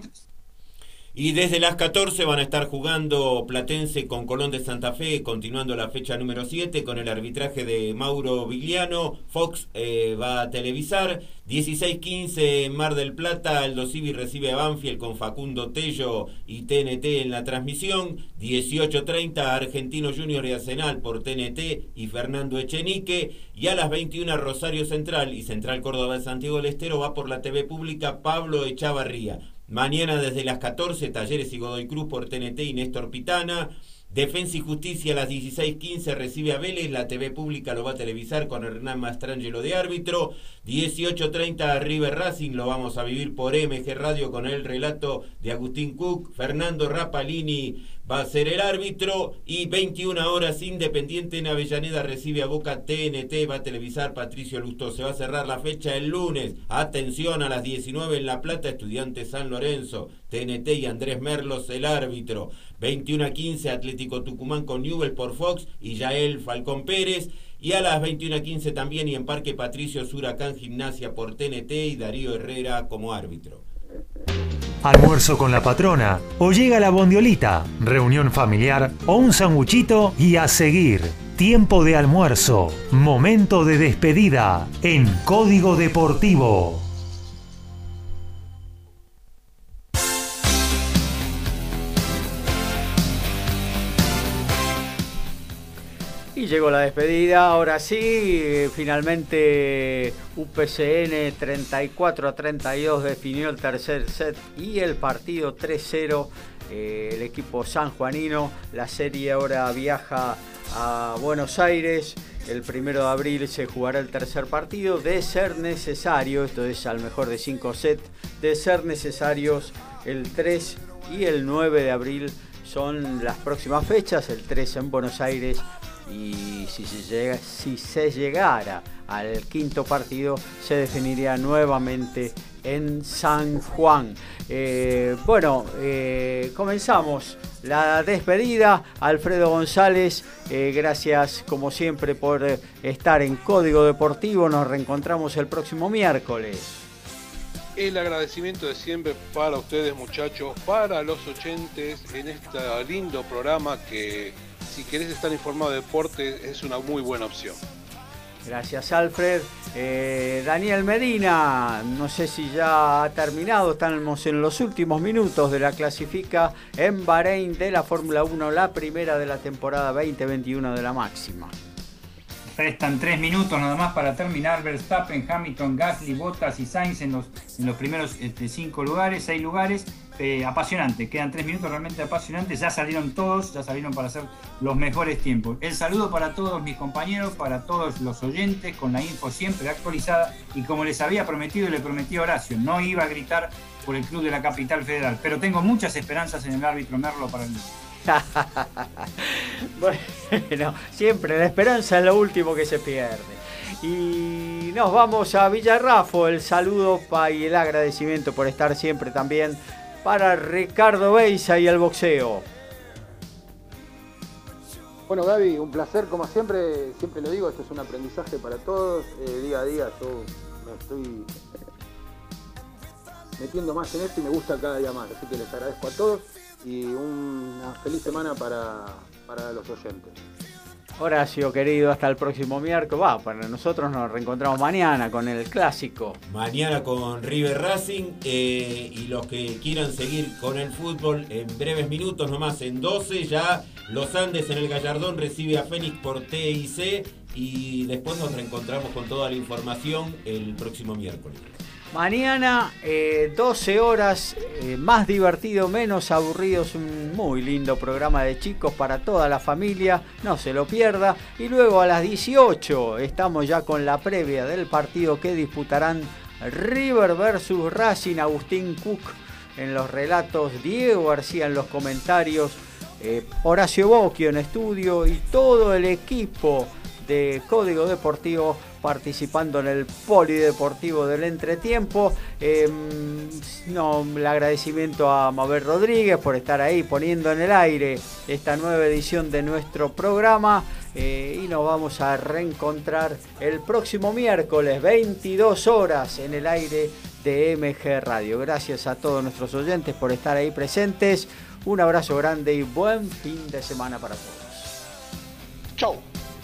y desde las 14 van a estar jugando Platense con Colón de Santa Fe, continuando la fecha número 7 con el arbitraje de Mauro Vigliano. Fox eh, va a televisar. 16-15 en Mar del Plata, Aldo Civi recibe a Banfield con Facundo Tello y TNT en la transmisión. 18-30 Argentino Junior y Arsenal por TNT y Fernando Echenique. Y a las 21 Rosario Central y Central Córdoba de Santiago del Estero va por la TV pública Pablo Echavarría. Mañana desde las 14, Talleres y Godoy Cruz por TNT y Néstor Pitana. Defensa y Justicia a las 16.15 recibe a Vélez, la TV pública lo va a televisar con Hernán Mastrangelo de árbitro, 18.30 River Racing lo vamos a vivir por MG Radio con el relato de Agustín Cook, Fernando Rapalini va a ser el árbitro y 21 horas Independiente en Avellaneda recibe a Boca TNT, va a televisar Patricio Lusto, se va a cerrar la fecha el lunes, atención a las 19 en La Plata, Estudiante San Lorenzo, TNT y Andrés Merlos el árbitro, 21 a 15 Atlético Tucumán con Newell por Fox y Yael Falcón Pérez, y a las 21 a 15 también y en Parque Patricio Suracán Gimnasia por TNT y Darío Herrera como árbitro. Almuerzo con la patrona o llega la bondiolita, reunión familiar o un sanguchito y a seguir. Tiempo de almuerzo, momento de despedida en Código Deportivo. Y llegó la despedida, ahora sí, finalmente UPCN 34 a 32 definió el tercer set y el partido 3-0. Eh, el equipo sanjuanino, la serie ahora viaja a Buenos Aires. El primero de abril se jugará el tercer partido. De ser necesario, esto es al mejor de 5 sets, de ser necesarios el 3 y el 9 de abril son las próximas fechas. El 3 en Buenos Aires y si se, llega, si se llegara al quinto partido se definiría nuevamente en San Juan. Eh, bueno, eh, comenzamos la despedida. Alfredo González, eh, gracias como siempre por estar en Código Deportivo. Nos reencontramos el próximo miércoles. El agradecimiento de siempre para ustedes muchachos, para los oyentes en este lindo programa que si querés estar informado de deporte es una muy buena opción. Gracias Alfred. Eh, Daniel Medina, no sé si ya ha terminado, estamos en los últimos minutos de la clasifica en Bahrein de la Fórmula 1, la primera de la temporada 2021 de la máxima. Restan tres minutos nada más para terminar. Verstappen, Hamilton, Gasly, Bottas y Sainz en los, en los primeros este, cinco lugares, seis lugares. Eh, apasionante, quedan tres minutos realmente apasionantes. Ya salieron todos, ya salieron para hacer los mejores tiempos. El saludo para todos mis compañeros, para todos los oyentes, con la info siempre actualizada. Y como les había prometido, le prometí a Horacio, no iba a gritar por el club de la capital federal, pero tengo muchas esperanzas en el árbitro Merlo para el [LAUGHS] bueno, siempre la esperanza es lo último que se pierde. Y nos vamos a Villarrafo, el saludo y el agradecimiento por estar siempre también para Ricardo Beisa y el boxeo. Bueno Gaby, un placer como siempre, siempre lo digo, esto es un aprendizaje para todos, eh, día a día yo me estoy metiendo más en esto y me gusta cada día más, así que les agradezco a todos y una feliz semana para, los oyentes. Horacio, querido, hasta el próximo miércoles. Va, para nosotros nos reencontramos mañana con el clásico. Mañana con River Racing eh, y los que quieran seguir con el fútbol en breves minutos, nomás en 12 ya los Andes en el Gallardón recibe a Fénix por TIC y después nos reencontramos con toda la información el próximo miércoles. Mañana, 12 eh, horas, eh, más divertido, menos aburrido. Es un muy lindo programa de chicos para toda la familia. No se lo pierda. Y luego a las 18 estamos ya con la previa del partido que disputarán River versus Racing. Agustín Cook en los relatos, Diego García en los comentarios, eh, Horacio Bocchio en estudio y todo el equipo de Código Deportivo participando en el polideportivo del entretiempo. Em, no, el agradecimiento a Mabel Rodríguez por estar ahí poniendo en el aire esta nueva edición de nuestro programa. Eh, y nos vamos a reencontrar el próximo miércoles, 22 horas en el aire de MG Radio. Gracias a todos nuestros oyentes por estar ahí presentes. Un abrazo grande y buen fin de semana para todos. Chau.